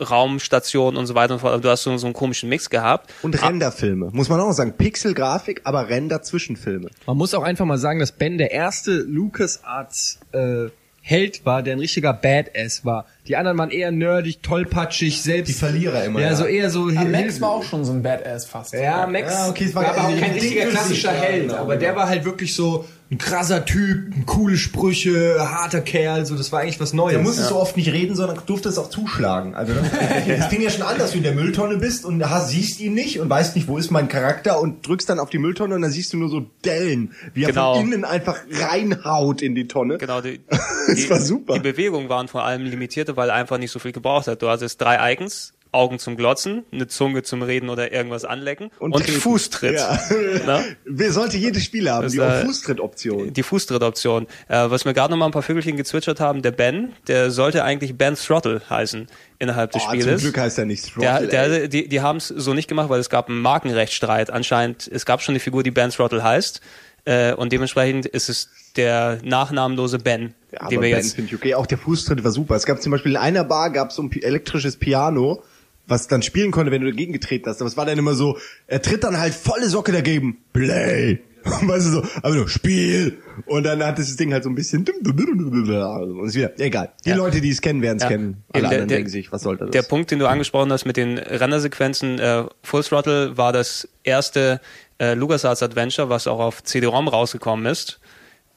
Raumstationen und so weiter und so fort. Also du hast so, so einen komischen Mix gehabt. Und Renderfilme, muss man auch sagen. Pixelgrafik, aber Render-Zwischenfilme. Man muss auch einfach mal sagen, dass Ben der erste LucasArts äh, Held war, der ein richtiger Badass war. Die anderen waren eher nerdig, tollpatschig, selbst. Die Verlierer immer, Ja, ja. so eher so. Aber Max war auch schon so ein Badass fast. Ja, Max Ja, okay, es war war aber auch kein richtiger klassischer Ja, Held, genau, aber der genau. war halt wirklich so ein krasser Typ, coole Sprüche, harter Kerl, so das war eigentlich was Neues. Der musste so oft nicht reden, sondern durfte es auch zuschlagen. Also (laughs) das, das fing ja schon an, dass du in der Mülltonne bist und hast, siehst ihn nicht und weißt nicht, wo ist mein Charakter und drückst dann auf die Mülltonne und dann siehst du nur so Dellen, wie er Genau. von innen einfach reinhaut in die Tonne. Genau, die, (laughs) Das die, war super. Die Bewegungen waren vor allem limitierte, weil er einfach nicht so viel gebraucht hat. Du hattest drei Icons, Augen zum Glotzen, eine Zunge zum Reden oder irgendwas anlecken und, treten. Fußtritt. Ja. (laughs) Na? Wer sollte jedes Spiel haben, Das, die äh, Fußtritt-Option. Die Fußtritt-Option. Äh, was mir gerade noch mal ein paar Vögelchen gezwitschert haben, der Ben, der sollte eigentlich Ben Throttle heißen innerhalb des Oh, zum Spieles. Glück heißt er nicht Der, Throttle, ey. der, die, die haben es so nicht gemacht, weil es gab einen Markenrechtsstreit. Anscheinend, es gab schon eine Figur, die Ben Throttle heißt. Äh, und dementsprechend ist es der nachnamenlose Ben, Ja, den wir Ben jetzt. okay. Auch der Fußtritt war super. Es gab zum Beispiel in einer Bar gab es so ein elektrisches Piano, was dann spielen konnte, wenn du dagegen getreten hast. Aber es war dann immer so, er tritt dann halt volle Socke dagegen. Play. (laughs) Weißt du so, aber nur Spiel. Und dann hat das Ding halt so ein bisschen und ist wieder, egal. Die Ja. Leute, die es kennen, werden es Ja. kennen. Alle der- anderen der- denken sich, was sollte das? Der Punkt, den du angesprochen hast mit den Rendersequenzen, äh, Full Throttle war das erste äh, LucasArts Adventure, was auch auf CD-ROM rausgekommen ist.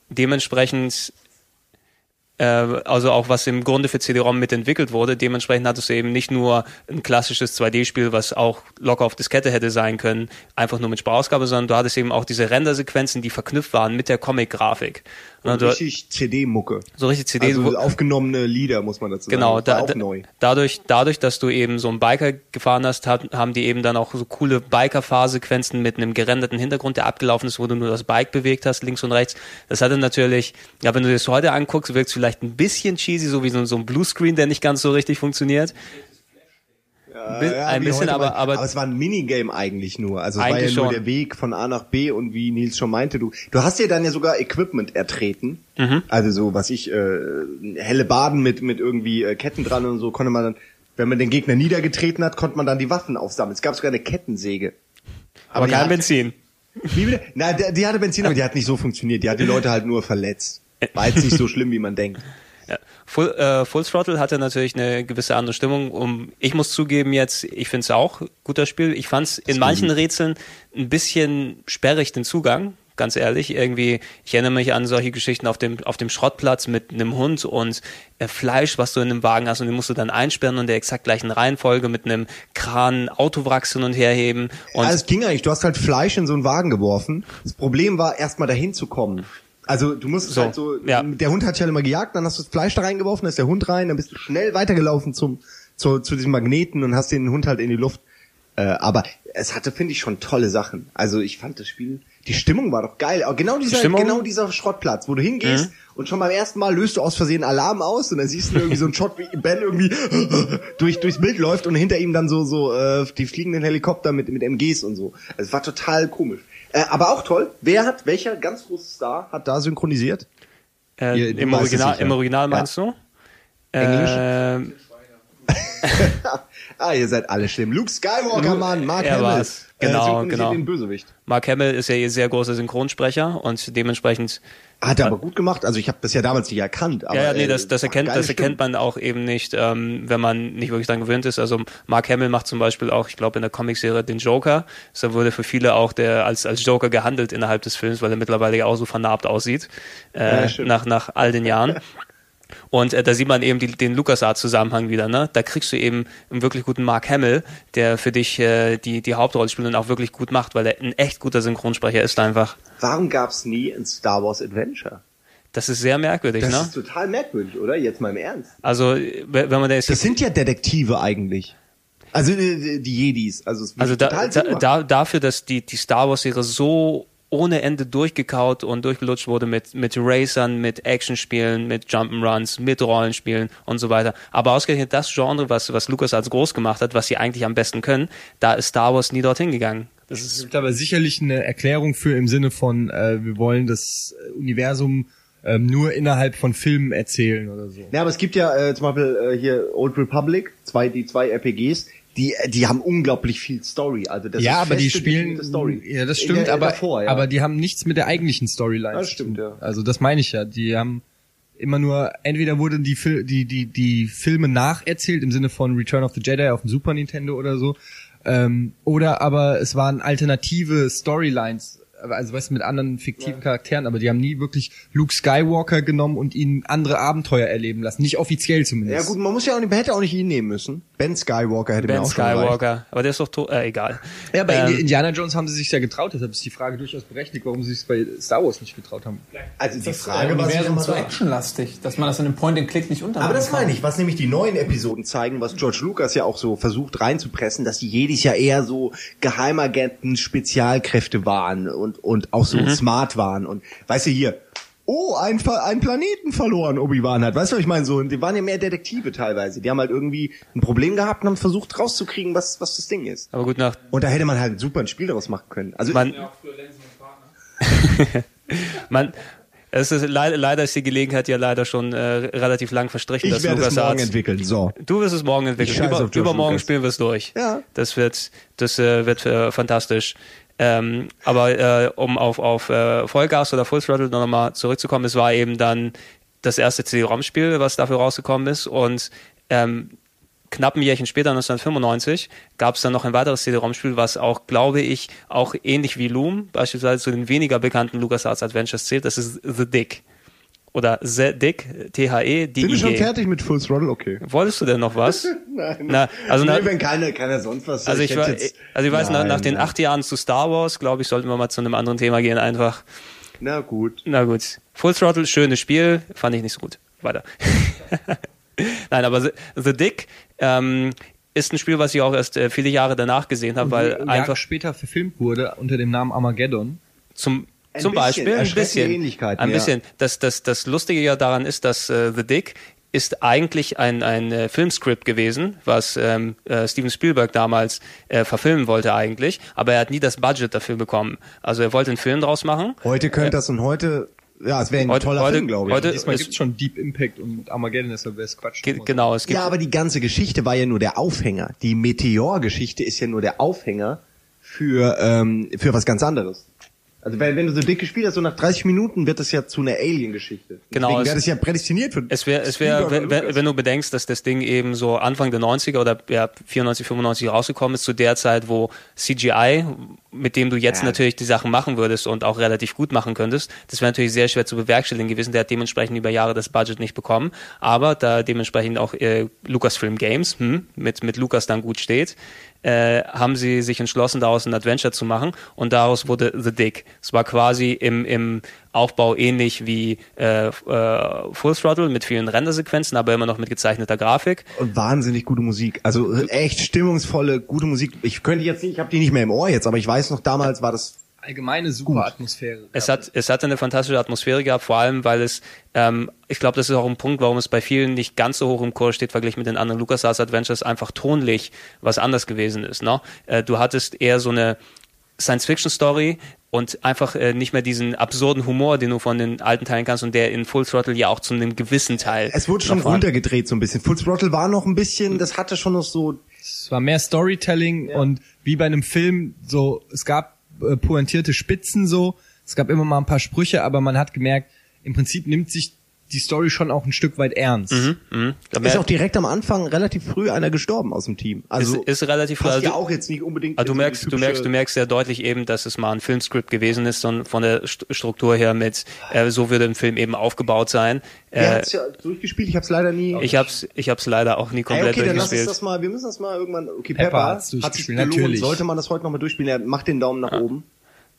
Dementsprechend, also auch was im Grunde für CD-ROM mitentwickelt wurde, dementsprechend hattest du eben nicht nur ein klassisches 2D-Spiel, was auch locker auf Diskette hätte sein können, einfach nur mit Sprachausgabe, sondern du hattest eben auch diese Rendersequenzen, die verknüpft waren mit der Comic-Grafik. Und du- richtig CD-Mucke. so richtig CD, Also aufgenommene Lieder, muss man dazu Genau, sagen. War da, auch neu. dadurch, dadurch, dass du eben so einen Biker gefahren hast, haben die eben dann auch so coole Biker-Fahrsequenzen mit einem gerenderten Hintergrund, der abgelaufen ist, wo du nur das Bike bewegt hast, links und rechts. Das hatte natürlich, ja, wenn du das heute anguckst, wirkt es vielleicht ein bisschen cheesy, so wie so, so ein Bluescreen, der nicht ganz so richtig funktioniert. Ja, ein bisschen, aber, aber, aber es war ein Minigame eigentlich nur. Also es war ja Eigentlich nur schon. der Weg von A nach B und wie Nils schon meinte, du, du hast dir dann ja sogar Equipment ertreten. Mhm. Also so, was ich, äh, helle Baden mit, mit irgendwie äh, Ketten dran und so konnte man dann, wenn man den Gegner niedergetreten hat, konnte man dann die Waffen aufsammeln. Es gab sogar eine Kettensäge. aber die kein hat- Benzin. Wie bitte? Na, die, die hatte Benzin, aber die hat nicht so funktioniert. Die hat die Leute halt nur verletzt. War jetzt nicht so schlimm, wie man denkt. Ja. Full, äh, Full Throttle hatte natürlich eine gewisse andere Stimmung. Um, ich muss zugeben jetzt, ich finde es auch guter Spiel. Ich fand es in manchen Rätseln ein bisschen sperrig den Zugang, ganz ehrlich. Irgendwie, ich erinnere mich an solche Geschichten auf dem auf dem Schrottplatz mit einem Hund und äh, Fleisch, was du in einem Wagen hast und den musst du dann einsperren und der exakt gleichen Reihenfolge mit einem Kran Autowracks hin und her heben. Und Ja, es ging eigentlich. Du hast halt Fleisch in so einen Wagen geworfen. Das Problem war, erstmal dahin zu kommen. Also du musst So, halt so, ja. der Hund hat dich halt immer gejagt, dann hast du das Fleisch da reingeworfen, dann ist der Hund rein, dann bist du schnell weitergelaufen zum, zu, zu diesem Magneten und hast den Hund halt in die Luft. Äh, aber es hatte, finde ich, schon tolle Sachen. Also ich fand das Spiel, die Stimmung war doch geil. Auch genau dieser, Stimmung? genau dieser Schrottplatz, wo du hingehst Mhm. und schon beim ersten Mal löst du aus Versehen Alarm aus und dann siehst du irgendwie so einen Shot, wie Ben irgendwie (laughs) durch, durchs Bild läuft und hinter ihm dann so, so äh, die fliegenden Helikopter mit, mit MGs und so. Es war total komisch. Äh, aber auch toll. Wer hat, welcher ganz große Star hat da synchronisiert? äh, Ihr- im, Original, im Original meinst du? Englisch? Ähm, (laughs) (laughs) ah, ihr seid alle schlimm. Luke Skywalker, Mann, Mark er Hamill. war's. Genau, synchronisiert genau. Den Bösewicht. Mark Hamill ist ja ihr sehr großer Synchronsprecher und dementsprechend Hat er aber gut gemacht. Also ich habe das ja damals nicht erkannt. Aber, ja, ja, nee, äh, das, das war erkennt, das erkennt man auch eben nicht, ähm, wenn man nicht wirklich dran gewöhnt ist. Also Mark Hamill macht zum Beispiel auch, ich glaube, in der Comicserie den Joker. So wurde für viele auch der als als Joker gehandelt innerhalb des Films, weil er mittlerweile ja auch so vernarbt aussieht äh, Ja, nach nach all den Jahren. (laughs) Und äh, da sieht man eben die, den LucasArts-Zusammenhang wieder, ne? Da kriegst du eben einen wirklich guten Mark Hamill, der für dich äh, die, die Hauptrolle spielt und auch wirklich gut macht, weil er ein echt guter Synchronsprecher ist einfach. Warum gab's nie ein Star Wars Adventure? Das ist sehr merkwürdig, Das ne? ist total merkwürdig, oder? Jetzt mal im Ernst. Also, wenn man da jetzt Das sind ja Detektive eigentlich. Also äh, die Jedis. Also, es Also da, da, dafür, dass die, die Star Wars-Serie so ohne Ende durchgekaut und durchgelutscht wurde mit, mit Racern, mit Actionspielen, mit Jump'n'Runs, mit Rollenspielen und so weiter. Aber ausgerechnet das Genre, was, was Lucas als groß gemacht hat, was sie eigentlich am besten können, da ist Star Wars nie dorthin gegangen. Das Es ist, gibt aber sicherlich eine Erklärung für im Sinne von, äh, wir wollen das Universum ähm, nur innerhalb von Filmen erzählen oder so. Ja, aber es gibt ja äh, zum Beispiel äh, hier Old Republic, zwei, die zwei RPGs, die, die haben unglaublich viel Story. Also das ja, ist aber die spielen, Story. ja, das stimmt, der- aber, davor, ja. aber die haben nichts mit der eigentlichen Storyline. Das zu stimmt, ja. Also das meine ich ja. Die haben immer nur, entweder wurden die, Fil die, die, die Filme nacherzählt im Sinne von Return of the Jedi auf dem Super Nintendo oder so, ähm, oder aber es waren alternative Storylines, also weißt du, mit anderen fiktiven Charakteren, aber die haben nie wirklich Luke Skywalker genommen und ihn andere Abenteuer erleben lassen. Nicht offiziell Ja zumindest. gut, man muss ja auch nicht, man hätte auch nicht ihn nehmen müssen. Ben Skywalker hätte mir Ben auch schon gereicht. Skywalker. Aber der ist doch tot. Äh, egal. Ja, bei Ähm, Indiana Jones haben sie sich ja getraut, deshalb ist die Frage durchaus berechtigt, warum sie sich bei Star Wars nicht getraut haben. Also die Das Frage war immer so actionlastig, dass man das in einem Point-and-Click nicht unter. Aber das meine ich, was nämlich die neuen Episoden zeigen, was George Lucas ja auch so versucht reinzupressen, dass die Jedis ja eher so Geheimagenten, Spezialkräfte waren und, und auch so smart waren und weißt du hier, oh, ein, ein Planeten verloren Obi-Wan hat. Weißt du, was ich meine? So, die waren ja mehr Detektive teilweise. Die haben halt irgendwie ein Problem gehabt und haben versucht rauszukriegen, was, was das Ding ist. aber gut, nach Und da hätte man halt super ein Spiel daraus machen können. Also man, (laughs) man, es ist leider, leider ist die Gelegenheit ja leider schon äh, relativ lang verstrichen, ich dass werde es morgen entwickeln. So. Du wirst es morgen entwickeln. Über, übermorgen Lucas. spielen wir es durch. Ja. Das wird, das äh, wird äh, fantastisch. Ähm, aber äh, um auf, auf äh, Vollgas oder Full Throttle noch mal zurückzukommen, es war eben dann das erste CD-ROM-Spiel, was dafür rausgekommen ist und ähm, knapp ein Jährchen später, 1995, gab es dann noch ein weiteres CD-ROM-Spiel, was auch, glaube ich, auch ähnlich wie Loom, beispielsweise zu den weniger bekannten LucasArts Adventures zählt. Das ist The Dick. Oder The Dick, T-H-E-D-I-G. Sind wir schon fertig mit Full Throttle? Okay. Wolltest du denn noch was? (laughs) Nein. Na, also nee, na- wenn keiner, keiner sonst was Also ich, hätte war, jetzt- also ich weiß, nach, Nein, nach den acht Jahren zu Star Wars, glaube ich, sollten wir mal zu einem anderen Thema gehen einfach. Na gut. Na gut. Full Throttle, schönes Spiel, fand ich nicht so gut. Weiter. (laughs) Nein, aber The, The Dick ähm, ist ein Spiel, was ich auch erst äh, viele Jahre danach gesehen habe, weil Jahre einfach später verfilmt wurde unter dem Namen Armageddon. zum Ein zum bisschen, Beispiel ein bisschen, ein ja. bisschen. Das, das, das Lustige ja daran ist, dass äh, The Dick ist eigentlich ein, ein äh, Filmscript gewesen, was ähm, äh, Steven Spielberg damals äh, verfilmen wollte eigentlich, aber er hat nie das Budget dafür bekommen. Also er wollte einen Film draus machen. Heute könnte das und heute, ja, es wäre ein Heute- toller heute- Film, glaube ich. heute- Diesmal es- gibt's schon Deep Impact und Armageddon, deshalb wäre es Quatsch. Ge genau, es gibt ja, aber die ganze Geschichte war ja nur der Aufhänger. Die Meteor-Geschichte ist ja nur der Aufhänger für, ähm, für was ganz anderes. Also wenn, wenn du so dick gespielt hast, so nach 30 Minuten wird das ja zu einer Alien-Geschichte. Genau, Deswegen es- wäre das ja prädestiniert für Es wäre, es wäre, wenn, wenn du bedenkst, dass das Ding eben so Anfang der 90er oder ja, 94, 95 rausgekommen ist, zu der Zeit, wo CGI, mit dem du jetzt Ja. natürlich die Sachen machen würdest und auch relativ gut machen könntest, das wäre natürlich sehr schwer zu bewerkstelligen gewesen. Der hat dementsprechend über Jahre das Budget nicht bekommen. Aber da dementsprechend auch äh, Lucasfilm Games hm, mit, mit Lucas dann gut steht, äh, haben sie sich entschlossen, daraus ein Adventure zu machen und daraus wurde The Dick. Es war quasi im, im Aufbau ähnlich wie äh, äh, Full Throttle mit vielen Rendersequenzen, aber immer noch mit gezeichneter Grafik. und wahnsinnig gute Musik. Also echt stimmungsvolle, gute Musik. Ich könnte jetzt nicht, ich habe die nicht mehr im Ohr jetzt, aber ich weiß noch, damals war das Allgemeine super Atmosphäre. Es hat, es hatte eine fantastische Atmosphäre gehabt, vor allem, weil es, ähm, ich glaube, das ist auch ein Punkt, warum es bei vielen nicht ganz so hoch im Kurs steht, verglichen mit den anderen LucasArts Adventures, einfach tonlich was anders gewesen ist. Ne? Äh, du hattest eher so eine Science-Fiction-Story und einfach äh, nicht mehr diesen absurden Humor, den du von den alten Teilen kannst und der in Full Throttle ja auch zu einem gewissen Teil. es wurde schon runtergedreht so ein bisschen. Full Throttle war noch ein bisschen, das hatte schon noch so Es war mehr Storytelling und wie bei einem Film so, es gab pointierte Spitzen so, es gab immer mal ein paar Sprüche, aber man hat gemerkt, im Prinzip nimmt sich die Story schon auch ein Stück weit ernst. Mhm. Da ist auch direkt am Anfang relativ früh einer gestorben aus dem Team. Also ist, ist relativ passt ja also- auch jetzt nicht unbedingt. Also du merkst, du merkst, du merkst sehr deutlich eben, dass es mal ein Filmscript gewesen ist und von der St Struktur her mit, äh, so würde ein Film eben aufgebaut sein. Äh, hat's ja durchgespielt? Ich hab's leider nie. ich hab's, ich hab's leider auch nie Ey, komplett okay, dann lass uns durchgespielt. das mal, wir müssen das mal irgendwann, okay, Pepper Pepper, hat's hat sich durchgespielt, gelohnt. natürlich. Sollte man das heute nochmal durchspielen, er macht den Daumen nach oben.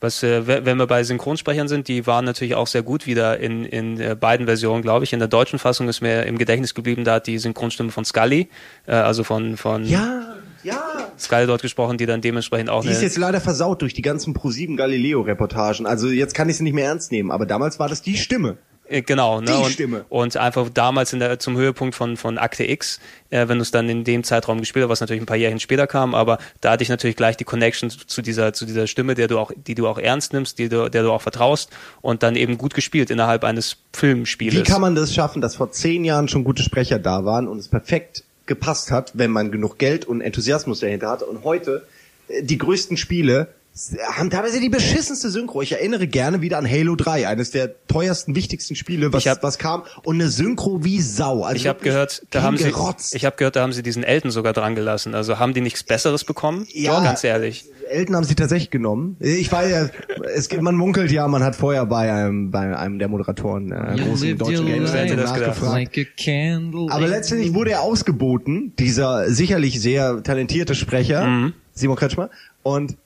Was, äh, we- wenn wir bei Synchronsprechern sind, die waren natürlich auch sehr gut wieder in, in äh, beiden Versionen, glaube ich. In der deutschen Fassung ist mir im Gedächtnis geblieben, da hat die Synchronstimme von Scully, äh, also von, von Ja, ja. Scully dort gesprochen, die dann dementsprechend auch Die ist jetzt leider versaut durch die ganzen Pro7 Galileo Reportagen. Also jetzt kann ich sie nicht mehr ernst nehmen, aber damals war das die Stimme. Äh, Genau, ne? Die und, Stimme. und einfach damals in der, zum Höhepunkt von, von Akte X, äh, wenn du es dann in dem Zeitraum gespielt hast, was natürlich ein paar Jährchen später kam, aber da hatte ich natürlich gleich die Connection zu dieser, zu dieser Stimme, der du auch, die du auch ernst nimmst, die du, der du auch vertraust und dann eben gut gespielt innerhalb eines Filmspieles. Wie kann man das schaffen, dass vor zehn Jahren schon gute Sprecher da waren und es perfekt gepasst hat, wenn man genug Geld und Enthusiasmus dahinter hat und heute äh, die größten Spiele haben teilweise die beschissenste Synchro. Ich erinnere gerne wieder an Halo 3, eines der teuersten, wichtigsten Spiele, was, Ich hab- was kam. Und eine Synchro wie Sau. Also Ich habe gehört, da haben sie, ich habe gehört, da haben sie diesen Elton sogar dran gelassen. Also haben die nichts Besseres bekommen? Ja. ganz ehrlich. Elton haben sie tatsächlich genommen. Ich war ja, es gibt, man munkelt ja, man hat vorher bei einem, bei einem der Moderatoren äh, großen deutschen Games nachgefragt. Like. Aber letztendlich wurde er ausgeboten, dieser sicherlich sehr talentierte Sprecher, Mhm. Simon Kretschmer. Und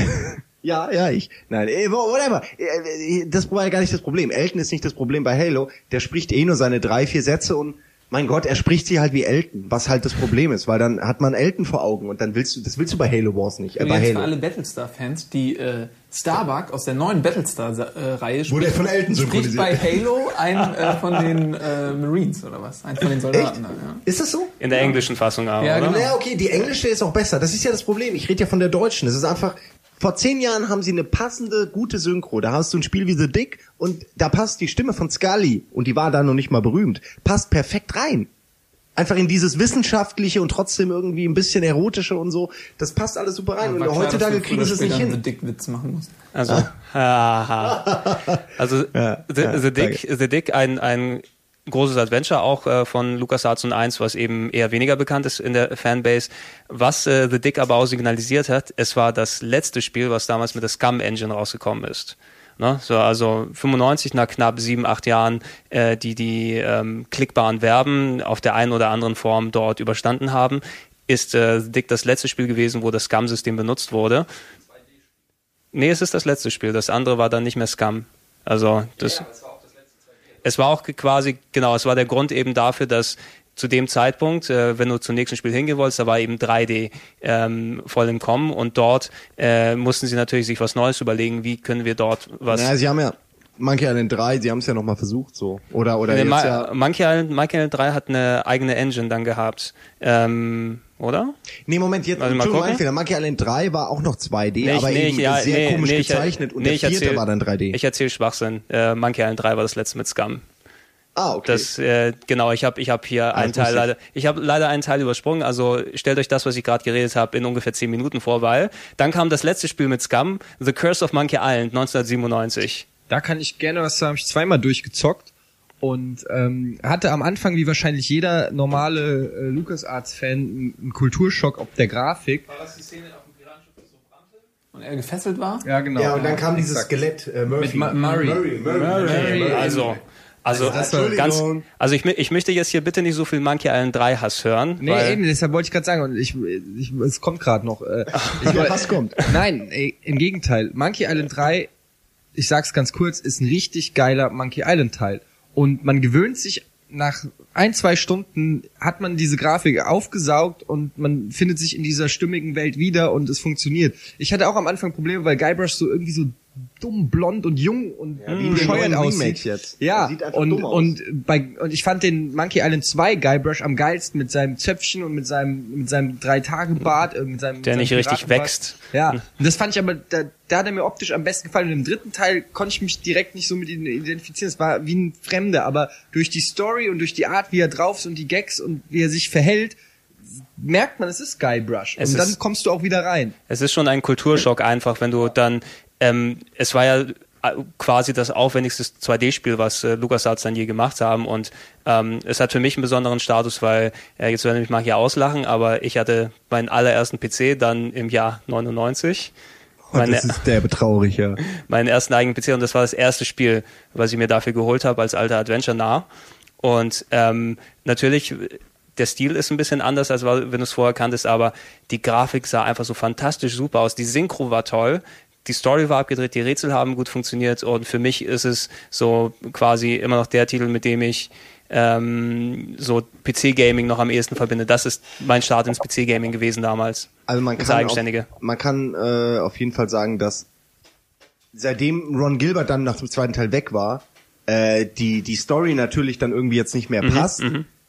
(laughs) ja, ja, ich. Nein, wo- whatever. Eh, Das war ja gar nicht das Problem. Elton ist nicht das Problem bei Halo. Der spricht eh nur seine drei, vier Sätze und mein Gott, er spricht sie halt wie Elton, was halt das Problem ist, weil dann hat man Elton vor Augen und dann willst du, das willst du bei Halo Wars nicht, äh, bei für Halo. alle Battlestar-Fans, die äh, Starbuck aus der neuen Battlestar-Reihe Wurde von Elton spricht bei Halo ein äh, von den äh, Marines oder was? Ein von den Echt? Soldaten. Da, ja. Ist das so? In der englischen Fassung auch, Ja, oder? genau. Ja, okay, die englische ist auch besser. Das ist ja das Problem. Ich rede ja von der deutschen. Es ist einfach, vor zehn Jahren haben sie eine passende, gute Synchro. Da hast du ein Spiel wie The Dick und da passt die Stimme von Scully, und die war da noch nicht mal berühmt, passt perfekt rein. Einfach in dieses wissenschaftliche und trotzdem irgendwie ein bisschen erotische und so. Das passt alles super rein. War und klar, heutzutage kriegen sie es nicht hin. The Dick-Witz machen mussten. Also, haha. (laughs) also Ja, The, ja, The Dick, The Dick, ein, ein großes Adventure auch äh, von LucasArts und 1, was eben eher weniger bekannt ist in der Fanbase. Was äh, The Dick aber auch signalisiert hat, es war das letzte Spiel, was damals mit der Scum Engine rausgekommen ist. Ne? So, also 95 nach knapp sieben, acht Jahren, äh, die die ähm, klickbaren Verben auf der einen oder anderen Form dort überstanden haben, ist äh, The Dick das letzte Spiel gewesen, wo das Scum-System benutzt wurde. Nee, es ist das letzte Spiel. Das andere war dann nicht mehr Scum. Also das. Es war auch quasi genau. Es war der Grund eben dafür, dass zu dem Zeitpunkt, äh, wenn du zum nächsten Spiel hingehen wolltest, da war eben 3D ähm, voll im Kommen und dort äh, mussten sie natürlich sich was Neues überlegen. Wie können wir dort was? Naja, sie haben ja Monkey Island 3, sie haben es ja nochmal versucht so. Oder, oder Nee, jetzt Ma ja, Monkey, Island, Monkey Island 3 hat eine eigene Engine dann gehabt, ähm, oder? Nee, Moment, jetzt, Warte mal Fehler. Monkey Island 3 war auch noch 2D, Nee, ich- aber nee, eben ich- ja, sehr nee, komisch nee, ich- gezeichnet und nee, der ich vierte erzähl- war dann 3D. Ich erzähle Schwachsinn. Äh, Monkey Island 3 war das letzte mit Scum. ah, okay. Das äh, genau, ich habe ich hab hier einen Teil ich. leider, ich habe leider einen Teil übersprungen. Also stellt euch das, was ich gerade geredet habe, in ungefähr 10 Minuten vor, weil dann kam das letzte Spiel mit Scum, The Curse of Monkey Island 1997. Da kann ich gerne was sagen. Hab ich zweimal durchgezockt und ähm, hatte am Anfang, wie wahrscheinlich jeder normale äh, LucasArts-Fan, einen einen Kulturschock ob der Grafik. War das die Szene auf dem Piratenschiff, das so brannte? Und er gefesselt war? Ja, genau. ja, und dann kam dieses Exakt. Skelett, äh, Murphy. Ma- Murray. Murray, Murray. Murray. Also also das war- ganz, also ich, ich möchte jetzt hier bitte nicht so viel Monkey Island 3 Hass hören, Nee, weil eben, deshalb wollte ich gerade sagen, und ich, ich, es kommt gerade noch. Äh, (laughs) ich was kommt? Nein, ey, im Gegenteil. Monkey Island 3, ich sag's ganz kurz, ist ein richtig geiler Monkey Island Teil. Und man gewöhnt sich nach ein, zwei Stunden hat man diese Grafik aufgesaugt und man findet sich in dieser stimmigen Welt wieder und es funktioniert. Ich hatte auch am Anfang Probleme, weil Guybrush so irgendwie so dumm, blond und jung und den bescheuert aussieht. Jetzt. Ja, Der sieht einfach und, dumm aus. und bei und ich fand den Monkey Island 2 Guybrush am geilsten mit seinem Zöpfchen und mit seinem mit seinem drei Tage Bart, äh, mit seinem Der mit nicht richtig wächst. Ja, und das fand ich aber da, da hat er mir optisch am besten gefallen und im dritten Teil konnte ich mich direkt nicht so mit ihm identifizieren. Es war wie ein Fremder, aber durch die Story und durch die Art, wie er drauf ist und die Gags und wie er sich verhält, merkt man, es ist Guybrush Es und dann ist- kommst du auch wieder rein. Es ist schon ein Kulturschock einfach, wenn du dann, ähm, es war ja äh, quasi das aufwendigste 2D-Spiel, was äh, LucasArts dann je gemacht haben und ähm, es hat für mich einen besonderen Status, weil, äh, jetzt werden mich mal hier auslachen, aber ich hatte meinen allerersten PC dann im Jahr 99. Und Meine, das ist der betraurig, ja. (laughs) meinen ersten eigenen PC und das war das erste Spiel, was ich mir dafür geholt habe als alter Adventure nah. Und ähm, natürlich, der Stil ist ein bisschen anders, als wenn du es vorher kanntest, aber die Grafik sah einfach so fantastisch super aus. Die Synchro war toll, die Story war abgedreht, die Rätsel haben gut funktioniert und für mich ist es so quasi immer noch der Titel, mit dem ich ähm, so PC-Gaming noch am ehesten verbinde. Das ist mein Start ins PC-Gaming gewesen damals. Also man kann, Eigenständige. Auf, man kann äh, auf jeden Fall sagen, dass seitdem Ron Gilbert dann nach dem zweiten Teil weg war, äh, die die Story natürlich dann irgendwie jetzt nicht mehr Mhm, passt.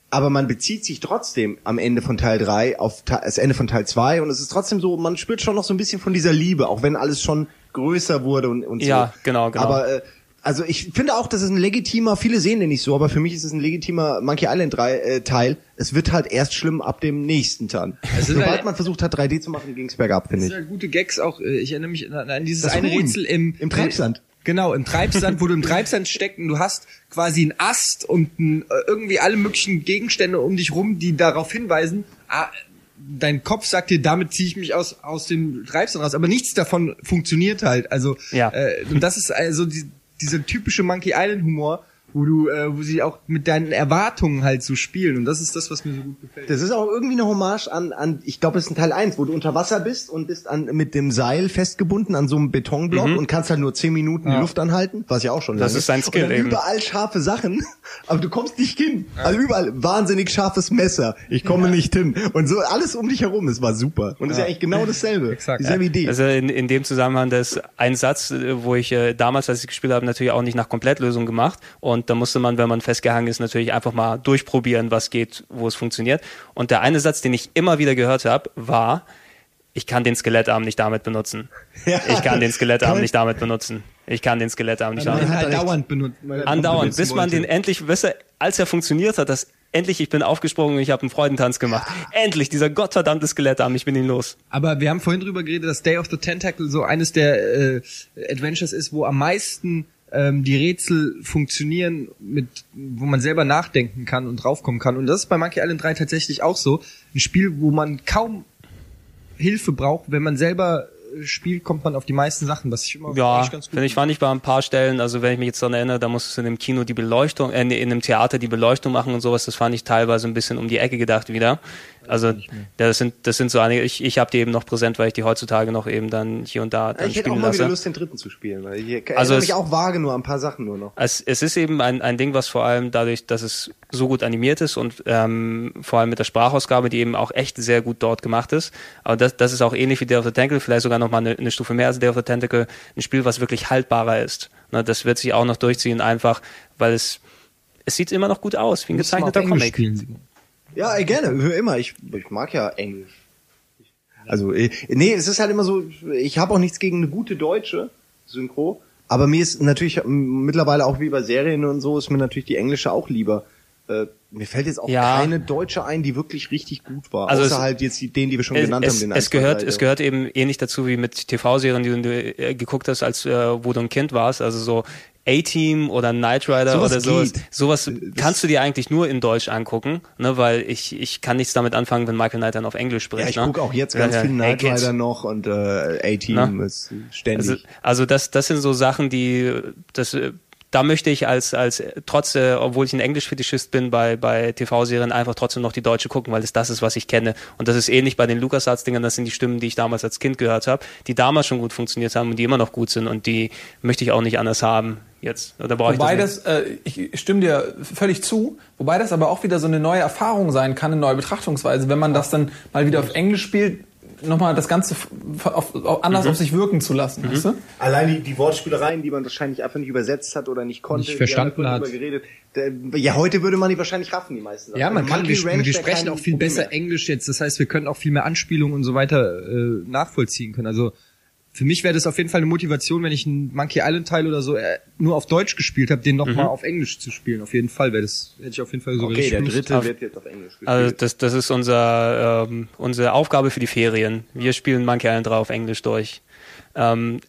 Aber man bezieht sich trotzdem am Ende von Teil 3 auf das Ende von Teil 2 und es ist trotzdem so, man spürt schon noch so ein bisschen von dieser Liebe, auch wenn alles schon größer wurde und, und so. Ja, genau, genau. Aber äh, Also ich finde auch, das ist ein legitimer, viele sehen den nicht so, aber für mich ist es ein legitimer Monkey Island 3 äh, Teil. Es wird halt erst schlimm ab dem nächsten Teil. Es Sobald halt- man versucht hat 3D zu machen, ging's bergab, finde Das ich. sind halt gute Gags auch. äh, Ich erinnere mich an, an dieses Das eine Huhn Rätsel im, im Treibsand. Genau, im Treibsand, wo du im Treibsand steckst und du hast quasi einen Ast und ein, äh, irgendwie alle möglichen Gegenstände um dich rum, die darauf hinweisen, ah, dein Kopf sagt dir, damit ziehe ich mich aus, aus dem Treibsand raus, aber nichts davon funktioniert halt. Also, Ja. äh, und das ist also die, dieser typische Monkey Island Humor, wo du, äh, wo sie auch mit deinen Erwartungen halt so spielen und das ist das, was mir so gut gefällt. Das ist auch irgendwie eine Hommage an, an ich glaube, es ist ein Teil 1, wo du unter Wasser bist und bist an, mit dem Seil festgebunden an so einem Betonblock und kannst halt nur 10 Minuten die Luft anhalten, was ja auch schon Das ist ein Skill und dann eben. überall scharfe Sachen, (laughs) aber du kommst nicht hin. Also überall wahnsinnig scharfes Messer. Ich komme nicht hin. Und so alles um dich herum, es war super. Und es ist ja eigentlich genau dasselbe. Exakt. Dieselbe Idee. Also in, in dem Zusammenhang, das ist ein Satz, äh, wo ich äh, damals, als ich gespielt habe, natürlich auch nicht nach Komplettlösung gemacht. Und da musste man, wenn man festgehangen ist, natürlich einfach mal durchprobieren, was geht, wo es funktioniert. Und der eine Satz, den ich immer wieder gehört habe, war, ich kann den Skelettarm nicht damit benutzen. Ja. Ich kann den Skelettarm nicht damit benutzen. Ich kann den Skelettarm nicht damit hat halt er recht. dauernd benutzt. er Andauernd, benutzen bis man den endlich, bis er, als er funktioniert hat, dass endlich, ich bin aufgesprungen und ich habe einen Freudentanz gemacht. Endlich, dieser gottverdammte Skelettarm, ich bin ihn los. Aber wir haben vorhin drüber geredet, dass Day of the Tentacle so eines der äh, Adventures ist, wo am meisten ähm, die Rätsel funktionieren, mit wo man selber nachdenken kann und draufkommen kann. Und das ist bei Monkey Island 3 tatsächlich auch so. Ein Spiel, wo man kaum Hilfe braucht. Wenn man selber äh, spielt, kommt man auf die meisten Sachen, was ich immer Ja, ganz gut finde ich, fand ich bei ein paar Stellen, also wenn ich mich jetzt daran erinnere, da musstest du in dem Kino die Beleuchtung, äh, in einem Theater die Beleuchtung machen und sowas, das fand ich teilweise ein bisschen um die Ecke gedacht wieder. Also das sind das sind so einige, ich, ich habe die eben noch präsent, weil ich die heutzutage noch eben dann hier und da dann ich hätte auch mal wieder lasse. Lust, den dritten zu spielen. Weil ich Also es- mich auch vage nur an ein paar Sachen nur noch. Es, es ist eben ein, ein Ding, was vor allem dadurch, dass es so gut animiert ist und ähm, vor allem mit der Sprachausgabe, die eben auch echt sehr gut dort gemacht ist. Aber das, das ist auch ähnlich wie Day of the Tentacle, vielleicht sogar noch mal eine, eine Stufe mehr als Day of the Tentacle, ein Spiel, was wirklich haltbarer ist. Ne, das wird sich auch noch durchziehen, einfach, weil es es sieht immer noch gut aus, wie ein gezeichneter Comic. spielen. Ja, gerne, immer. Ich, ich mag ja Englisch. Also, äh, nee, es ist halt immer so, ich habe auch nichts gegen eine gute deutsche Synchro, aber mir ist natürlich ähm, mittlerweile auch wie bei Serien und so, ist mir natürlich die englische auch lieber. Äh, mir fällt jetzt auch Ja. keine deutsche ein, die wirklich richtig gut war. Also außer halt jetzt die, den, die wir schon Es, genannt haben. es, Den es, gehört, es gehört eben ähnlich dazu wie mit TV-Serien, die du äh, geguckt hast, als äh, wo du ein Kind warst. Also so A-Team oder Knight Rider Sowas oder sowas. geht. Sowas kannst du dir eigentlich nur in Deutsch angucken, ne, weil ich, ich kann nichts damit anfangen, wenn Michael Knight dann auf Englisch spricht. Ja, ich ne? gucke auch jetzt ganz Ja, viel. Knight Kids. Rider noch und äh, A-Team Na? ist ständig. Also, also das, das sind so Sachen, die das äh, da möchte ich als als äh, trotz äh, obwohl ich ein Englisch-Fetischist bin bei bei TV-Serien einfach trotzdem noch die deutsche gucken, weil es das ist, was ich kenne und das ist ähnlich bei den LucasArts-Dingern. Das sind die Stimmen, die ich damals als Kind gehört habe, die damals schon gut funktioniert haben und die immer noch gut sind und die möchte ich auch nicht anders haben jetzt. Da brauche ich Wobei das. das, äh, ich stimme dir völlig zu, wobei das aber auch wieder so eine neue Erfahrung sein kann, eine neue Betrachtungsweise, wenn man das dann mal wieder auf Englisch spielt, nochmal das Ganze auf, auf, anders Mhm. auf sich wirken zu lassen, weißt du? Allein die, die Wortspielereien, die man wahrscheinlich einfach nicht übersetzt hat oder nicht konnte. Nicht verstanden hat. darüber Geredet. Der, ja, heute würde man die wahrscheinlich raffen, die meisten. Ja, man Monkey kann, wir, Ranch wir sprechen auch viel Problem besser mehr. Englisch jetzt. Das heißt, wir können auch viel mehr Anspielungen und so weiter äh, nachvollziehen können. Also für mich wäre das auf jeden Fall eine Motivation, wenn ich einen Monkey Island Teil oder so äh, nur auf Deutsch gespielt habe, den nochmal mal auf Englisch zu spielen. Auf jeden Fall wäre das hätte ich auf jeden Fall so Okay, der dritte auf- wird jetzt auf Englisch gespielt. Also das, das ist unser, ähm, unsere Aufgabe für die Ferien. Wir spielen Monkey Island 3 auf Englisch durch. Ähm,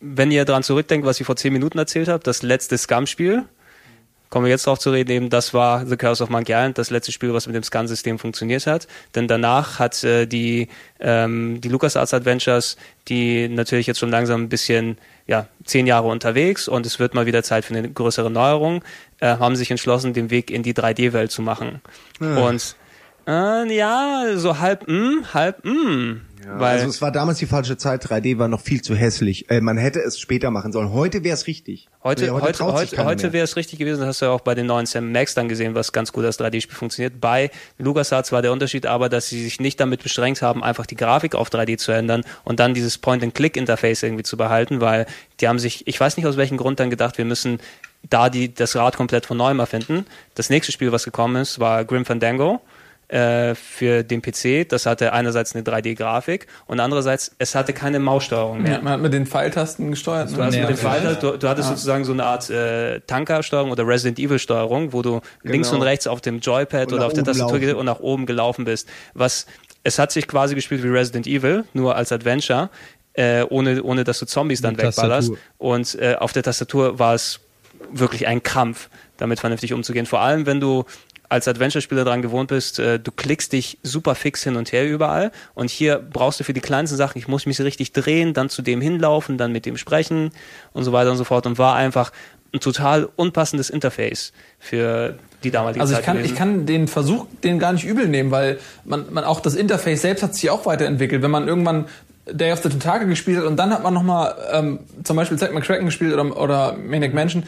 wenn ihr daran zurückdenkt, was ich vor zehn Minuten erzählt habe, das letzte Scum-Spiel, kommen wir jetzt darauf zu reden, eben das war The Curse of Monkey Island, das letzte Spiel, was mit dem Scan-System funktioniert hat. Denn danach hat äh, die, ähm, die LucasArts Adventures, die natürlich jetzt schon langsam ein bisschen, ja, zehn Jahre unterwegs und es wird mal wieder Zeit für eine größere Neuerung, äh, haben sich entschlossen, den Weg in die 3D-Welt zu machen. Und äh, ja, so halb mm, halb mm. Ja, weil also es war damals die falsche Zeit, 3D war noch viel zu hässlich. Äh, man hätte es später machen sollen. Heute wäre es richtig. Heute, Ja, heute, heute, heute mehr. wäre es richtig gewesen, das hast du ja auch bei den neuen Sam Max dann gesehen, was ganz gut als 3D-Spiel funktioniert. Bei LucasArts war der Unterschied aber, dass sie sich nicht damit beschränkt haben, einfach die Grafik auf 3D zu ändern und dann dieses Point-and-Click-Interface irgendwie zu behalten, weil die haben sich, ich weiß nicht aus welchem Grund dann gedacht, wir müssen da die, das Rad komplett von neuem erfinden. Das nächste Spiel, was gekommen ist, war Grim Fandango. Äh, für den PC. Das hatte einerseits eine 3D-Grafik und andererseits, es hatte keine Maussteuerung mehr. Ja, man hat mit den Pfeiltasten gesteuert. Du, ne? hast mit okay. Pfeil, du, du hattest sozusagen so eine Art äh, Tanker-Steuerung oder Resident Evil-Steuerung, wo du links und rechts auf dem Joypad Und oder auf der Tastatur laufen. und nach oben gelaufen bist. Was es hat sich quasi gespielt wie Resident Evil, nur als Adventure, äh, ohne, ohne dass du Zombies dann wegballerst. Tastatur. Und äh, auf der Tastatur war es wirklich ein Krampf, damit vernünftig umzugehen. Vor allem, wenn du als Adventure-Spieler dran gewohnt bist, äh, du klickst dich super fix hin und her überall und hier brauchst du für die kleinsten Sachen, ich muss mich richtig drehen, dann zu dem hinlaufen, dann mit dem sprechen und so weiter und so fort und war einfach ein total unpassendes Interface für die damalige Also ich Zeit kann, gewesen. ich kann den Versuch den gar nicht übel nehmen, weil man, man auch das Interface selbst hat sich auch weiterentwickelt. Wenn man irgendwann Day of the Tentacle gespielt hat und dann hat man nochmal ähm, zum Beispiel Zack McCracken gespielt oder, oder Maniac Mansion,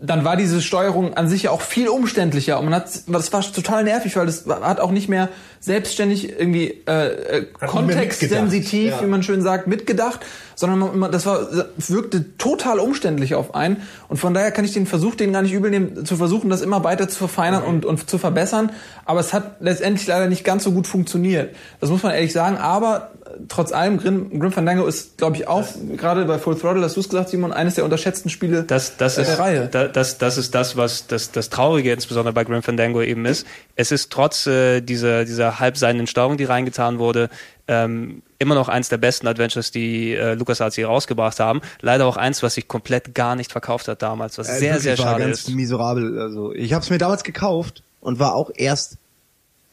dann war diese Steuerung an sich ja auch viel umständlicher und man hat, das war total nervig, weil das hat auch nicht mehr selbstständig irgendwie äh, äh, kontextsensitiv, ja. wie man schön sagt, mitgedacht, sondern man, man, das war wirkte total umständlich auf einen und von daher kann ich den Versuch, den gar nicht übel nehmen, zu versuchen, das immer weiter zu verfeinern und, und zu verbessern, aber es hat letztendlich leider nicht ganz so gut funktioniert. Das muss man ehrlich sagen, aber trotz allem, Grim, Grim Fandango ist, glaube ich, auch, gerade bei Full Throttle, hast du es gesagt, Simon, eines der unterschätzten Spiele das, das der ist, Reihe. Da, das, das ist das, was das, das Traurige insbesondere bei Grim Fandango eben ist. Es ist trotz äh, dieser, dieser halbseidenen Steuerung, die reingetan wurde, ähm, immer noch eins der besten Adventures, die äh, LucasArts hier rausgebracht haben. Leider auch eins, was sich komplett gar nicht verkauft hat damals, was Äh, sehr, sehr war schade ganz ist. miserabel. Also ich habe es mir damals gekauft und war auch erst.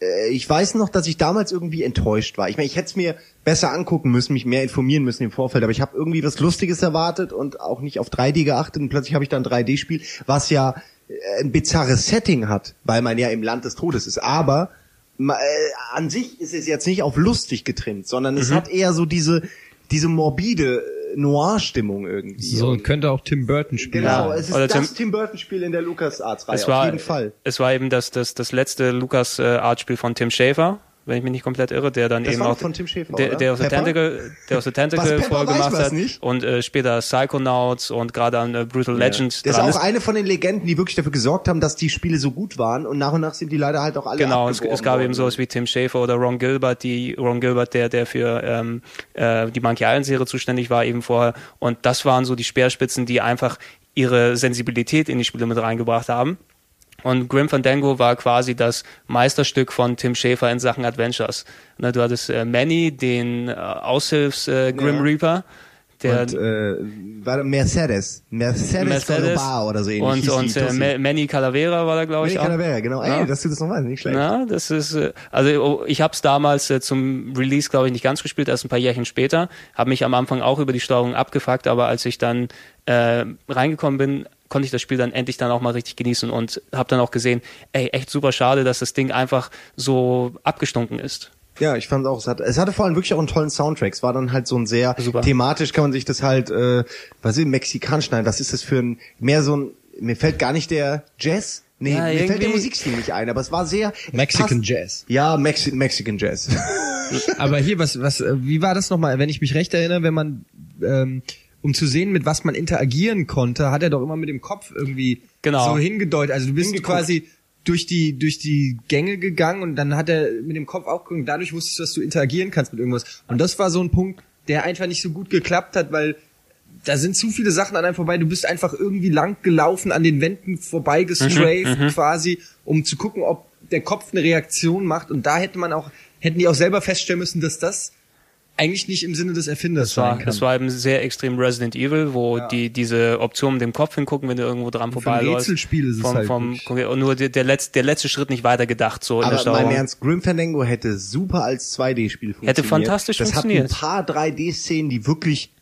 Äh, ich weiß noch, dass ich damals irgendwie enttäuscht war. Ich meine, ich hätte es mir besser angucken müssen, mich mehr informieren müssen im Vorfeld, aber ich habe irgendwie was Lustiges erwartet und auch nicht auf 3D geachtet und plötzlich habe ich dann 3D-Spiel, was ja äh, ein bizarres Setting hat, weil man ja im Land des Todes ist. Aber äh, an sich ist es jetzt nicht auf lustig getrimmt, sondern es hat eher so diese diese morbide Noir-Stimmung irgendwie. So, Und- könnte auch Tim Burton spielen. Genau, es ist Oder das Tim- Tim Burton Spiel in der LucasArts-Reihe, Es auf war, jeden Fall. es war eben das, das, das letzte Lucas äh, Art Spiel von Tim Schafer, wenn ich mich nicht komplett irre, der dann Das eben war auch doch von Tim Schafer, der, oder? der aus der? Tentacle, der aus der Was, Tentacle Pepper vorher weiß gemacht was hat nicht? und äh, später Psychonauts und gerade an äh, Brutal Legend Der ist dran auch eine von den Legenden, die wirklich dafür gesorgt haben, dass die Spiele so gut waren und nach und nach sind die leider halt auch alle Genau, es, es gab eben worden. sowas wie Tim Schafer oder Ron Gilbert, die Ron Gilbert, der der für ähm, äh, die Monkey Island Serie zuständig war eben vorher und das waren so die Speerspitzen, die einfach ihre Sensibilität in die Spiele mit reingebracht haben. Und Grim Fandango war quasi das Meisterstück von Tim Schafer in Sachen Adventures. Ne, du hattest äh, Manny, den äh, Aushilfs äh, Grim Ja. Reaper, der und, äh, war Mercedes. Mercedes, Mercedes Bar oder so ähnlich. und, und äh, Manny Calavera war da glaube ich auch. Calavera, genau. Ey, Ja. dass du das noch weißt, nicht schlecht. Ja, das ist, äh, also oh, ich habe es damals äh, zum Release, glaube ich, nicht ganz gespielt, erst ein paar Jährchen später. Habe mich am Anfang auch über die Steuerung abgefuckt, aber als ich dann äh, reingekommen bin, konnte ich das Spiel dann endlich dann auch mal richtig genießen und habe dann auch gesehen, ey, echt super schade, dass das Ding einfach so abgestunken ist. Ja, ich fand auch, es, hat, es hatte vor allem wirklich auch einen tollen Soundtrack. Es war dann halt so ein sehr Super. thematisch, kann man sich das halt, äh, was ist mexikanisch, nein, was ist das für ein, mehr so ein, mir fällt gar nicht der Jazz, nee, Ja, mir fällt der Musikstil nicht ein, aber es war sehr Mexican passt- Jazz. Ja, Mexi Mexican Jazz. (laughs) Aber hier, was, was, wie war das nochmal, wenn ich mich recht erinnere, wenn man, ähm, um zu sehen, mit was man interagieren konnte, hat er doch immer mit dem Kopf irgendwie Genau. so hingedeutet. Also du bist Hingeguckt. quasi durch die, durch die Gänge gegangen und dann hat er mit dem Kopf auch geguckt. Dadurch wusstest du, dass du interagieren kannst mit irgendwas. Und das war so ein Punkt, der einfach nicht so gut geklappt hat, weil da sind zu viele Sachen an einem vorbei. Du bist einfach irgendwie lang gelaufen, an den Wänden vorbei gestrafed quasi, um zu gucken, ob der Kopf eine Reaktion macht. Und da hätte man auch, hätten die auch selber feststellen müssen, dass das eigentlich nicht im Sinne des Erfinders Es war, es war eben sehr extrem Resident Evil, wo die diese Option mit dem Kopf hingucken, wenn du irgendwo dran vorbeiläufst. Rätselspiel ist es vom, halt vom, und nur der, der, letzte, der letzte Schritt nicht weiter gedacht, so in der Aber mein Ernst, Grim Fandango hätte super als 2D-Spiel funktioniert. Hätte fantastisch das funktioniert. Das hat ein paar 3D-Szenen, die wirklich,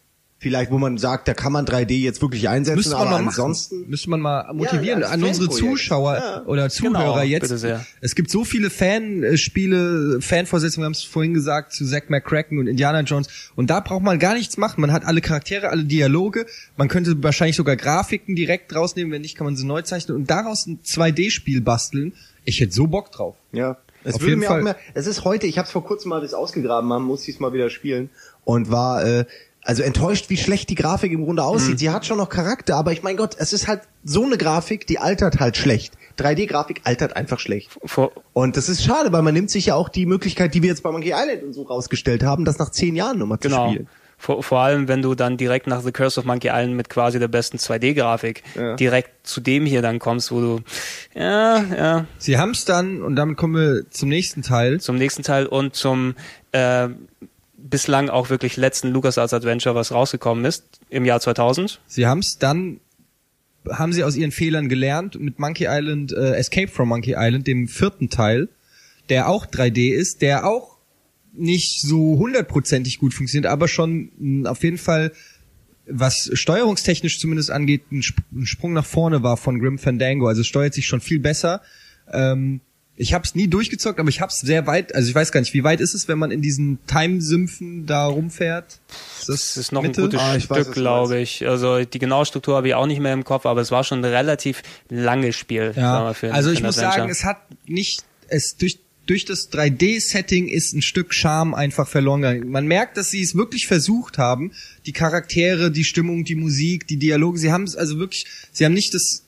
vielleicht, wo man sagt, da kann man 3D jetzt wirklich einsetzen, Müsste man aber mal machen. ansonsten Müsste man mal motivieren Ja, an unsere. Zuschauer Ja. oder Zuhörer Genau, jetzt. bitte sehr. Es gibt so viele Fanspiele, Fanvorsätze, wir haben es vorhin gesagt, zu Zack McCracken und Indiana Jones. Und da braucht man gar nichts machen. Man hat alle Charaktere, alle Dialoge. Man könnte wahrscheinlich sogar Grafiken direkt rausnehmen. Wenn nicht, kann man sie neu zeichnen und daraus ein 2D-Spiel basteln. Ich hätte so Bock drauf. Ja. Es Auf würde jeden mir Fall. auch mehr, es ist heute, ich habe es vor kurzem mal das ausgegraben haben, musste ich es mal wieder spielen und war äh, also enttäuscht, wie schlecht die Grafik im Grunde aussieht. Mhm. Sie hat schon noch Charakter, aber ich mein Gott, es ist halt so eine Grafik, die altert halt schlecht. 3D-Grafik altert einfach schlecht. Vor und das ist schade, weil man nimmt sich ja auch die Möglichkeit, die wir jetzt bei Monkey Island und so rausgestellt haben, das nach zehn Jahren nochmal genau. zu spielen. Vor, vor allem, wenn du dann direkt nach The Curse of Monkey Island mit quasi der besten 2D-Grafik ja. direkt zu dem hier dann kommst, wo du, ja, ja. Sie haben es dann, und damit kommen wir zum nächsten Teil. Zum nächsten Teil und zum, äh, bislang auch wirklich letzten LucasArts Adventure, was rausgekommen ist im Jahr 2000. Sie haben es dann haben sie aus ihren Fehlern gelernt mit Monkey Island äh, Escape from Monkey Island, dem vierten Teil, der auch 3D ist, der auch nicht so hundertprozentig gut funktioniert, aber schon mh, auf jeden Fall was steuerungstechnisch zumindest angeht, ein, Sp ein Sprung nach vorne war von Grim Fandango. Also es steuert sich schon viel besser. Ähm, ich habe es nie durchgezockt, aber ich habe es sehr weit, also ich weiß gar nicht, wie weit ist es, wenn man in diesen Time-Sümpfen da rumfährt? Ist das, das ist noch Mitte? ein gutes ah, Stück, glaube ich. Also die genaue Struktur habe ich auch nicht mehr im Kopf, aber es war schon ein relativ langes Spiel. Ja. Für, also ich muss Adventure. sagen, es hat nicht, es durch durch das 3D-Setting ist ein Stück Charme einfach verloren gegangen. Man merkt, dass sie es wirklich versucht haben, die Charaktere, die Stimmung, die Musik, die Dialoge, sie haben es also wirklich, sie haben nicht das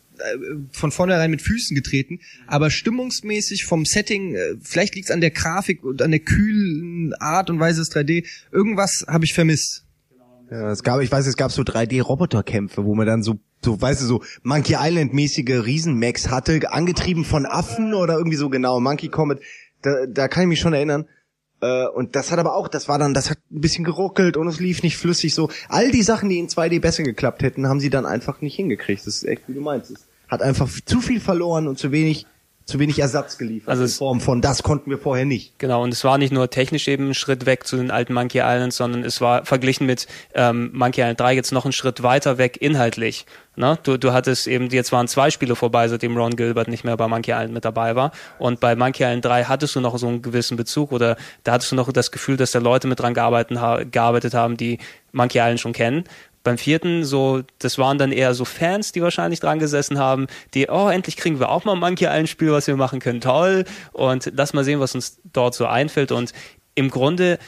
von vornherein mit Füßen getreten, aber stimmungsmäßig vom Setting, äh, vielleicht liegt es an der Grafik und an der kühlen Art und Weise des 3D, irgendwas habe ich vermisst. Ja, es gab, ich weiß, es gab so 3D-Roboterkämpfe, wo man dann so, so, weißt du, so Monkey Island-mäßige Riesenmax hatte, angetrieben von Affen oder irgendwie so genau, Monkey Comet. Da, da kann ich mich schon erinnern. Äh, und das hat aber auch, das war dann, das hat ein bisschen geruckelt und es lief nicht flüssig so. All die Sachen, die in 2D besser geklappt hätten, haben sie dann einfach nicht hingekriegt. Das ist echt, wie du meinst. Es hat einfach zu viel verloren und zu wenig zu wenig Ersatz geliefert also in Form von das konnten wir vorher nicht. Genau, und es war nicht nur technisch eben ein Schritt weg zu den alten Monkey Islands, sondern es war verglichen mit ähm, Monkey Island 3 jetzt noch einen Schritt weiter weg inhaltlich. Ne? Du, du hattest eben, jetzt waren zwei Spiele vorbei, seitdem Ron Gilbert nicht mehr bei Monkey Island mit dabei war. Und bei Monkey Island 3 hattest du noch so einen gewissen Bezug oder da hattest du noch das Gefühl, dass da Leute mit dran gearbeitet, gearbeitet haben, die Monkey Island schon kennen. Beim vierten, so, das waren dann eher so Fans, die wahrscheinlich dran gesessen haben, die, oh, endlich kriegen wir auch mal Monkey Island Spiel, was wir machen können, toll. Und lass mal sehen, was uns dort so einfällt. Und im Grunde,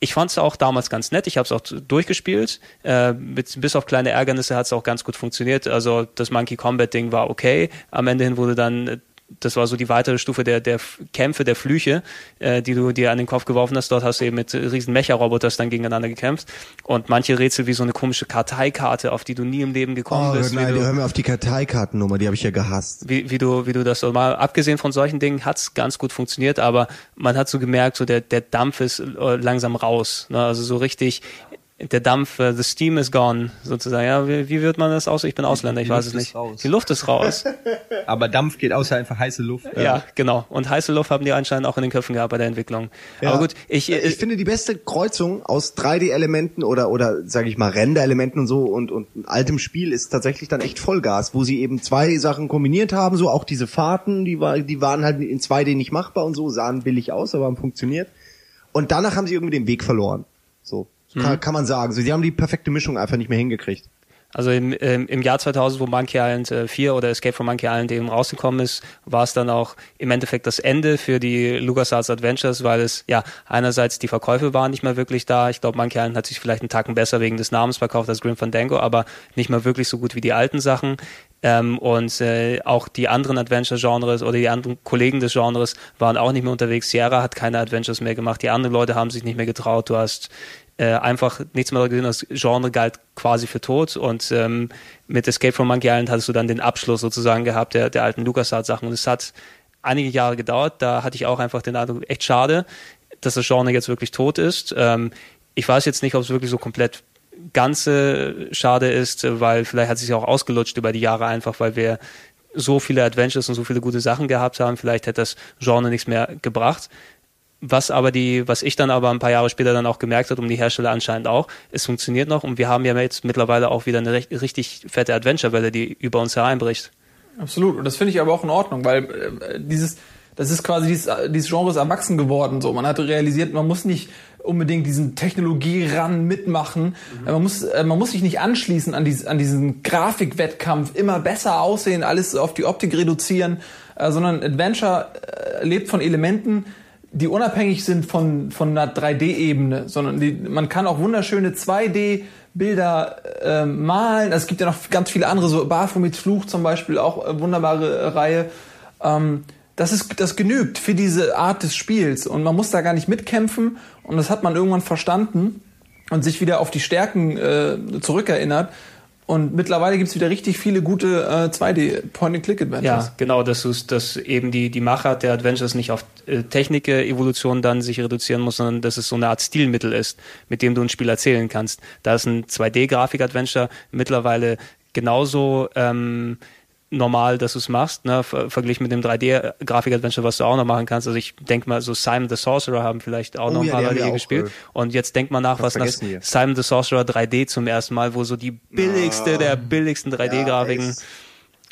ich fand es auch damals ganz nett. Ich habe es auch durchgespielt. Äh, mit, bis auf kleine Ärgernisse hat es auch ganz gut funktioniert. Also das Monkey Combat Ding war okay. Am Ende hin wurde dann das war so die weitere Stufe der, der Kämpfe, der Flüche, äh, die du dir an den Kopf geworfen hast. Dort hast du eben mit riesen Mecha-Roboters dann gegeneinander gekämpft. Und manche Rätsel wie so eine komische Karteikarte, auf die du nie im Leben gekommen oh, bist. Nein, du, hör mir auf die Karteikartennummer, die habe ich ja gehasst. Wie, wie du, wie du das so mal, abgesehen von solchen Dingen, hat's ganz gut funktioniert, aber man hat so gemerkt, so der, der Dampf ist äh, langsam raus. Ne? Also so richtig der Dampf, uh, the steam is gone, sozusagen. Ja, wie, wie wird man das aus? Ich bin Ausländer, ich weiß es nicht. Raus. Die Luft ist raus. (laughs) Aber Dampf geht außer einfach heiße Luft. Ja, ja, genau. Und heiße Luft haben die anscheinend auch in den Köpfen gehabt bei der Entwicklung. Ja. Aber gut, ich, ich, ich finde die beste Kreuzung aus 3D-Elementen oder oder sage ich mal Render-Elementen und so und und altem Spiel ist tatsächlich dann echt Vollgas, wo sie eben zwei Sachen kombiniert haben, so auch diese Fahrten, die war, die waren halt in 2D nicht machbar und so, sahen billig aus, aber haben funktioniert. Und danach haben sie irgendwie den Weg verloren. So kann, mhm. kann man sagen. So, die haben die perfekte Mischung einfach nicht mehr hingekriegt. Also im, im, im Jahr 2000, wo Monkey Island äh, 4 oder Escape from Monkey Island eben rausgekommen ist, war es dann auch im Endeffekt das Ende für die LucasArts Adventures, weil es ja einerseits die Verkäufe waren nicht mehr wirklich da. Ich glaube, Monkey Island hat sich vielleicht einen Tacken besser wegen des Namens verkauft als Grim Fandango, aber nicht mehr wirklich so gut wie die alten Sachen. Ähm, und äh, auch die anderen Adventure-Genres oder die anderen Kollegen des Genres waren auch nicht mehr unterwegs. Sierra hat keine Adventures mehr gemacht. Die anderen Leute haben sich nicht mehr getraut. Du hast äh, einfach nichts mehr gesehen. Das Genre galt quasi für tot und ähm, mit Escape from Monkey Island hattest du dann den Abschluss sozusagen gehabt der, der alten LucasArts-Sachen und es hat einige Jahre gedauert. Da hatte ich auch einfach den Eindruck, echt schade, dass das Genre jetzt wirklich tot ist. Ähm, ich weiß jetzt nicht, ob es wirklich so komplett ganze schade ist, weil vielleicht hat es sich auch ausgelutscht über die Jahre einfach, weil wir so viele Adventures und so viele gute Sachen gehabt haben. Vielleicht hätte das Genre nichts mehr gebracht. Was aber die, was ich dann aber ein paar Jahre später dann auch gemerkt habe, um die Hersteller anscheinend auch, es funktioniert noch und wir haben ja jetzt mittlerweile auch wieder eine recht, richtig fette Adventure-Welle, die über uns hereinbricht. Absolut. Und das finde ich aber auch in Ordnung, weil äh, dieses, das ist quasi dieses, dieses Genre ist erwachsen geworden. So, man hat realisiert, man muss nicht unbedingt diesen Technologie-Ran mitmachen. Mhm. Man muss, äh, man muss sich nicht anschließen an, dies, an diesen Grafikwettkampf, immer besser aussehen, alles auf die Optik reduzieren, äh, sondern Adventure äh, lebt von Elementen, die unabhängig sind von, von einer 3D-Ebene, sondern die, man kann auch wunderschöne 2D-Bilder äh, malen. Es gibt ja noch ganz viele andere, so Baphomets Fluch zum Beispiel, auch äh, wunderbare äh, Reihe. Ähm, das ist, das genügt für diese Art des Spiels und man muss da gar nicht mitkämpfen und das hat man irgendwann verstanden und sich wieder auf die Stärken äh, zurückerinnert. Und mittlerweile gibt's wieder richtig viele gute äh, 2D Point-and-Click-Adventures. Ja, genau, dass, dass eben die, die Macher der Adventures nicht auf äh, Technik-Evolution dann sich reduzieren muss, sondern dass es so eine Art Stilmittel ist, mit dem du ein Spiel erzählen kannst. Da ist ein 2D-Grafik-Adventure mittlerweile genauso ähm, normal, dass du es machst, ne, ver verglichen mit dem 3D-Grafik-Adventure, was du auch noch machen kannst. Also ich denke mal, so Simon the Sorcerer haben vielleicht auch Oh noch ein ja, paar Leute hier auch, gespielt. äh, Und jetzt denk mal nach, was nach hier. Simon the Sorcerer 3D zum ersten Mal, wo so die billigste der billigsten 3D-Grafiken. es-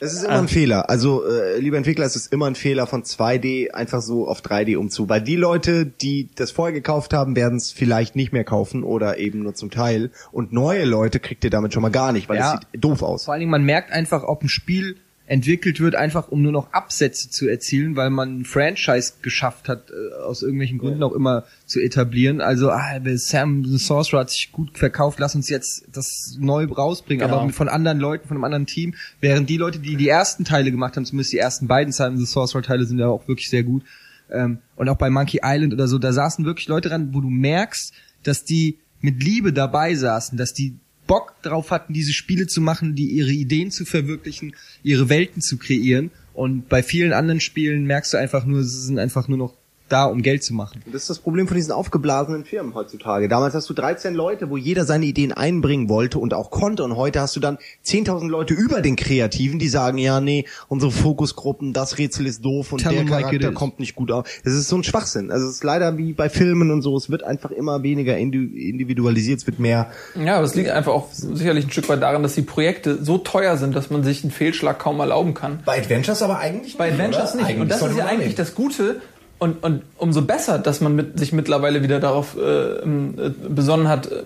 Es ist immer ein Fehler. Also, äh, lieber Entwickler, es ist immer ein Fehler von 2D einfach so auf 3D umzu. Weil die Leute, die das vorher gekauft haben, werden es vielleicht nicht mehr kaufen oder eben nur zum Teil. Und neue Leute kriegt ihr damit schon mal gar nicht, weil Ja. es sieht doof aus. Vor allen Dingen, man merkt einfach, ob ein Spiel entwickelt wird, einfach um nur noch Absätze zu erzielen, weil man ein Franchise geschafft hat, äh, aus irgendwelchen Gründen auch immer zu etablieren. Also, ah, Sam the Sorcerer hat sich gut verkauft, lass uns jetzt das neu rausbringen, Genau. aber von anderen Leuten, von einem anderen Team, während die Leute, die die ersten Teile gemacht haben, zumindest die ersten beiden Sam the Sorcerer Teile sind ja auch wirklich sehr gut, ähm, und auch bei Monkey Island oder so, da saßen wirklich Leute dran, wo du merkst, dass die mit Liebe dabei saßen, dass die Bock drauf hatten, diese Spiele zu machen, die ihre Ideen zu verwirklichen, ihre Welten zu kreieren. Und bei vielen anderen Spielen merkst du einfach nur, sie sind einfach nur noch da, um Geld zu machen. Das ist das Problem von diesen aufgeblasenen Firmen heutzutage. Damals hast du 13 Leute, wo jeder seine Ideen einbringen wollte und auch konnte. Und heute hast du dann 10.000 Leute über den Kreativen, die sagen, ja, nee, unsere Fokusgruppen, das Rätsel ist doof und Tell der Charakter kommt nicht gut auf. Das ist so ein Schwachsinn. Also es ist leider wie bei Filmen und so. Es wird einfach immer weniger indi- individualisiert. Es wird mehr Ja, aber es liegt einfach auch sicherlich ein Stück weit daran, dass die Projekte so teuer sind, dass man sich einen Fehlschlag kaum erlauben kann. Bei Adventures aber eigentlich Bei Adventures nicht. und das ist ja eigentlich das Gute und, und umso besser, dass man mit, sich mittlerweile wieder darauf äh, ähm, äh, besonnen hat, äh,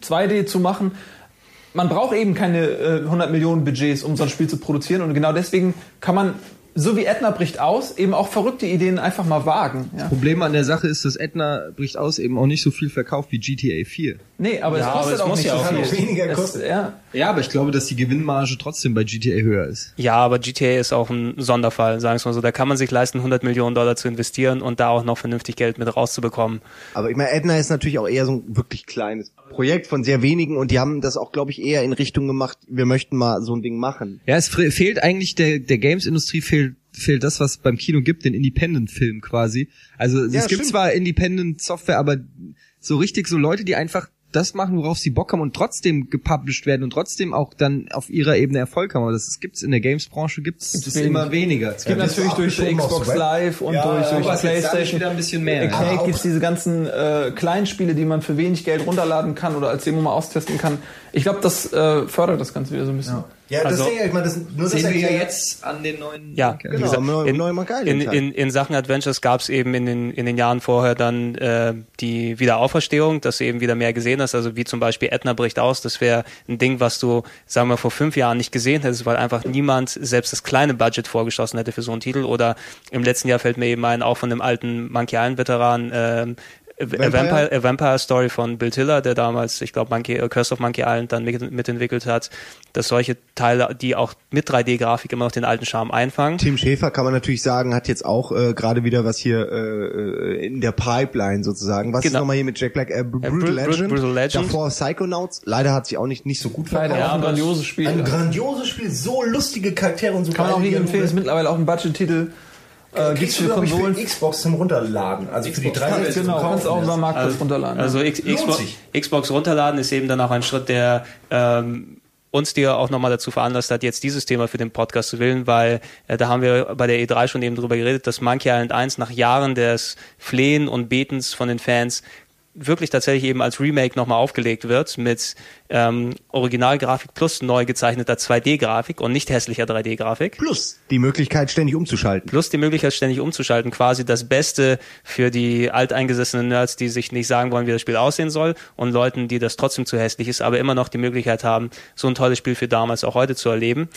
2D zu machen. Man braucht eben keine äh, 100 Millionen Budgets, um so ein Spiel zu produzieren und genau deswegen kann man, so wie Edna bricht aus, eben auch verrückte Ideen einfach mal wagen. Ja? Problem an der Sache ist, dass Edna bricht aus eben auch nicht so viel verkauft wie GTA 4. Nee, aber Ja, es aber kostet es auch muss nicht ja so auch viel. weniger Es- kosten. Ja, Ja, aber ich glaube, dass die Gewinnmarge trotzdem bei GTA höher ist. Ja, aber GTA ist auch ein Sonderfall, sagen wir es mal so. Da kann man sich leisten, 100 Millionen Dollar zu investieren und da auch noch vernünftig Geld mit rauszubekommen. Aber ich meine, Edna ist natürlich auch eher so ein wirklich kleines Projekt von sehr wenigen und die haben das auch, glaube ich, eher in Richtung gemacht, wir möchten mal so ein Ding machen. Ja, es fe- fehlt eigentlich der, der Games-Industrie fehlt, fehlt das, was es beim Kino gibt, den Independent-Film quasi. Also es Ja, gibt stimmt. zwar Independent-Software, aber so richtig so Leute, die einfach das machen, worauf sie Bock haben und trotzdem gepublished werden und trotzdem auch dann auf ihrer Ebene Erfolg haben. Aber das, das gibt's in der Games-Branche gibt's das wenig. immer weniger. Es gibt ist natürlich durch Xbox. Live und Ja, durch, ja, durch aber Playstation. wieder ein bisschen mehr. Arcade Aber auch- gibt's diese ganzen äh, Kleinspiele, die man für wenig Geld runterladen kann oder als Demo mal austesten kann. Ich glaube, das äh, fördert das Ganze wieder so ein bisschen. Ja, das Also- sehe ich, ich meine, das, nur das sehen wir ja jetzt an den neuen. Ja, Genau, gesagt, neu- in, neue Monkey Island in, in, in Sachen Adventures gab es eben in den, in den Jahren vorher dann äh, die Wiederauferstehung, dass du eben wieder mehr gesehen hast. Also wie zum Beispiel Edna bricht aus, das wäre ein Ding, was du, sagen wir, vor fünf Jahren nicht gesehen hättest, weil einfach niemand selbst das kleine Budget vorgeschossen hätte für so einen Titel. Oder im letzten Jahr fällt mir eben ein, auch von dem alten Monkey Island-Veteran, ähm, A Vampire? Vampire, A Vampire Story von Bill Tiller, der damals, ich glaube, Monkey, äh, Curse of Monkey Island dann mit, mitentwickelt hat, dass solche Teile, die auch mit 3D-Grafik immer noch den alten Charme einfangen. Tim Schäfer kann man natürlich sagen, hat jetzt auch äh, gerade wieder was hier äh, in der Pipeline sozusagen. Was Genau. ist nochmal hier mit Jack Black? Äh, Brutal, Bru- Bru- Legend. Brutal Legend. Davor Psychonauts. Leider hat sich auch nicht nicht so gut verkauft. auch ein grandioses Spiel. Ein grandioses Spiel, so lustige Charaktere und so Kann man auch jedem empfehlen, ist mittlerweile auch ein Budget-Titel. Äh, gibt's Kriegst du, für glaub ich, Konsolen. für Xbox zum Runterladen. Also für die Kannst, 360 genau, zum kannst auch Kaufen. über Marktplatz Also, runterladen. also ja. X, Xbox. Xbox runterladen ist eben dann auch ein Schritt, der ähm, uns dir auch nochmal dazu veranlasst hat, jetzt dieses Thema für den Podcast zu wählen, weil äh, da haben wir bei der E3 schon eben drüber geredet, dass Monkey Island 1 nach Jahren des Flehen und Betens von den Fans wirklich tatsächlich eben als Remake nochmal aufgelegt wird mit ähm, Originalgrafik plus neu gezeichneter 2D-Grafik und nicht hässlicher 3D-Grafik. Plus die Möglichkeit, ständig umzuschalten. Plus die Möglichkeit, ständig umzuschalten. Quasi das Beste für die alteingesessenen Nerds, die sich nicht sagen wollen, wie das Spiel aussehen soll und Leuten, die das trotzdem zu hässlich ist, aber immer noch die Möglichkeit haben, so ein tolles Spiel für damals auch heute zu erleben.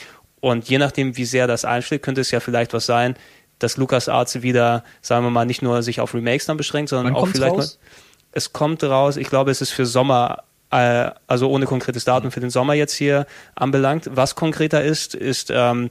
Und je nachdem, wie sehr das einschlägt, könnte es ja vielleicht was sein, dass LucasArts wieder, sagen wir mal, nicht nur sich auf Remakes dann beschränkt, sondern Wann auch vielleicht raus? mal, es kommt raus, ich glaube, es ist für Sommer, äh, also ohne konkretes Datum für den Sommer jetzt hier anbelangt. Was konkreter ist, ist ähm,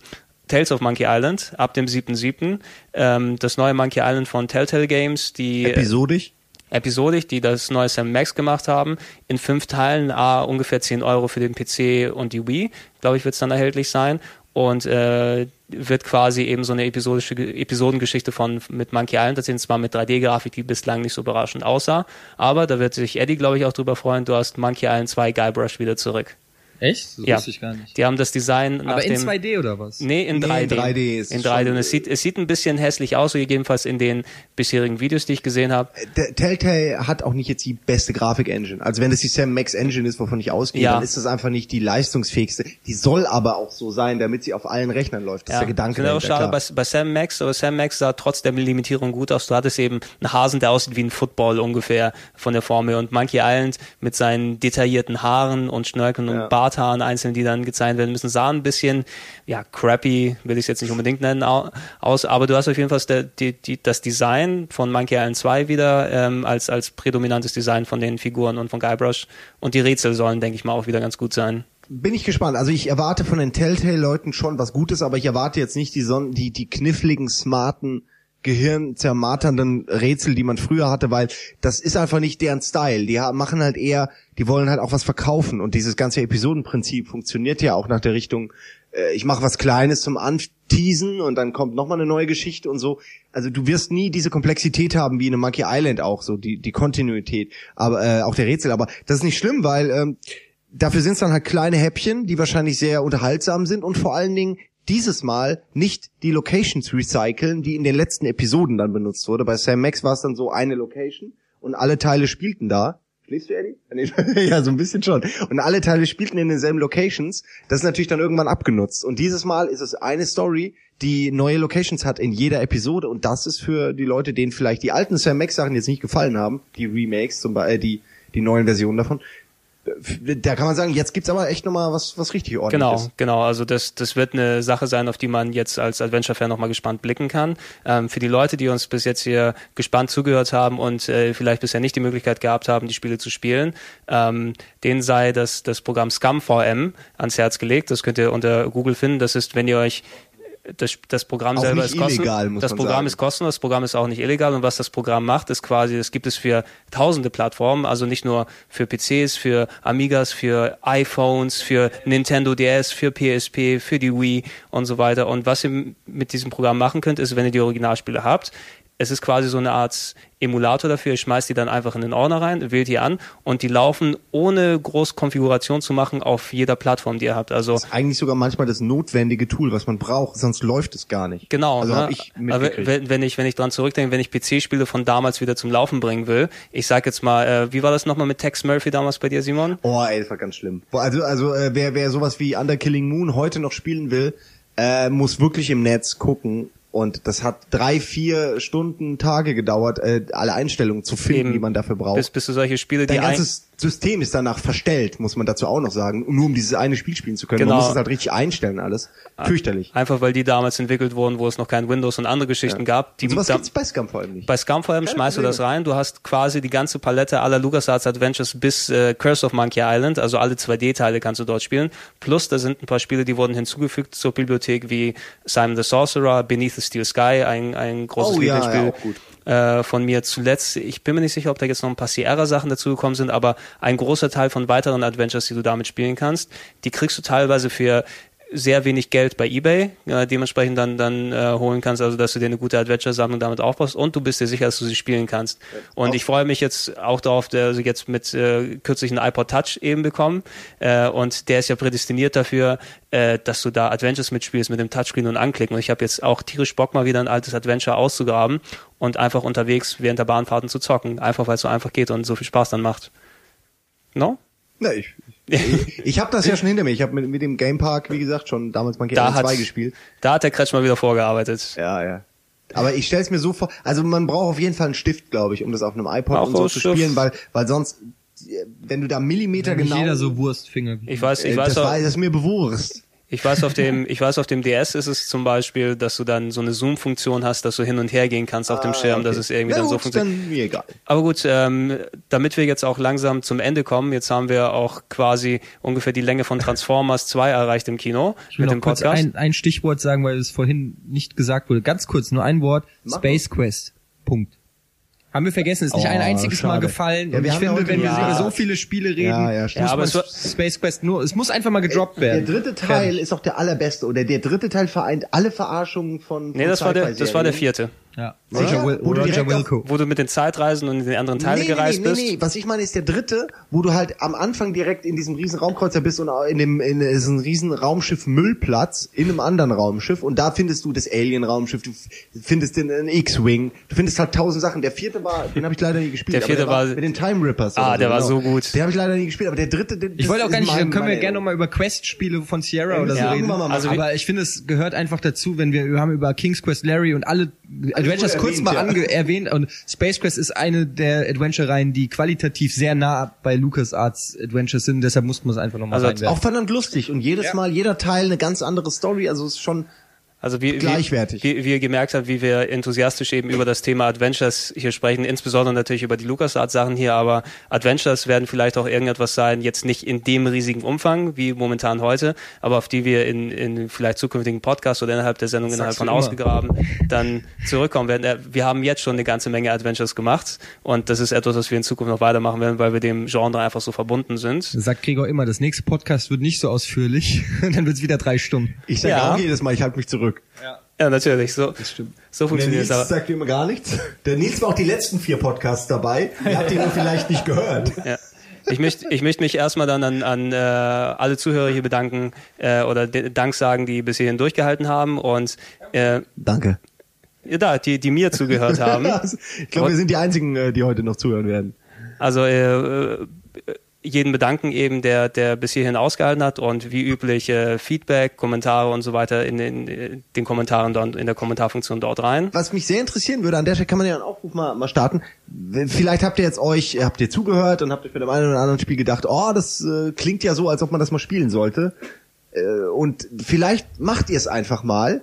Tales of Monkey Island ab dem 7.7. Ähm, das neue Monkey Island von Telltale Games, die Episodisch? episodisch, die das neue Sam Max gemacht haben, in fünf Teilen, a ungefähr 10 Euro für den PC und die Wii, glaube ich, wird es dann erhältlich sein. Und äh, wird quasi eben so eine episodische Ge- Episodengeschichte von mit Monkey Island erzählen, zwar mit 3D-Grafik, die bislang nicht so überraschend aussah, aber da wird sich Eddie, glaube ich, auch drüber freuen, du hast Monkey Island 2 Guybrush wieder zurück. Echt? Das Ja. wusste ich gar nicht. Die haben das Design nach Aber in dem 2D oder was? Nee, in Nee, 3D. in 3D ist in es 3D. schon- Und es sieht, es sieht ein bisschen hässlich aus, so jedenfalls in den bisherigen Videos, die ich gesehen habe. Der Telltale hat auch nicht jetzt die beste Grafik-Engine. Also wenn es die Sam Max Engine ist, wovon ich ausgehe, Ja. dann ist das einfach nicht die leistungsfähigste. Die soll aber auch so sein, damit sie auf allen Rechnern läuft. Das ist der Gedanke. Finde ich auch schade bei, bei Sam Max, aber Sam Max sah trotz der Limitierung gut aus. Du hattest eben einen Hasen, der aussieht wie ein Football ungefähr von der Formel und Monkey Island mit seinen detaillierten Haaren und Schnörkeln Ja. und Barthaaren einzeln, die dann gezeigt werden müssen, sahen ein bisschen, ja, crappy, will ich es jetzt nicht unbedingt nennen, au- aus, aber du hast auf jeden Fall das, die, die, das Design von Monkey Island 2 wieder ähm, als, als prädominantes Design von den Figuren und von Guybrush und die Rätsel sollen, denke ich mal, auch wieder ganz gut sein. Bin ich gespannt. Also ich erwarte von den Telltale-Leuten schon was Gutes, aber ich erwarte jetzt nicht die, Son die, die kniffligen, smarten, gehirnzermarternden Rätsel, die man früher hatte, weil das ist einfach nicht deren Style. Die machen halt eher, die wollen halt auch was verkaufen und dieses ganze Episodenprinzip funktioniert ja auch nach der Richtung, äh, ich mache was Kleines zum Anteasen und dann kommt nochmal eine neue Geschichte und so. Also du wirst nie diese Komplexität haben wie in Monkey Island auch, so die, die Kontinuität, aber äh, auch der Rätsel. Aber das ist nicht schlimm, weil ähm, dafür sind es dann halt kleine Häppchen, die wahrscheinlich sehr unterhaltsam sind und vor allen Dingen dieses Mal nicht die Locations recyceln, die in den letzten Episoden dann benutzt wurde. Bei Sam Max war es dann so eine Location und alle Teile spielten da. Schläfst du, Eddie? (laughs) Ja, so ein bisschen schon. Und alle Teile spielten in denselben Locations. Das ist natürlich dann irgendwann abgenutzt. Und dieses Mal ist es eine Story, die neue Locations hat in jeder Episode. Und das ist für die Leute, denen vielleicht die alten Sam Max Sachen jetzt nicht gefallen haben, die Remakes, zum Beispiel, äh, die, die neuen Versionen davon, da kann man sagen, jetzt gibt's aber echt nochmal was, was richtig ordentliches. Genau, genau. Also das, das wird eine Sache sein, auf die man jetzt als Adventure-Fan nochmal gespannt blicken kann. Ähm, für die Leute, die uns bis jetzt hier gespannt zugehört haben und äh, vielleicht bisher nicht die Möglichkeit gehabt haben, die Spiele zu spielen, ähm, denen sei das, das Programm ScumVM ans Herz gelegt. Das könnt ihr unter Google finden. Das ist, wenn ihr euch das, das Programm Auch selber ist kostenlos. illegal, muss das Programm sagen. ist kostenlos, das Programm ist auch nicht illegal und was das Programm macht, ist quasi, das gibt es für tausende Plattformen, also nicht nur für PCs, für Amigas, für iPhones, für Nintendo DS, für PSP, für die Wii und so weiter. Und was ihr mit diesem Programm machen könnt, ist, wenn ihr die Originalspiele habt, es ist quasi so eine Art Emulator dafür. Ihr schmeißt die dann einfach in den Ordner rein, wählt die an und die laufen ohne groß Konfiguration zu machen auf jeder Plattform, die ihr habt. Also Das ist eigentlich sogar manchmal das notwendige Tool, was man braucht, sonst läuft es gar nicht. Genau, Also ne? hab ich wenn, wenn ich wenn ich dran zurückdenke, wenn ich PC-Spiele von damals wieder zum Laufen bringen will, ich sag jetzt mal, äh, wie war das nochmal mit Tex Murphy damals bei dir, Simon? Oh, ey, das war ganz schlimm. Also, also äh, wer, wer sowas wie Under Killing Moon heute noch spielen will, äh, muss wirklich im Netz gucken. Und das hat drei, vier Stunden, Tage gedauert, äh, alle Einstellungen zu finden, Eben. die man dafür braucht. Bis, bis du solche Spiele, die Dein ein, ganzes System ist danach verstellt, muss man dazu auch noch sagen, nur um dieses eine Spiel spielen zu können. Genau. Man muss es halt richtig einstellen alles. Fürchterlich. einfach weil die damals entwickelt wurden, wo es noch kein Windows und andere Geschichten gab. Die Und sowas da- gibt's bei Scum vor allem nicht. Bei Scum vor allem Keine schmeißt du das rein. Du hast quasi die ganze Palette aller LucasArts Adventures bis äh, Curse of Monkey Island, also alle 2D-Teile kannst du dort spielen. Plus da sind ein paar Spiele, die wurden hinzugefügt zur Bibliothek wie Simon the Sorcerer, Beneath the Steel Sky, ein, ein großes Oh ja, Lieblingsspiel ja, auch gut. Äh, von mir zuletzt. Ich bin mir nicht sicher, ob da jetzt noch ein paar Sierra-Sachen dazugekommen sind, aber ein großer Teil von weiteren Adventures, die du damit spielen kannst, die kriegst du teilweise für sehr wenig Geld bei eBay, äh, dementsprechend dann dann äh, holen kannst, also dass du dir eine gute Adventure-Sammlung damit aufbaust und du bist dir sicher, dass du sie spielen kannst. Und ich freue mich jetzt auch darauf, der also jetzt mit äh, kürzlich einen iPod Touch eben bekommen äh, und der ist ja prädestiniert dafür, äh, dass du da Adventures mitspielst mit dem Touchscreen und anklicken. Und ich habe jetzt auch tierisch Bock mal wieder ein altes Adventure auszugraben und einfach unterwegs während der Bahnfahrten zu zocken, einfach weil es so einfach geht und so viel Spaß dann macht. No? Na, ich (laughs) ich, ich habe das ja schon hinter mir. Ich habe mit, mit dem Game Park, wie gesagt, schon damals Monkey Da Island hat, 2 gespielt. da hat der Kretsch mal wieder vorgearbeitet. Ja, ja. Aber ich stell's mir so vor, also man braucht auf jeden Fall einen Stift, glaube ich, um das auf einem iPod Auch und so zu Stift. spielen, weil, weil sonst, äh, wenn du da Millimeter Nicht genau... jeder so Wurstfinger. Ich weiß, ich äh, weiß das, auch, war, das ist mir bewusst. Ich weiß, auf dem, (laughs) ich weiß, auf dem DS ist es zum Beispiel, dass du dann so eine Zoom-Funktion hast, dass du hin und her gehen kannst auf dem Schirm, dass es irgendwie Ah, Na dann so gut, funktioniert. dann mir egal. Aber gut, ähm, damit wir jetzt auch langsam zum Ende kommen, jetzt haben wir auch quasi ungefähr die Länge von (laughs) Transformers 2 erreicht im Kino Ich will mit noch dem kurz Podcast. ein, ein Stichwort sagen, weil es vorhin nicht gesagt wurde. Ganz kurz, nur ein Wort. Space Quest. Punkt. Haben wir vergessen, ist nicht Oh, ein einziges Mal schade. gefallen. Ja, und ich finde, wenn wir über so viele Spiele reden, Ja, ja, stimmt. muss Ja, aber man Space Quest nur, es muss einfach mal gedroppt Der werden. dritte Teil ist auch der allerbeste oder der dritte Teil vereint alle Verarschungen von, von nee, das war der, das war der vierte. Ja. Sicher? Roger, Will, Wo du Roger direkt Wilco. Wo du mit den Zeitreisen und in die anderen Teile nee, nee, gereist nee, bist. Nee, nee, was ich meine ist der dritte, wo du halt am Anfang direkt in diesem riesen Raumkreuzer bist und in dem in diesem riesen Raumschiff Müllplatz in einem anderen Raumschiff und da findest du das Alien Raumschiff, du findest den einen X-Wing, du findest halt tausend Sachen. Der vierte war, den habe ich leider nie gespielt. Der vierte war- mit den Time Rippers. Ah, der war genau. so gut. Den habe ich leider nie gespielt, aber der dritte, der, Ich wollte auch gar nicht, mein, können wir gerne nochmal über Quest-Spiele von Sierra oder so Ja, reden. Also, aber ich finde, es gehört einfach dazu, wenn wir, wir haben über King's Quest Larry und alle Adventures wurde kurz erwähnt, mal ja. erwähnt und Space Quest ist eine der Adventure-Reihen, die qualitativ sehr nah bei LucasArts Adventures sind, deshalb mussten wir es einfach nochmal Also. Auch verdammt lustig und jedes Mal, jeder Teil eine ganz andere Story, also es ist schon Also wie, Gleichwertig. Wie, wie, wie ihr gemerkt habt, wie wir enthusiastisch eben über das Thema Adventures hier sprechen, insbesondere natürlich über die LucasArts Sachen hier, aber Adventures werden vielleicht auch irgendetwas sein, jetzt nicht in dem riesigen Umfang wie momentan heute, aber auf die wir in, in vielleicht zukünftigen Podcasts oder innerhalb der Sendung innerhalb sagst von du immer. ausgegraben dann zurückkommen werden. Äh, Wir haben jetzt schon eine ganze Menge Adventures gemacht und das ist etwas, was wir in Zukunft noch weitermachen werden, weil wir dem Genre einfach so verbunden sind. Sagt Gregor immer, das nächste Podcast wird nicht so ausführlich, (laughs) dann wird es wieder drei Stunden. Ich sage Ja. auch jedes Mal, ich halte mich zurück. Ja, natürlich, so, so Der funktioniert Nils es aber. sagt immer gar nichts. Der Nils war auch die letzten vier Podcasts dabei. Ihr habt ihn nur vielleicht nicht gehört. (laughs) Ja. Ich möchte, ich möchte mich erstmal dann an, an äh, alle Zuhörer hier bedanken äh, oder de- Dank sagen, die bis hierhin durchgehalten haben und äh, Danke. ja, da, die, die mir zugehört haben. (laughs) ich glaube, wir sind die einzigen, äh, die heute noch zuhören werden. Also äh, äh, jeden bedanken eben, der, der bis hierhin ausgehalten hat und wie üblich äh, Feedback, Kommentare und so weiter in den, äh, den Kommentaren dort, in der Kommentarfunktion dort rein. Was mich sehr interessieren würde, an der Stelle kann man ja einen Aufruf mal, mal starten. Vielleicht habt ihr jetzt euch, habt ihr zugehört und habt euch bei dem einen oder anderen Spiel gedacht, oh, das äh, klingt ja so, als ob man das mal spielen sollte. Äh, und vielleicht macht ihr es einfach mal,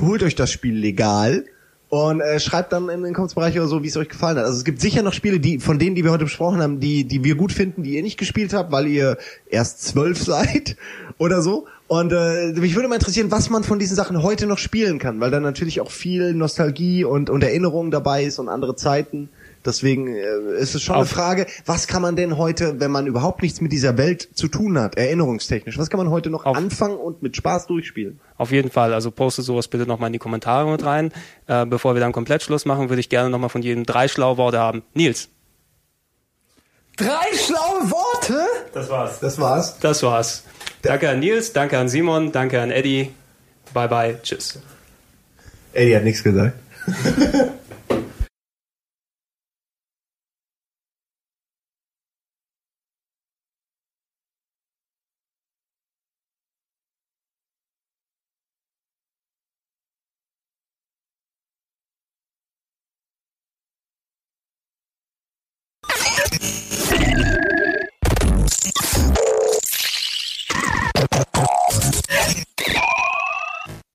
holt euch das Spiel legal und äh, schreibt dann in den Kommentarbereich oder so, wie es euch gefallen hat. Also es gibt sicher noch Spiele, die von denen, die wir heute besprochen haben, die die wir gut finden, die ihr nicht gespielt habt, weil ihr erst zwölf (laughs) seid oder so. Und äh, mich würde mal interessieren, was man von diesen Sachen heute noch spielen kann, weil da natürlich auch viel Nostalgie und und Erinnerung dabei ist und andere Zeiten. Deswegen äh, ist es schon eine Auf- Frage, was kann man denn heute, wenn man überhaupt nichts mit dieser Welt zu tun hat, erinnerungstechnisch, was kann man heute noch Auf- anfangen und mit Spaß durchspielen? Auf jeden Fall. Also postet sowas bitte nochmal in die Kommentare mit rein. Äh, bevor wir dann komplett Schluss machen, würde ich gerne nochmal von jedem drei schlaue Worte haben. Nils. Drei schlaue Worte? Das war's. Das war's. Das war's. Danke an Nils, danke an Simon, danke an Eddie. Bye bye, tschüss. Eddie hat nichts gesagt. (laughs)